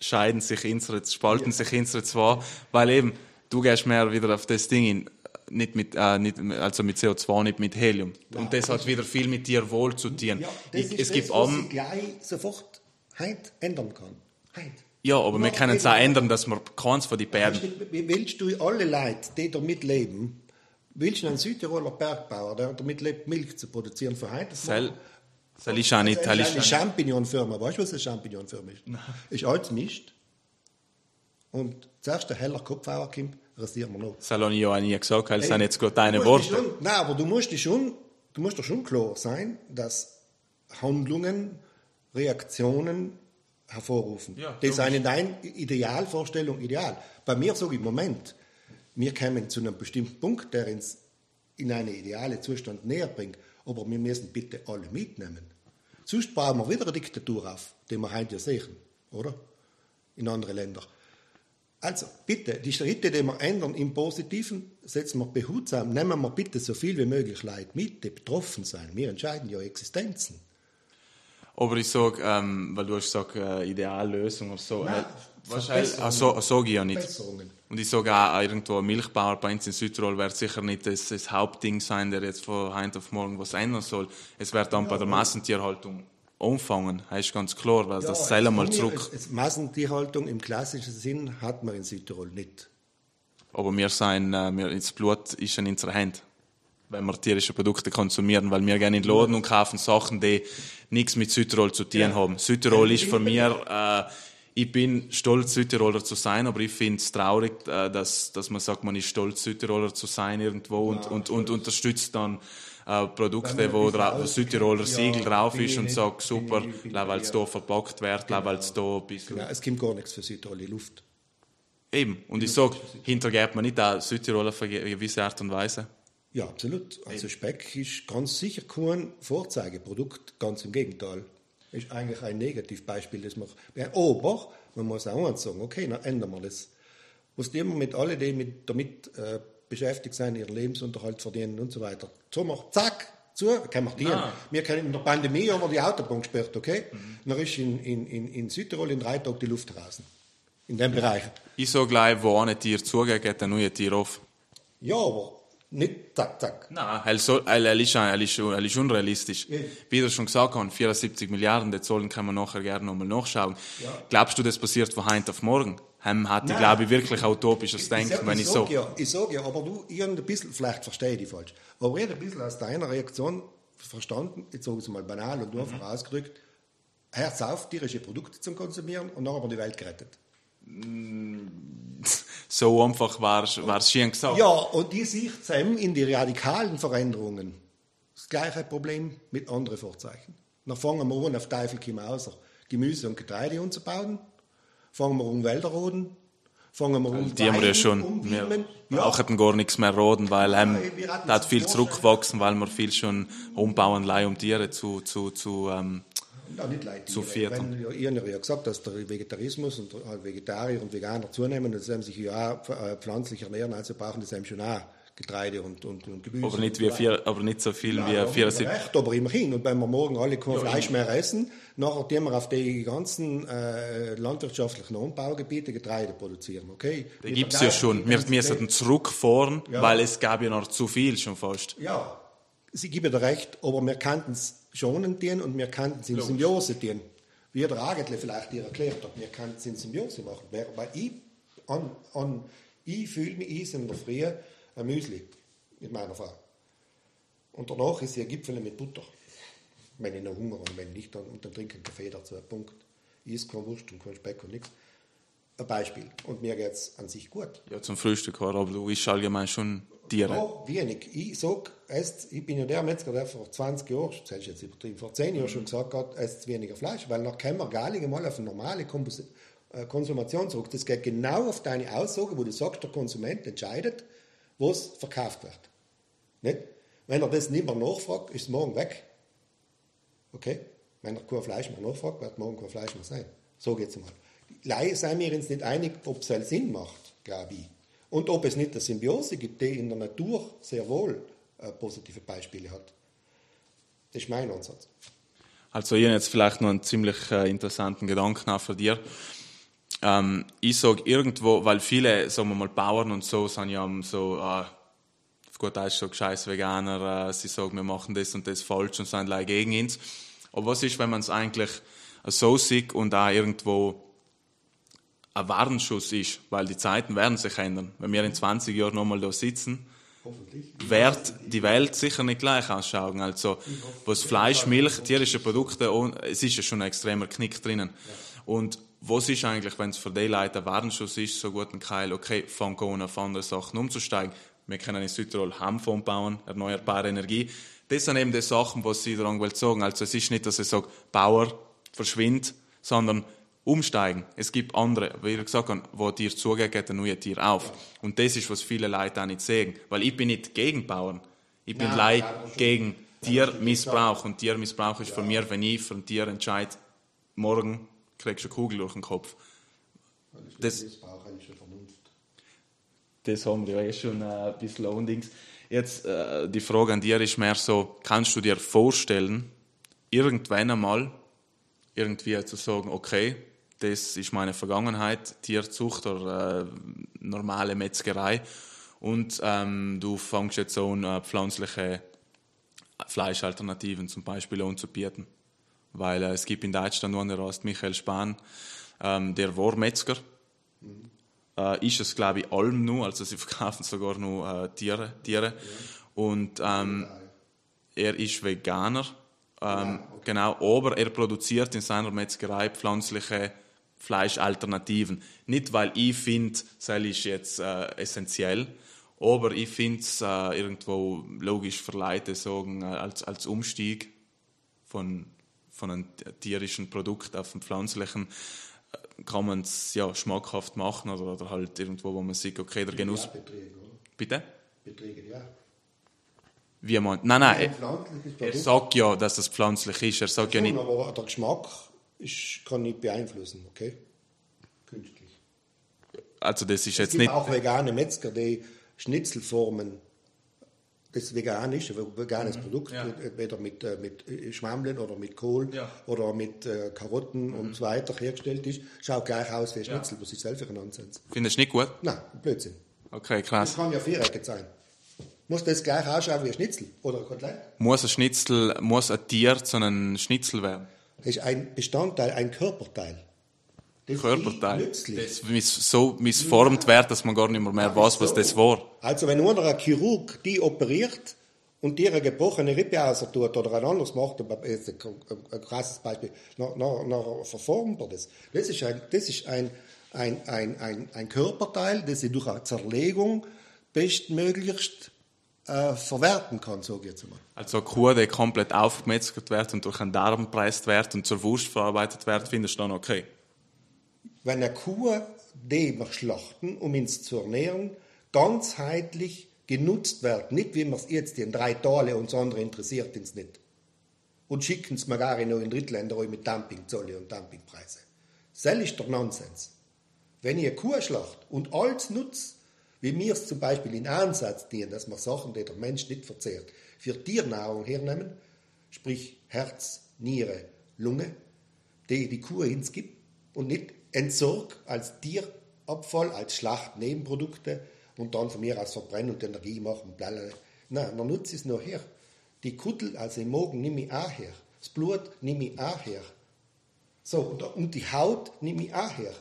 scheiden sich unsere, spalten sich unsere zwei, weil eben, du gehst mehr wieder auf das Ding hin, nicht mit, äh, nicht, also mit CO2, nicht mit Helium. Und das hat wieder viel mit dir wohl zu tun. Ja, das ich, ist es das, gibt was am, ich gleich sofort heute ändern kann. Heute. ja, aber wir können es auch ändern, dass wir keins von den wie Willst du alle Leute, die damit leben, willst du einen Südtiroler Bergbauer, der damit lebt, Milch zu produzieren für heute? Das Sel, machen? Sel ist Also eine Champignon-Firma. Weißt du, was eine Champignon-Firma ist? Ist alles Mist. Und zuerst der heller Kopfhauer kommt, rasieren wir noch. Sel habe ich ja auch nie gesagt, weil es sind jetzt gerade Du deine Worte. Schon, nein, aber du musst dich schon, du musst dir schon klar sein, dass Handlungen Reaktionen hervorrufen. Ja, das ist eine deine Idealvorstellung ideal. Bei mir sage ich, Moment, wir kommen zu einem bestimmten Punkt, der uns in einen idealen Zustand näher bringt, aber wir müssen bitte alle mitnehmen. Sonst bauen wir wieder eine Diktatur auf, die wir heute ja sehen, oder? In anderen Ländern. Also bitte, die Schritte, die wir ändern im Positiven, setzen wir behutsam. Nehmen wir bitte so viel wie möglich Leute mit, die betroffen sind. Wir entscheiden ja Existenzen. Aber ich sage, ähm, weil du hast gesagt, äh, Ideallösung oder so. Nein, äh, wahrscheinlich, ah, so, sage ich ja nicht. Verbesserungen. Und ich sage auch, irgendwo ein Milchbauer bei uns in Südtirol wird sicher nicht das, das Hauptding sein, der jetzt von heute auf morgen was ändern soll. Es wird dann bei der Massentierhaltung anfangen, das ist ganz klar, weil das zählen mal es- zurück. es- Massentierhaltung im klassischen Sinn hat man in Südtirol nicht. Aber wir sein, äh, wir, das Blut ist in unserer Hand, wenn wir tierische Produkte konsumieren, weil wir gehen in den Laden und kaufen Sachen, die nichts mit Südtirol zu tun haben. Südtirol ist für mir, äh, ich bin stolz, Südtiroler zu sein, aber ich finde es traurig, äh, dass, dass man sagt, man ist stolz, Südtiroler zu sein irgendwo und, und, und unterstützt dann äh, Produkte, wo, Südtiroler Siegel drauf ist und sagt, super, weil es da verpackt wird, weil es da ein bisschen Genau, es gibt gar nichts für Südtirol in die Luft. Eben. Und ich sage, hintergeht man nicht auch Südtiroler auf eine gewisse Art und Weise. Ja, absolut. Also Speck ist ganz sicher kein Vorzeigeprodukt, ganz im Gegenteil. Ist eigentlich ein Negativbeispiel, das man. Aber man muss auch eins sagen, okay, dann ändern wir das. Die immer mit allen, die mit, damit äh, beschäftigt sind, ihren Lebensunterhalt verdienen und so weiter. So macht zack, zu, können wir dienen. Ah. Wir können in der Pandemie haben wir die Autobahn gesperrt, okay? Dann ist in, in, in, in Südtirol in drei Tagen die Luft draußen. In dem Bereich. Ich sage gleich, wo ein Tier zugeht, geht ein neues Tier auf. Ja, aber nicht zack, zack. Nein, er, soll, er, ist, er, ist, er ist unrealistisch. Wie du schon gesagt hast, 74 Milliarden, die Zahlen können wir nachher gerne nochmal nachschauen. Glaubst du, das passiert von heute auf morgen? Hem hatte, Nein. glaube ich, wirklich utopisches Denken, sag- wenn ich so. Ja, ich sage ja, aber du, ich ein bisschen, vielleicht verstehe ich dich falsch, aber ich habe ein bisschen aus deiner Reaktion verstanden, jetzt sage ich es mal banal und nur Mhm. einfach ausgedrückt, Herz auf, tierische Produkte zum Konsumieren und dann haben wir die Welt gerettet. So einfach war es schön gesagt. Ja, und die Sicht Sam in die radikalen Veränderungen. Das gleiche Problem mit anderen Vorzeichen. Dann fangen wir an, auf Teufel komm außer Gemüse und Getreide anzubauen. Fangen wir an, Wälder roden. Fangen wir an, Die haben wir ja Weiden schon. Wir brauchen gar nichts mehr roden, weil ähm, Ja, hatten da hat viel zurückgewachsen, weil wir viel schon umbauen, um Tiere zu, zu, zu ähm, Ja, nicht Leute, Zu die- viert. Wenn, ja, ihr habt ja gesagt, dass der Vegetarismus und äh, Vegetarier und Veganer zunehmen, dass sie sich ja auch äh, pflanzlich ernähren, also brauchen eben schon auch Getreide und, und, und Gemüse. aber, nicht und wie vier, aber nicht so viel Ja, wie da haben 74. wir Recht, aber immerhin. Und wenn wir morgen alle kein Fleisch mehr essen, nachher tun wir auf die ganzen äh, landwirtschaftlichen Anbaugebiete Getreide produzieren, okay? Da gibt es ja schon. Wir müssen zurückfahren, Ja. weil es gab ja noch zu viel schon fast. Ja, Sie geben dir recht, aber wir könnten es schonen tun und wir könnten es in Symbiose tun. Wie der Agentle vielleicht dir erklärt hat, wir könnten es in Symbiose machen. Weil ich, an, an, ich fühle mich, ich in der Früh ein Müsli mit meiner Frau. Und danach ist sie ein Gipfel mit Butter. Wenn ich noch Hunger habe, wenn nicht, dann, und dann trinke ich einen Kaffee dazu. Punkt. Ich esse keine Wurst und kein Speck und nichts. Ein Beispiel. Und mir geht es an sich gut. Ja, zum Frühstück aber du isst allgemein schon Tiere. Ja, wenig. Ich sag, esst, ich bin ja der Metzger, der vor 20 Jahren, das ist jetzt übertrieben, vor 10 Jahren schon gesagt hat, esst weniger Fleisch, weil dann kommen wir gar nicht mal auf eine normale Kompos- äh, Konsumation zurück. Das geht genau auf deine Aussage, wo du sagst, der Konsument entscheidet, was verkauft wird. Nicht? Wenn er das nicht mehr nachfragt, ist es morgen weg. Okay? Wenn er kein Fleisch mehr nachfragt, wird morgen kein Fleisch mehr sein. So geht es mal. Leider sind wir uns nicht einig, ob es Sinn macht, glaube ich. Und ob es nicht eine Symbiose gibt, die in der Natur sehr wohl äh, positive Beispiele hat. Das ist mein Ansatz. Also ich habe jetzt vielleicht noch einen ziemlich äh, interessanten Gedanken auch für dir. Ähm, ich sage irgendwo, weil viele, sagen wir mal, Bauern und so sind ja so, äh, auf gut Deutsch so scheiß Veganer, äh, sie sagen, wir machen das und das falsch und sind leider gegen uns. Aber was ist, wenn man es eigentlich so sieht und auch irgendwo ein Warnschuss ist, weil die Zeiten werden sich ändern. Wenn wir in 20 Jahren nochmal da sitzen, Wird die Welt sicher nicht gleich ausschauen. Also, was Fleisch, Milch, tierische Produkte, es ist ja schon ein extremer Knick drinnen. Und was ist eigentlich, wenn es für die Leute ein Warnschuss ist, so gut ein Keil, okay, fang an, auf andere Sachen umzusteigen. Wir können in Südtirol Hanf bauen, erneuerbare Energie. Das sind eben die Sachen, was sie daran sagen. Also, es ist nicht, dass ich sage, Bauer, verschwind, sondern umsteigen. Es gibt andere, wie ich gesagt habe, wo Tier zugeht, geht ein neues Tier auf. Und das ist, was viele Leute auch nicht sehen. Weil ich bin nicht gegen Bauern. Ich bin Nein, gegen Tiermissbrauch. Und Tiermissbrauch ist von mir, wenn ich für ein Tier entscheide, morgen kriegst du eine Kugel durch den Kopf. Das, das missbraucherische Vernunft. Das haben wir ja eh schon äh, ein bisschen undings. Jetzt äh, die Frage an dir ist mehr so, kannst du dir vorstellen, irgendwann einmal irgendwie zu sagen, okay, das ist meine Vergangenheit, Tierzucht oder äh, normale Metzgerei und ähm, du fängst jetzt an, äh, pflanzliche Fleischalternativen zum Beispiel anzubieten. Weil äh, es gibt in Deutschland nur der heißt Michael Spahn, ähm, der war Metzger. Mhm. Äh, ist es, glaube ich, allem nur, also sie verkaufen sogar nur äh, Tiere. Tiere. Ja. Und ähm, er ist Veganer. Ähm, ja, okay. Genau, aber er produziert in seiner Metzgerei pflanzliche Fleischalternativen. Nicht, weil ich finde, das ist jetzt äh, essentiell, aber ich finde es äh, irgendwo logisch für Leute sagen, äh, als, als Umstieg von, von einem tierischen Produkt auf ein pflanzlichen äh, kann man es ja, schmackhaft machen oder, oder, halt irgendwo, wo man sieht, okay, der Genuss... Ja, Beträge, Bitte? Beträge, ja. Wie man, nein, nein, er, er sagt ja, dass es pflanzlich ist. Er sagt ja, ja nicht... Aber der Geschmack ist, kann nicht beeinflussen, okay? Künstlich. Also das ist es jetzt gibt nicht... auch vegane Metzger, die Schnitzelformen, das ist veganisch, ein veganes mhm. Produkt, ja. entweder mit, äh, mit Schwammeln oder mit Kohl ja. oder mit äh, Karotten mhm. und so weiter hergestellt ist, schaut gleich aus wie ein Schnitzel, ja. was ist selber ein Nonsens. Findest du nicht gut? Nein, Blödsinn. Okay, krass. Das kann ja viereckig sein. Muss das gleich ausschauen wie ein Schnitzel oder ein Kotelett? Muss ein Schnitzel, muss ein Tier zu einem Schnitzel werden? Das ist ein Bestandteil, ein Körperteil. Das Körperteil. Das miss, so missformt wird, dass man gar nicht mehr, mehr weiß, was das war. Also wenn einer ein Chirurg die operiert und dir eine gebrochene Rippe tut oder ein anderes macht, jetzt ein krasses Beispiel, dann verformt er das. Das ist ein, das ist ein, ein, ein, ein, ein Körperteil, das sie durch eine Zerlegung bestmöglichst äh, verwerten kann, sage ich jetzt mal. Also eine Kuh, die komplett aufgemetzelt wird und durch einen Darm gepresst wird und zur Wurst verarbeitet wird, findest du dann okay? Wenn eine Kuh, die wir schlachten, um uns zu ernähren, ganzheitlich genutzt wird, nicht wie wir es jetzt in drei Tale und andere interessiert uns nicht. Und schicken es mir gar noch in Drittländer mit Dumpingzolle und Dumpingpreise. Das ist der Nonsens. Wenn eine Kuh schlacht und alles nutzt, wie wir es zum Beispiel in Ansatz dienen, dass wir Sachen, die der Mensch nicht verzehrt, für Tiernahrung hernehmen, sprich Herz, Niere, Lunge, die die Kuh gibt und nicht entsorgt als Tierabfall, als Schlachtnebenprodukte und dann von mir aus verbrennen und Energie machen. Blablabla. Nein, man nutzt es noch her. Die Kuttel, also im Magen, nehme ich auch her. Das Blut nehme ich auch her. So, und die Haut nehme ich auch her.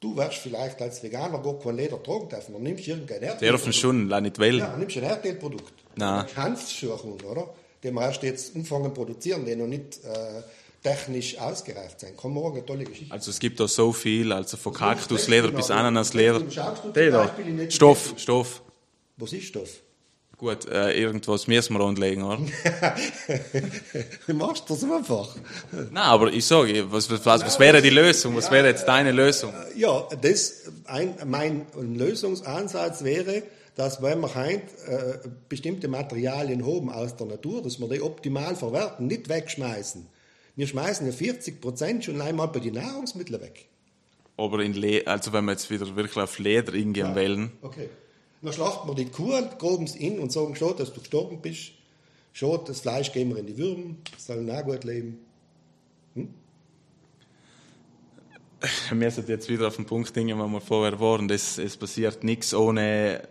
Du wirst vielleicht als Veganer gar kein Leder tragen dürfen. Dann nimmst du irgendein Erdölprodukt. Dürfen schon, lass nicht wählen. Ja, dann nimmst du ein Erdölprodukt. Nein. Hanfschürchen, oder? Den wir erst jetzt umfangen produzieren, den noch nicht äh, technisch ausgereift sind. Kann morgen tolle Geschichte. Also es gibt da so viel, also von Kaktusleder bis Ananasleder. Der da. Stoff, Stoff. Was ist Stoff? Gut, äh, irgendwas müssen wir anlegen, oder? du machst das einfach. Nein, aber ich sage, was, was, was wäre die Lösung? Was wäre jetzt deine Lösung? Ja, das, ein, mein Lösungsansatz wäre, dass wenn wir heute äh, bestimmte Materialien haben aus der Natur, dass wir die optimal verwerten, nicht wegschmeißen. Wir schmeißen ja 40 Prozent schon einmal bei den Nahrungsmitteln weg. Aber in Le also wenn wir jetzt wieder wirklich auf Leder eingehen ja. wollen. Okay. Dann schlachten wir die Kuh, groben es in und sagen, schon, dass du gestorben bist. Schon, das Fleisch geben wir in die Würmer, sollen auch gut leben. Hm? Wir sind jetzt wieder auf den Punkt Dinge, wo wir vorher waren. Es, es passiert nichts ohne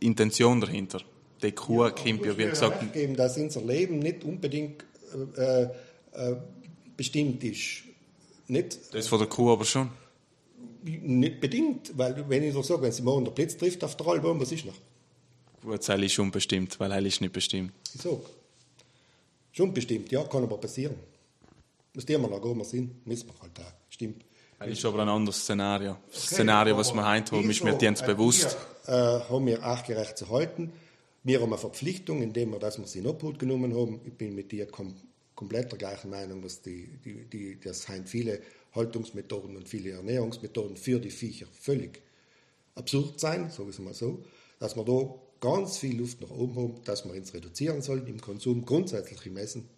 Intention dahinter. Die Kuh ja, kommt ja, wie gesagt... Geben, dass unser Leben nicht unbedingt äh, äh, bestimmt ist. Nicht, das von der Kuh aber schon. Nicht bedingt, weil wenn ich doch sage, wenn sie morgen der Blitz trifft auf der Album, was ist noch? Gut, das ist schon bestimmt, weil Heil ist nicht bestimmt. Ich sage, schon bestimmt, ja, kann aber passieren. Das tun wir noch, wo wir sind, müssen wir halt auch, stimmt. Das ist aber ein anderes Szenario. Das okay, Szenario, was wir heute haben, ist mir jetzt bewusst. Wir äh, haben wir artgerecht zu halten. Wir haben eine Verpflichtung, indem wir, dass wir sie in Obhut genommen haben. Ich bin mit dir kom komplett der gleichen Meinung, dass die, die, die, das sind viele Haltungsmethoden und viele Ernährungsmethoden für die Viecher völlig absurd sein, sagen wir es mal so, dass wir da ganz viel Luft nach oben haben, dass wir uns reduzieren sollen im Konsum, grundsätzlich im Essen,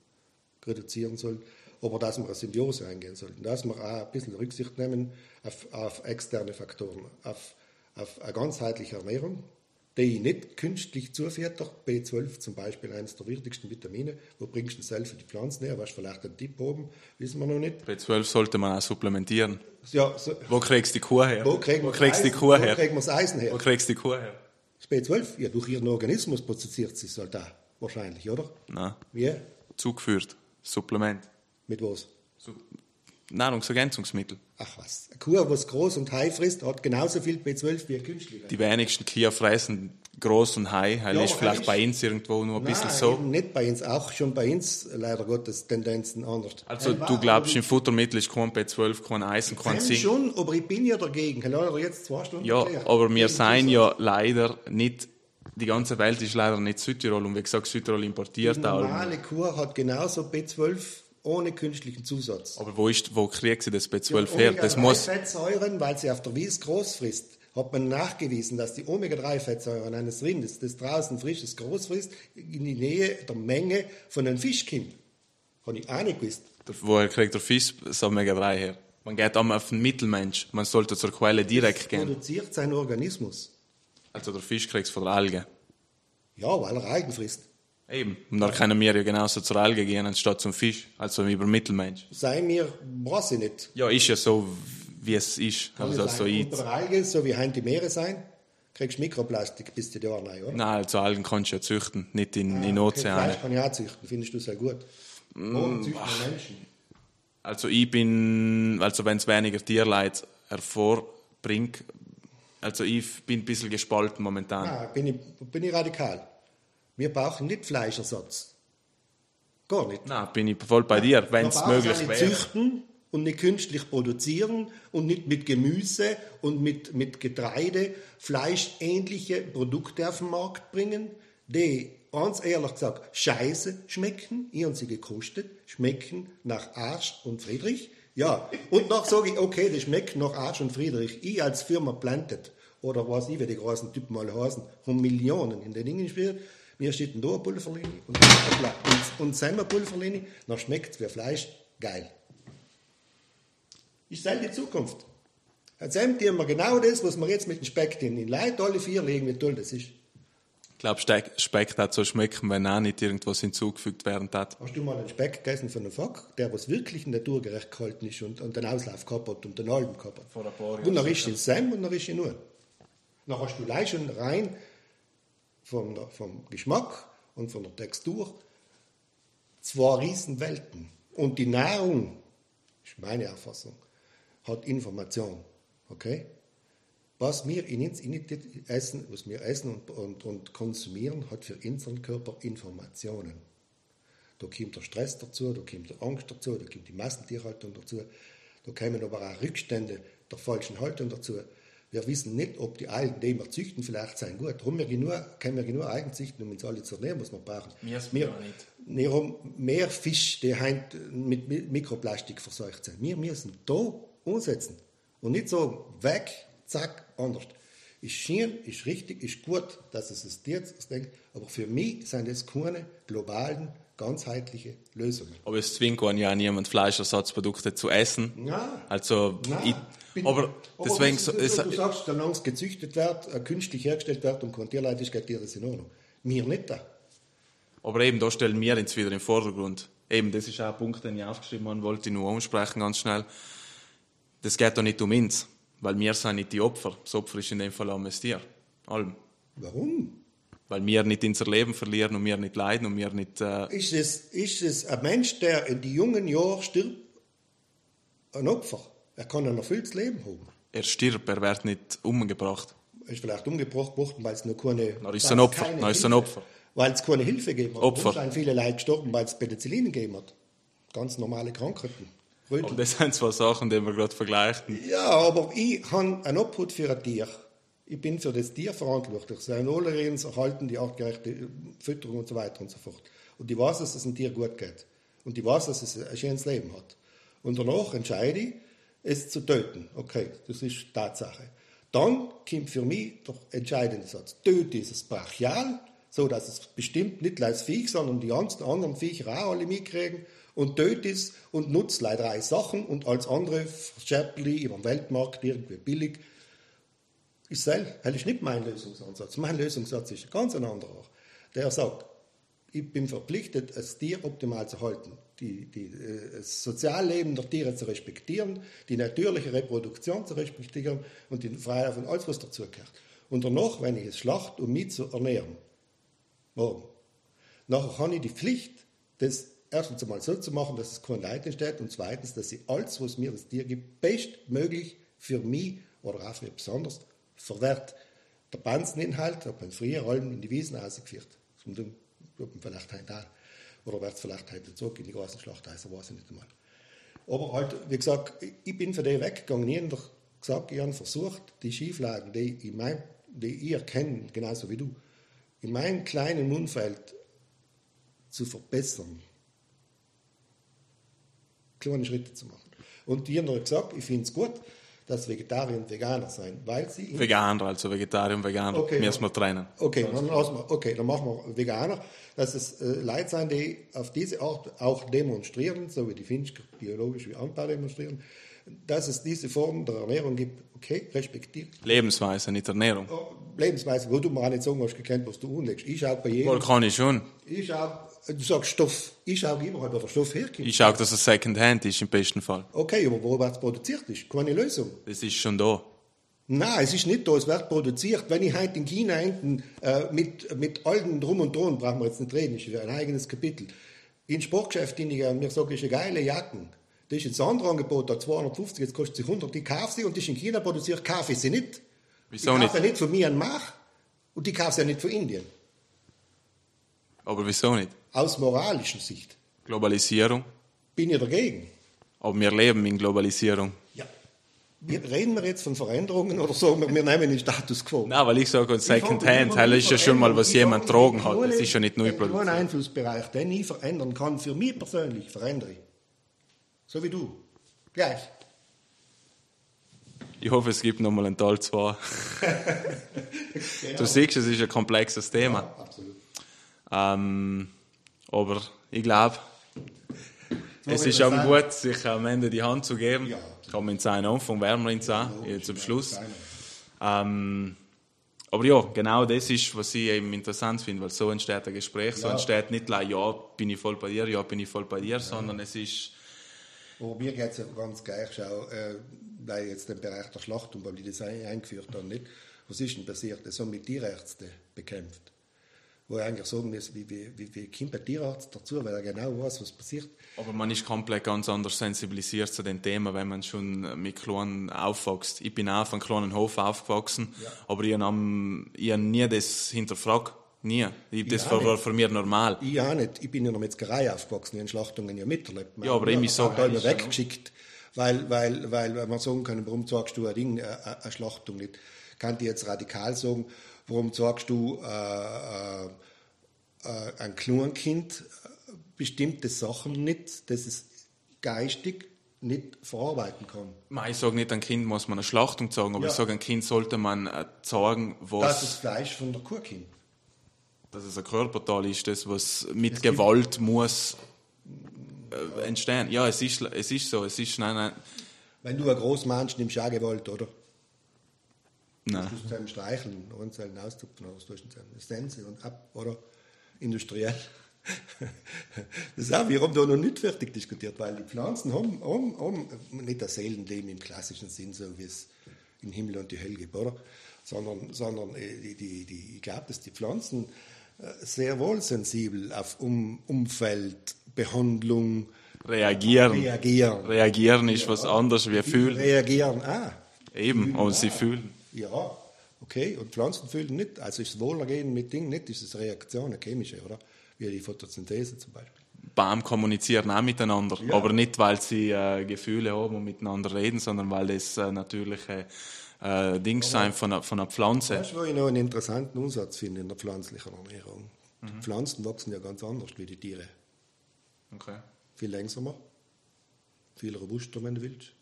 reduzieren sollen, aber dass wir eine Symbiose eingehen sollten, dass wir auch ein bisschen Rücksicht nehmen auf, auf externe Faktoren, auf, auf eine ganzheitliche Ernährung, die nicht künstlich zufüttert. B12 zum Beispiel, eines der wichtigsten Vitamine. Wo bringst du für die Pflanzen her? Was vielleicht ein Tipp oben? Wissen wir noch nicht. B12 sollte man auch supplementieren. Ja, so, wo kriegst du die Kuh her? Wo, kriegen wo kriegst du die Kuh her? Wo kriegen wir das Eisen her? Wo kriegst du die Kuh her? Das B12? Ja, durch ihren Organismus produziert sie es halt auch. Wahrscheinlich, oder? Nein. Wie? Zugeführt. Supplement. Mit was? Nahrungsergänzungsmittel. Ach was. Eine Kuh, die groß und high frisst, hat genauso viel B12 wie ein künstlicher. Die wenigsten Kühe fressen groß und high. Das ja, ist vielleicht bei uns irgendwo nur ein Nein, bisschen so. nicht bei uns. Auch schon bei uns, leider Gottes, Tendenzen anders. Also du glaubst, im Futtermittel ist kein B12, kein Eisen, kein Zink? schon, aber ich bin ja dagegen. Kann ich jetzt zwei Stunden Ja, erklären? aber wir seien ja leider nicht die ganze Welt ist leider nicht Südtirol und wie gesagt, Südtirol importiert auch. Die normale Kuh hat genauso B12 ohne künstlichen Zusatz. Aber wo, ist, wo kriegt sie das B12 ja, her? Das muss Fettsäuren, weil sie auf der Wies groß frisst, hat man nachgewiesen, dass die Omega-3-Fettsäuren eines Rindes, das draußen frisches groß frisst, in die Nähe der Menge von einem Fisch kommt. Habe ich auch nicht gewusst. Woher kriegt der Fisch das Omega-3 her? Man geht einmal auf den Mittelmensch. Man sollte zur Quelle direkt das gehen. produziert sein Organismus. Also der Fisch kriegt es von der Alge? Ja, weil er Algen frisst. Eben. Und da können wir ja genauso zur Alge gehen, anstatt zum Fisch. Also über Mittelmensch. Sei mir, weiß ich nicht. Ja, ist ja so, wie es ist. Kann also, so unter der Alge, so wie heute die Meere sein, kriegst du Mikroplastik bis zu da rein, oder? Nein, also Algen kannst du ja züchten, nicht in, ah, in Ozeane. Fleisch kann ich auch züchten, findest du sehr gut. Mm, züchten Menschen. Also ich bin, also wenn es weniger Tierleid hervorbringt, also ich bin ein bisschen gespalten momentan. Nein, bin ich, bin ich radikal. Wir brauchen nicht Fleischersatz. Gar nicht. Nein, bin ich voll bei dir, wenn es möglich wäre. züchten und nicht künstlich produzieren und nicht mit Gemüse und mit, mit Getreide fleischähnliche Produkte auf den Markt bringen, die, ganz ehrlich gesagt, scheiße schmecken. Ich habe sie gekostet, schmecken nach Arsch und Friedrich. Ja, und noch sage ich, okay, das schmeckt nach Arsch und Friedrich. Ich als Firma Planted, oder was ich, wie die großen Typen mal heißen, haben Millionen in den Dingen gespielt. Mir steht da eine Pulverlinie und, und, und Semmerpulverlinie, dann schmeckt es wie Fleisch geil. Ist das die Zukunft? Jetzt haben wir genau das, was wir jetzt mit dem Speck in den Leid alle vier legen, wie toll das ist. Ich glaube, Speck hat so schmecken, wenn auch nicht irgendwas hinzugefügt werden hat. Hast du mal einen Speck gegessen von einem Fock, der was wirklich naturgerecht gehalten ist und, und den Auslauf gehabt hat und den Alben gehabt hat? Vor ein paar Jahren. Und dann ist es Sem und dann ist es nur. Dann hast du gleich schon rein vom, vom Geschmack und von der Textur zwei Riesenwelten. Und die Nahrung, ist meine Erfassung, hat Information. Okay? Was wir in uns essen, was wir essen und, und, und konsumieren, hat für unseren Körper Informationen. Da kommt der Stress dazu, da kommt die Angst dazu, da kommt die Massentierhaltung dazu, da kommen aber auch Rückstände der falschen Haltung dazu. Wir wissen nicht, ob die Algen, die wir züchten, vielleicht sein gut. Darum wir genug, können wir genug Algen züchten, um uns alle zu ernähren, was wir brauchen. Wir, wir, nicht. wir mehr Fisch, die mit Mikroplastik verseucht sind. Wir müssen da umsetzen und nicht so weg, zack, anders. Ist schön, ist richtig, ist gut, dass es es jetzt denkt, aber für mich sind es keine globalen ganzheitliche Lösungen. Aber es zwingt ja niemand Fleischersatzprodukte zu essen. Ja. Also, Nein. Ich, aber, aber deswegen. Du, du, du, sagst, solange es gezüchtet wird, äh, künstlich hergestellt wird und Tierleid ist, geht dir das in Ordnung. Mir nicht da. Aber eben, da stellen wir uns wieder im Vordergrund. Eben, das ist auch ein Punkt, den ich aufgeschrieben habe, wollte ich nur umsprechen, ganz schnell. Das geht doch nicht um uns, weil wir sind nicht die Opfer. Das Opfer ist in dem Fall auch das Tier. Allem. Warum? Weil wir nicht unser Leben verlieren und wir nicht leiden und wir nicht... Äh ist, es, ist es ein Mensch, der in die jungen Jahren stirbt, ein Opfer? Er kann ein erfülltes Leben haben. Er stirbt, er wird nicht umgebracht. Er ist vielleicht umgebracht worden, weil es noch keine... Na, ist ein Opfer. Na, ist ein Opfer. Weil es keine Hilfe gegeben hat. Opfer. Sind viele Leute gestorben, weil es Penicillin gegeben hat. Ganz normale Krankheiten. Und das sind zwei Sachen, die wir gerade vergleichen. Ja, aber ich habe einen Obhut für ein Tier. Ich bin für das Tier verantwortlich. Sein Wohlerins erhalten die artgerechte Fütterung und so weiter und so fort. Und ich weiß, dass es ein Tier gut geht. Und ich weiß, dass es ein schönes Leben hat. Und danach entscheide ich, es zu töten. Okay, das ist Tatsache. Dann kommt für mich der entscheidende Satz. Töte dieses Brachial, so dass es bestimmt nicht als Viech, sondern die ganzen anderen Viecher auch alle mitkriegen und tötet es und nutzt leider drei Sachen und als andere Schäppli über den Weltmarkt irgendwie billig. Ist das, das ist nicht mein Lösungsansatz. Mein Lösungsansatz ist ganz ein anderer. Der sagt, ich bin verpflichtet, das Tier optimal zu halten, die, die, äh, das Sozialleben der Tiere zu respektieren, die natürliche Reproduktion zu respektieren und die Freiheit von alles, was dazugehört. Und danach, wenn ich es schlacht, um mich zu ernähren, morgen, nachher habe ich die Pflicht, das erstens einmal so zu machen, dass es kein Leid entsteht und zweitens, dass ich alles, was mir das Tier gibt, bestmöglich für mich oder auch für besonders verwehrt. Der Panzeninhalt hat man früher allem in die Wiesen ausgeführt. Und dann wird man vielleicht heute auch, oder wird es vielleicht heute zurück in die großen Schlachthäuser, weiß ich nicht einmal. Aber halt, wie gesagt, ich bin von dem weggegangen. Ich habe gesagt, ich habe versucht, die Schieflagen, die ich, mein, die ihr kennt, genauso wie du, in meinem kleinen Umfeld zu verbessern. Kleine Schritte zu machen. Und die haben gesagt, ich finde es gut, dass Vegetarier und Veganer sein, weil sie... Veganer, also Vegetarier und Veganer, okay, müssen wir trennen. Okay, dann, okay, dann machen wir Veganer, dass es äh, Leute sein, die auf diese Art auch demonstrieren, so wie die Fincher biologisch wie Anbau demonstrieren, dass es diese Form der Ernährung gibt, okay, respektiert. Lebensweise, nicht Ernährung. Oh, Lebensweise, wo du mir auch nicht sagen hast, gekannt, was du unlegst. Ich schaue bei jedem... Wohl kann ich schon. Ich schaue Du sagst Stoff. Ich schaue immer, wo der Stoff herkommt. Ich schaue, dass es Secondhand ist, im besten Fall. Okay, aber wo wird es produziert ist? Keine Lösung. Es ist schon da. Nein, es ist nicht da, es wird produziert. Wenn ich heute in China hinten äh, mit, mit allen Drum und Drum, brauchen wir jetzt nicht reden, ist ein eigenes Kapitel, in Sportgeschäft hingehe mir sage, eine geile Jacken. Das ist jetzt ein anderes Angebot, da 250, jetzt kostet sie 100, die kaufe sie und die ist in China produziert, kaufe ich sie nicht. Wieso ich nicht? kaufe nicht von Myanmar und die kaufe sie ja nicht von Indien. Aber wieso nicht? Aus moralischer Sicht. Globalisierung. Bin ich dagegen. Aber wir leben in Globalisierung. Ja. Reden wir jetzt von Veränderungen oder sagen wir, wir nehmen den Status quo? Nein, weil ich sage, Second Hand, das ist ja schon mal, was jemand tragen hat. Das ist ja nicht neu produziert. Nur ein Einflussbereich, den ich verändern kann, für mich persönlich verändere ich. So wie du. Gleich. Ich hoffe, es gibt noch mal einen Teil 2. Du siehst, es ist ein komplexes Thema. Ja, absolut. Ähm, aber ich glaube, es ist auch gut, sich am Ende die Hand zu geben. Ja. Kann man in seinen Anfang, werden wir ihn auch, jetzt am Schluss. Ähm, aber ja, genau das ist, was ich eben interessant finde, weil so entsteht ein Gespräch. So Ja. entsteht nicht gleich, ja, bin ich voll bei dir, ja, bin ich voll bei dir, sondern es ist, Aber mir geht es ja ganz gleich, schau, äh, weil jetzt den Bereich der Schlachtung, weil die das ein- eingeführt haben, nicht. Was ist denn passiert? Das haben mit Tierärzte bekämpft. Wo ich eigentlich sagen muss, wie, wie, wie, wie kommt ein Tierarzt dazu, weil er genau weiß, was passiert. aber man ist komplett ganz anders sensibilisiert zu den Themen, wenn man schon mit Klonen aufwächst. Ich bin auch einem kleinen Hof aufgewachsen, aber ich habe hab nie das hinterfragt. Nie. Ich, das war nicht. für mich normal. Ich auch nicht. Ich bin in einer Metzgerei aufgewachsen, ich habe Schlachtungen ja miterlebt. Ja, aber ich sag, da das immer ja weggeschickt, weil, weil, weil, weil man sagen kann, warum sagst du ein Ding, äh, äh, eine Schlachtung nicht? Kann ich jetzt radikal sagen, warum sagst du äh, äh, äh, ein Kleinkind äh, bestimmte Sachen nicht, dass es geistig nicht verarbeiten kann? Nein, Ich sage nicht, ein Kind muss man eine Schlachtung sagen, aber Ja. ich sage, ein Kind sollte man äh, sagen, Dass was, das Fleisch von der Kuh kommt. dass es ein Körperteil ist, das was mit Gewalt muss äh, entstehen. Ja, es ist, es ist so, es ist, nein, nein, Wenn du ein Großmensch nimmst, du auch Gewalt, oder? Nein. Du einem streicheln, Runzeln auszupfen, oder denn? Sense und ab, oder? Industriell. Das ist auch, wir haben da noch nicht fertig diskutiert, weil die Pflanzen haben, haben, haben nicht das Seelenleben im klassischen Sinn, so wie es im Himmel und die Hölle gibt, oder? Sondern, sondern äh, die, die, die, ich glaube, dass die Pflanzen äh, sehr wohl sensibel auf um, Umfeld, Behandlung Reagieren. reagieren. Reagieren ist was anderes Die fühlen. reagieren auch. Eben, und sie fühlen. Ja, okay. Und Pflanzen fühlen nicht. Also ist das Wohlergehen mit Dingen nicht, ist es eine Reaktion, eine chemische, oder? Wie die Photosynthese zum Beispiel. Baum kommunizieren auch miteinander, Ja. aber nicht, weil sie äh, Gefühle haben und miteinander reden, sondern weil das äh, natürliche äh, Dings sein von einer, von einer Pflanze. Weißt du, wo ich noch einen interessanten Ansatz finde in der pflanzlichen Ernährung? Die Pflanzen wachsen ja ganz anders wie die Tiere. Okay. Viel langsamer, viel robuster, wenn du willst.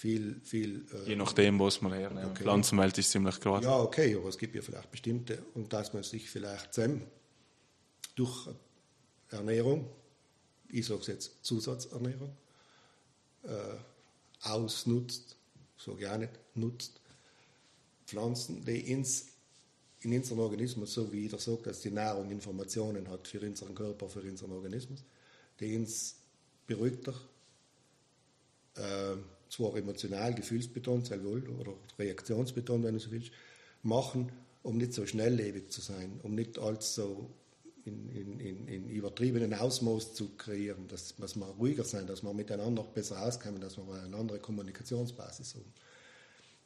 Viel, viel. Äh, Je nachdem, was man hernimmt. Okay. Pflanzenwelt ist ziemlich groß. ja, okay, aber es gibt ja vielleicht bestimmte, und dass man sich vielleicht zusammen durch Ernährung ich sage es jetzt, Zusatzernährung, äh, ausnutzt, sage ich auch nicht, nutzt, Pflanzen, die ins, in unserem Organismus, so wie jeder sagt, dass die Nahrung Informationen hat für unseren Körper, für unseren Organismus, die uns beruhigter, äh, zwar emotional, gefühlsbetont, sehr wohl, oder reaktionsbetont, wenn du so willst, machen, um nicht so schnelllebig zu sein, um nicht allzu in, in, in, in übertriebenen Ausmaß zu kreieren, dass, dass wir ruhiger sein, dass wir miteinander besser auskommen, dass wir eine andere Kommunikationsbasis haben.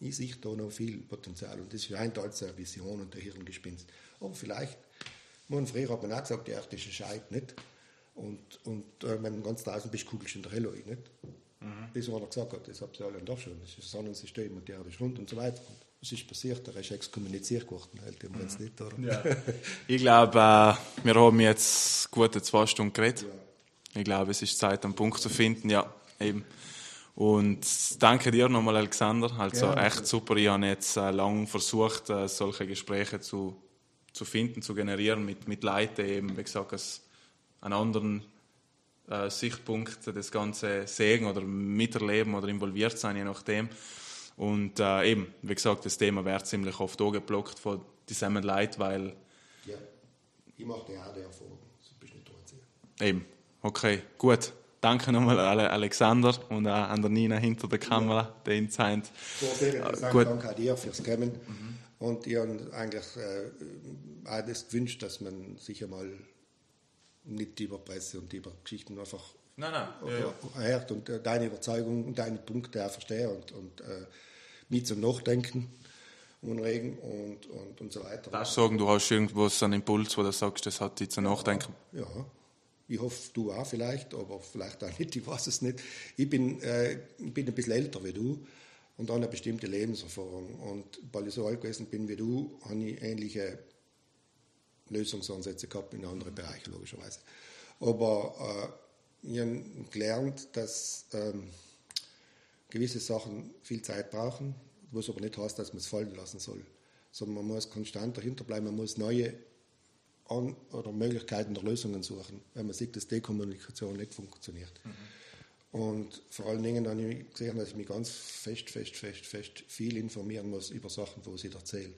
Ich sehe da noch viel Potenzial und das scheint als eine Vision und ein Hirngespinst. Aber vielleicht, man, früher hat man auch gesagt, die Erde ist ein Scheit, nicht? Und, und äh, wenn du ganz draußen bist, kugelst du in der Helle nicht? Mhm. Bis man gesagt hat, das habt ihr alle doch schon, das ist ein Sonnensystem und die Erde ist rund und so weiter. Und was ist passiert? Er ist exkommuniziert geworden, hält mhm. nicht, oder? Ja. ich glaube, äh, wir haben jetzt gute zwei Stunden geredet. Ja. Ich glaube, es ist Zeit, einen Punkt zu finden, ja, eben. Und danke dir nochmal, Alexander. Also ja, echt super. Ich habe jetzt äh, lange versucht, äh, solche Gespräche zu, zu finden, zu generieren mit, mit Leuten, eben, wie gesagt, aus einem anderen äh, Sichtpunkt das Ganze sehen oder miterleben oder involviert sein, je nachdem. Und äh, eben, wie gesagt, das Thema wird ziemlich oft angeblockt von diesem Leuten, weil. Ja, ich mache die auch die Erfahrung, das bist nicht Eben, okay, gut. Danke nochmal an Alexander und auch an der Nina hinter der Kamera, ja. den Zeit. Sehr interessant, gut. danke an dir fürs Kommen. Mhm. Und ich habe eigentlich äh, auch das gewünscht, dass man sich einmal nicht über Presse und über Geschichten einfach nein, nein. Ja, ja. hört und äh, deine Überzeugung und deine Punkte auch verstehe und, und äh, mich zum Nachdenken anregen und, und, und so weiter. Darfst du sagen, du hast irgendwo so einen Impuls, wo du sagst, das hat dich zum Nachdenken? Ja, ich hoffe, du auch vielleicht, aber vielleicht auch nicht, ich weiß es nicht. Ich bin, äh, bin ein bisschen älter wie du und habe eine bestimmte Lebenserfahrung. Und weil ich so alt gewesen bin wie du, habe ich ähnliche Lösungsansätze gehabt in anderen Bereichen, logischerweise. Aber äh, ich habe gelernt, dass ähm, gewisse Sachen viel Zeit brauchen, was aber nicht heißt, dass man es fallen lassen soll. Sondern man muss konstant dahinter bleiben, man muss neue An oder Möglichkeiten der Lösungen suchen, wenn man sieht, dass Dekommunikation nicht funktioniert. Mhm. Und vor allen Dingen habe ich gesehen, dass ich mich ganz fest, fest, fest, fest viel informieren muss über Sachen, wo ich erzähle.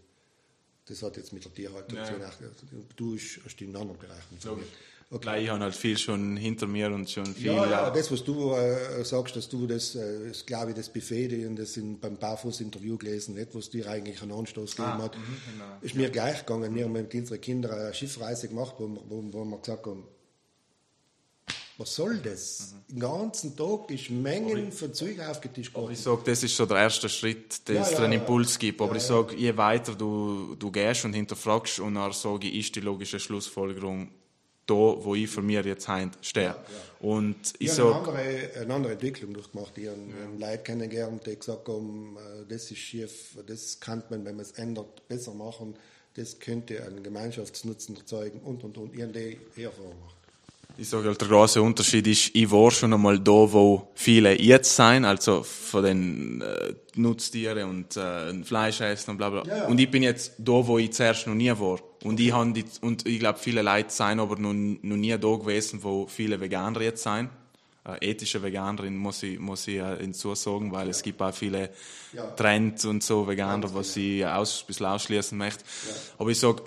Das hat jetzt mit der Tierhaltung zu tun. Du hast in anderen Bereichen informiert. Okay. Ich habe halt viel schon hinter mir und schon viel. Ja, ja das, was du äh, sagst, dass du das, äh, das glaube ich, das Buffet, und das in, beim Barfuß-Interview gelesen hast, was dir eigentlich einen Anstoß gegeben ah, hat, mh, genau. ist mir gleich gegangen. Wir haben mit unseren Kindern eine Schiffreise gemacht, wo, wo, wo wir gesagt haben, was soll das? Mhm. Den ganzen Tag ist Mengen von Zeug aufgetischt worden. Aber ich sage, das ist so der erste Schritt, dass ja, es ja, einen Impuls gibt. Aber ja, ich sage, je weiter du, du gehst und hinterfragst, und dann sage ich, ist die logische Schlussfolgerung, da, wo ich für mich jetzt stehe. Ja, ja. Und ich, ich habe eine andere, eine andere Entwicklung durchgemacht. Ich habe ja. Leute kennengelernt, die gesagt haben, äh, das ist schief, das kann man, wenn man es ändert, besser machen. Das könnte einen Gemeinschaftsnutzen erzeugen und, und, und. Ich habe die Erfahrung gemacht. Ich sage der große Unterschied ist, ich war schon einmal da, wo viele jetzt sein, also von den äh, Nutztieren und äh, Fleisch essen und bla bla. Ja. Und ich bin jetzt da, wo ich zuerst noch nie war. Und ich, die, und ich glaube, viele Leute sind aber noch, noch nie da gewesen, wo viele Veganer jetzt sind. Äh, ethische Veganerin muss ich, muss ich äh, hinzusagen, weil ja. es gibt auch viele ja. Trends und so Veganer, was ich aus, ein bisschen ausschließen möchte. Aber ich sage,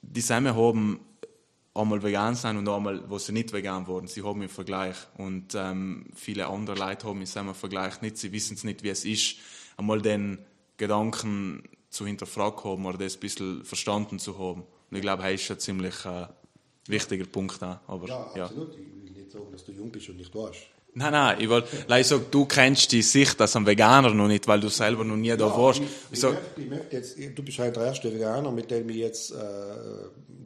die Samen haben einmal vegan sein und einmal, wo sie nicht vegan wurden. Sie haben einen Vergleich. Und ähm, viele andere Leute haben einen Vergleich nicht. Sie wissen es nicht, wie es ist, einmal den Gedanken zu hinterfragen haben oder das ein bisschen verstanden zu haben. Und ich glaube, das ist ein ziemlich äh, wichtiger Punkt. Auch. Aber, ja, absolut. Ja. Ich will nicht sagen, dass du jung bist und nicht weißt. Nein, nein, ich wollte sagen, du kennst die Sicht als ein Veganer noch nicht, weil du selber noch nie ja, da warst. Ich, ich, ich, möchte, ich möchte jetzt, du bist halt der erste Veganer, mit dem ich jetzt äh,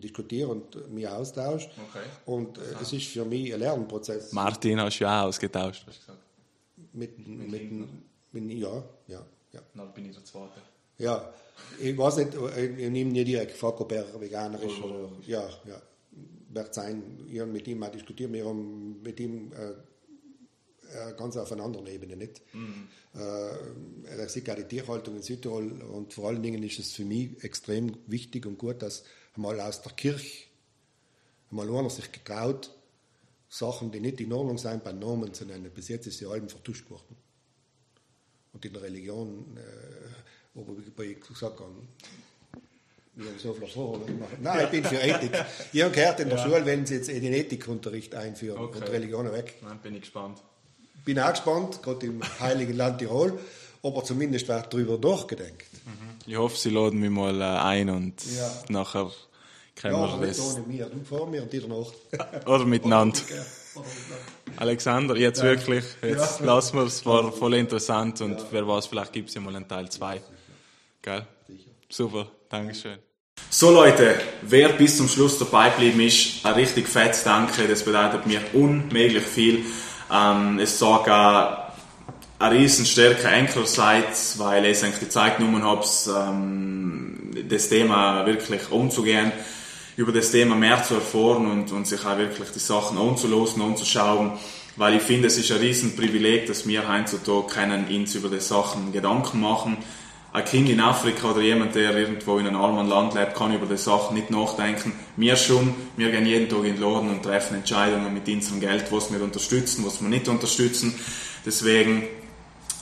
diskutiere und mich austausche. Okay. Und äh, das ist für mich ein Lernprozess. Martin hast du ja auch ausgetauscht, hast du gesagt. Mit, mit, mit, mit ja, ja, ja. Dann bin ich der Zweite. Ja, ich weiß nicht, ich, nehme nicht direkt gefragt, ob er Veganer ist oder, ja, ja, wird sein. Ich habe mit ihm auch diskutiert, wir haben mit ihm äh, äh, ganz auf einer anderen Ebene nicht. Mhm. Äh, er sieht auch die Tierhaltung in Südtirol und vor allen Dingen ist es für mich extrem wichtig und gut, dass einmal aus der Kirche einmal einer sich getraut, Sachen, die nicht in Ordnung sind, bei Namen zu nennen. Bis jetzt ist die allem vertuscht worden. Und in der Religion, äh, wo ich gesagt habe, wir haben so Fragen machen. Nein, ich bin für Ethik. Ich habe gehört, in der ja. Schule wenn sie jetzt den Ethikunterricht einführen okay. und Religionen weg. Dann bin ich gespannt. Bin auch gespannt, gerade im heiligen Land Tirol, aber zumindest wird darüber durchgedenkt. Mhm. Ich hoffe, sie laden mich mal äh, ein und ja. nachher können ja, wir das. ohne mir, du vor mir und dir danach. Oder miteinander. Alexander, jetzt ja. wirklich, jetzt ja. lassen wir es, war voll interessant und ja. wer weiß, vielleicht gibt es ja mal einen Teil 2. Gell? Super, Dankeschön. So Leute, wer bis zum Schluss dabei geblieben ist, ein richtig fettes Danke, das bedeutet mir unmöglich viel. Ähm, es sagt auch eine riesen Stärke einerseits, weil ich eigentlich die Zeit genommen habe, ähm, das Thema wirklich umzugehen über das Thema mehr zu erfahren und, und sich auch wirklich die Sachen anzulosen, anzuschauen, weil ich finde, es ist ein Riesenprivileg, dass wir heutzutage können uns über die Sachen Gedanken machen. Ein Kind in Afrika oder jemand, der irgendwo in einem armen Land lebt, kann über die Sachen nicht nachdenken. Wir schon, wir gehen jeden Tag in den Laden und treffen Entscheidungen mit unserem Geld, was wir unterstützen, was wir nicht unterstützen. Deswegen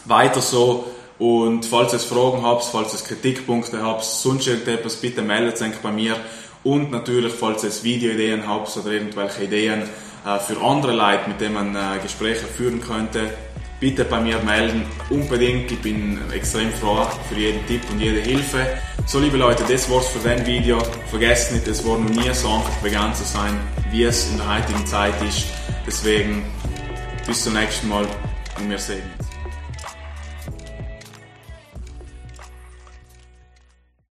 weiter so. Und falls ihr Fragen habt, falls ihr Kritikpunkte habt, sonst irgendetwas, bitte meldet euch bei mir. Und natürlich, falls ihr Videoideen habt oder irgendwelche Ideen äh, für andere Leute, mit denen man äh, Gespräche führen könnte, bitte bei mir melden. Unbedingt. Ich bin extrem froh für jeden Tipp und jede Hilfe. So, liebe Leute, das war's für dein Video. Vergesst nicht, es war noch nie so einfach vegan zu sein, wie es in der heutigen Zeit ist. Deswegen bis zum nächsten Mal und wir sehen uns.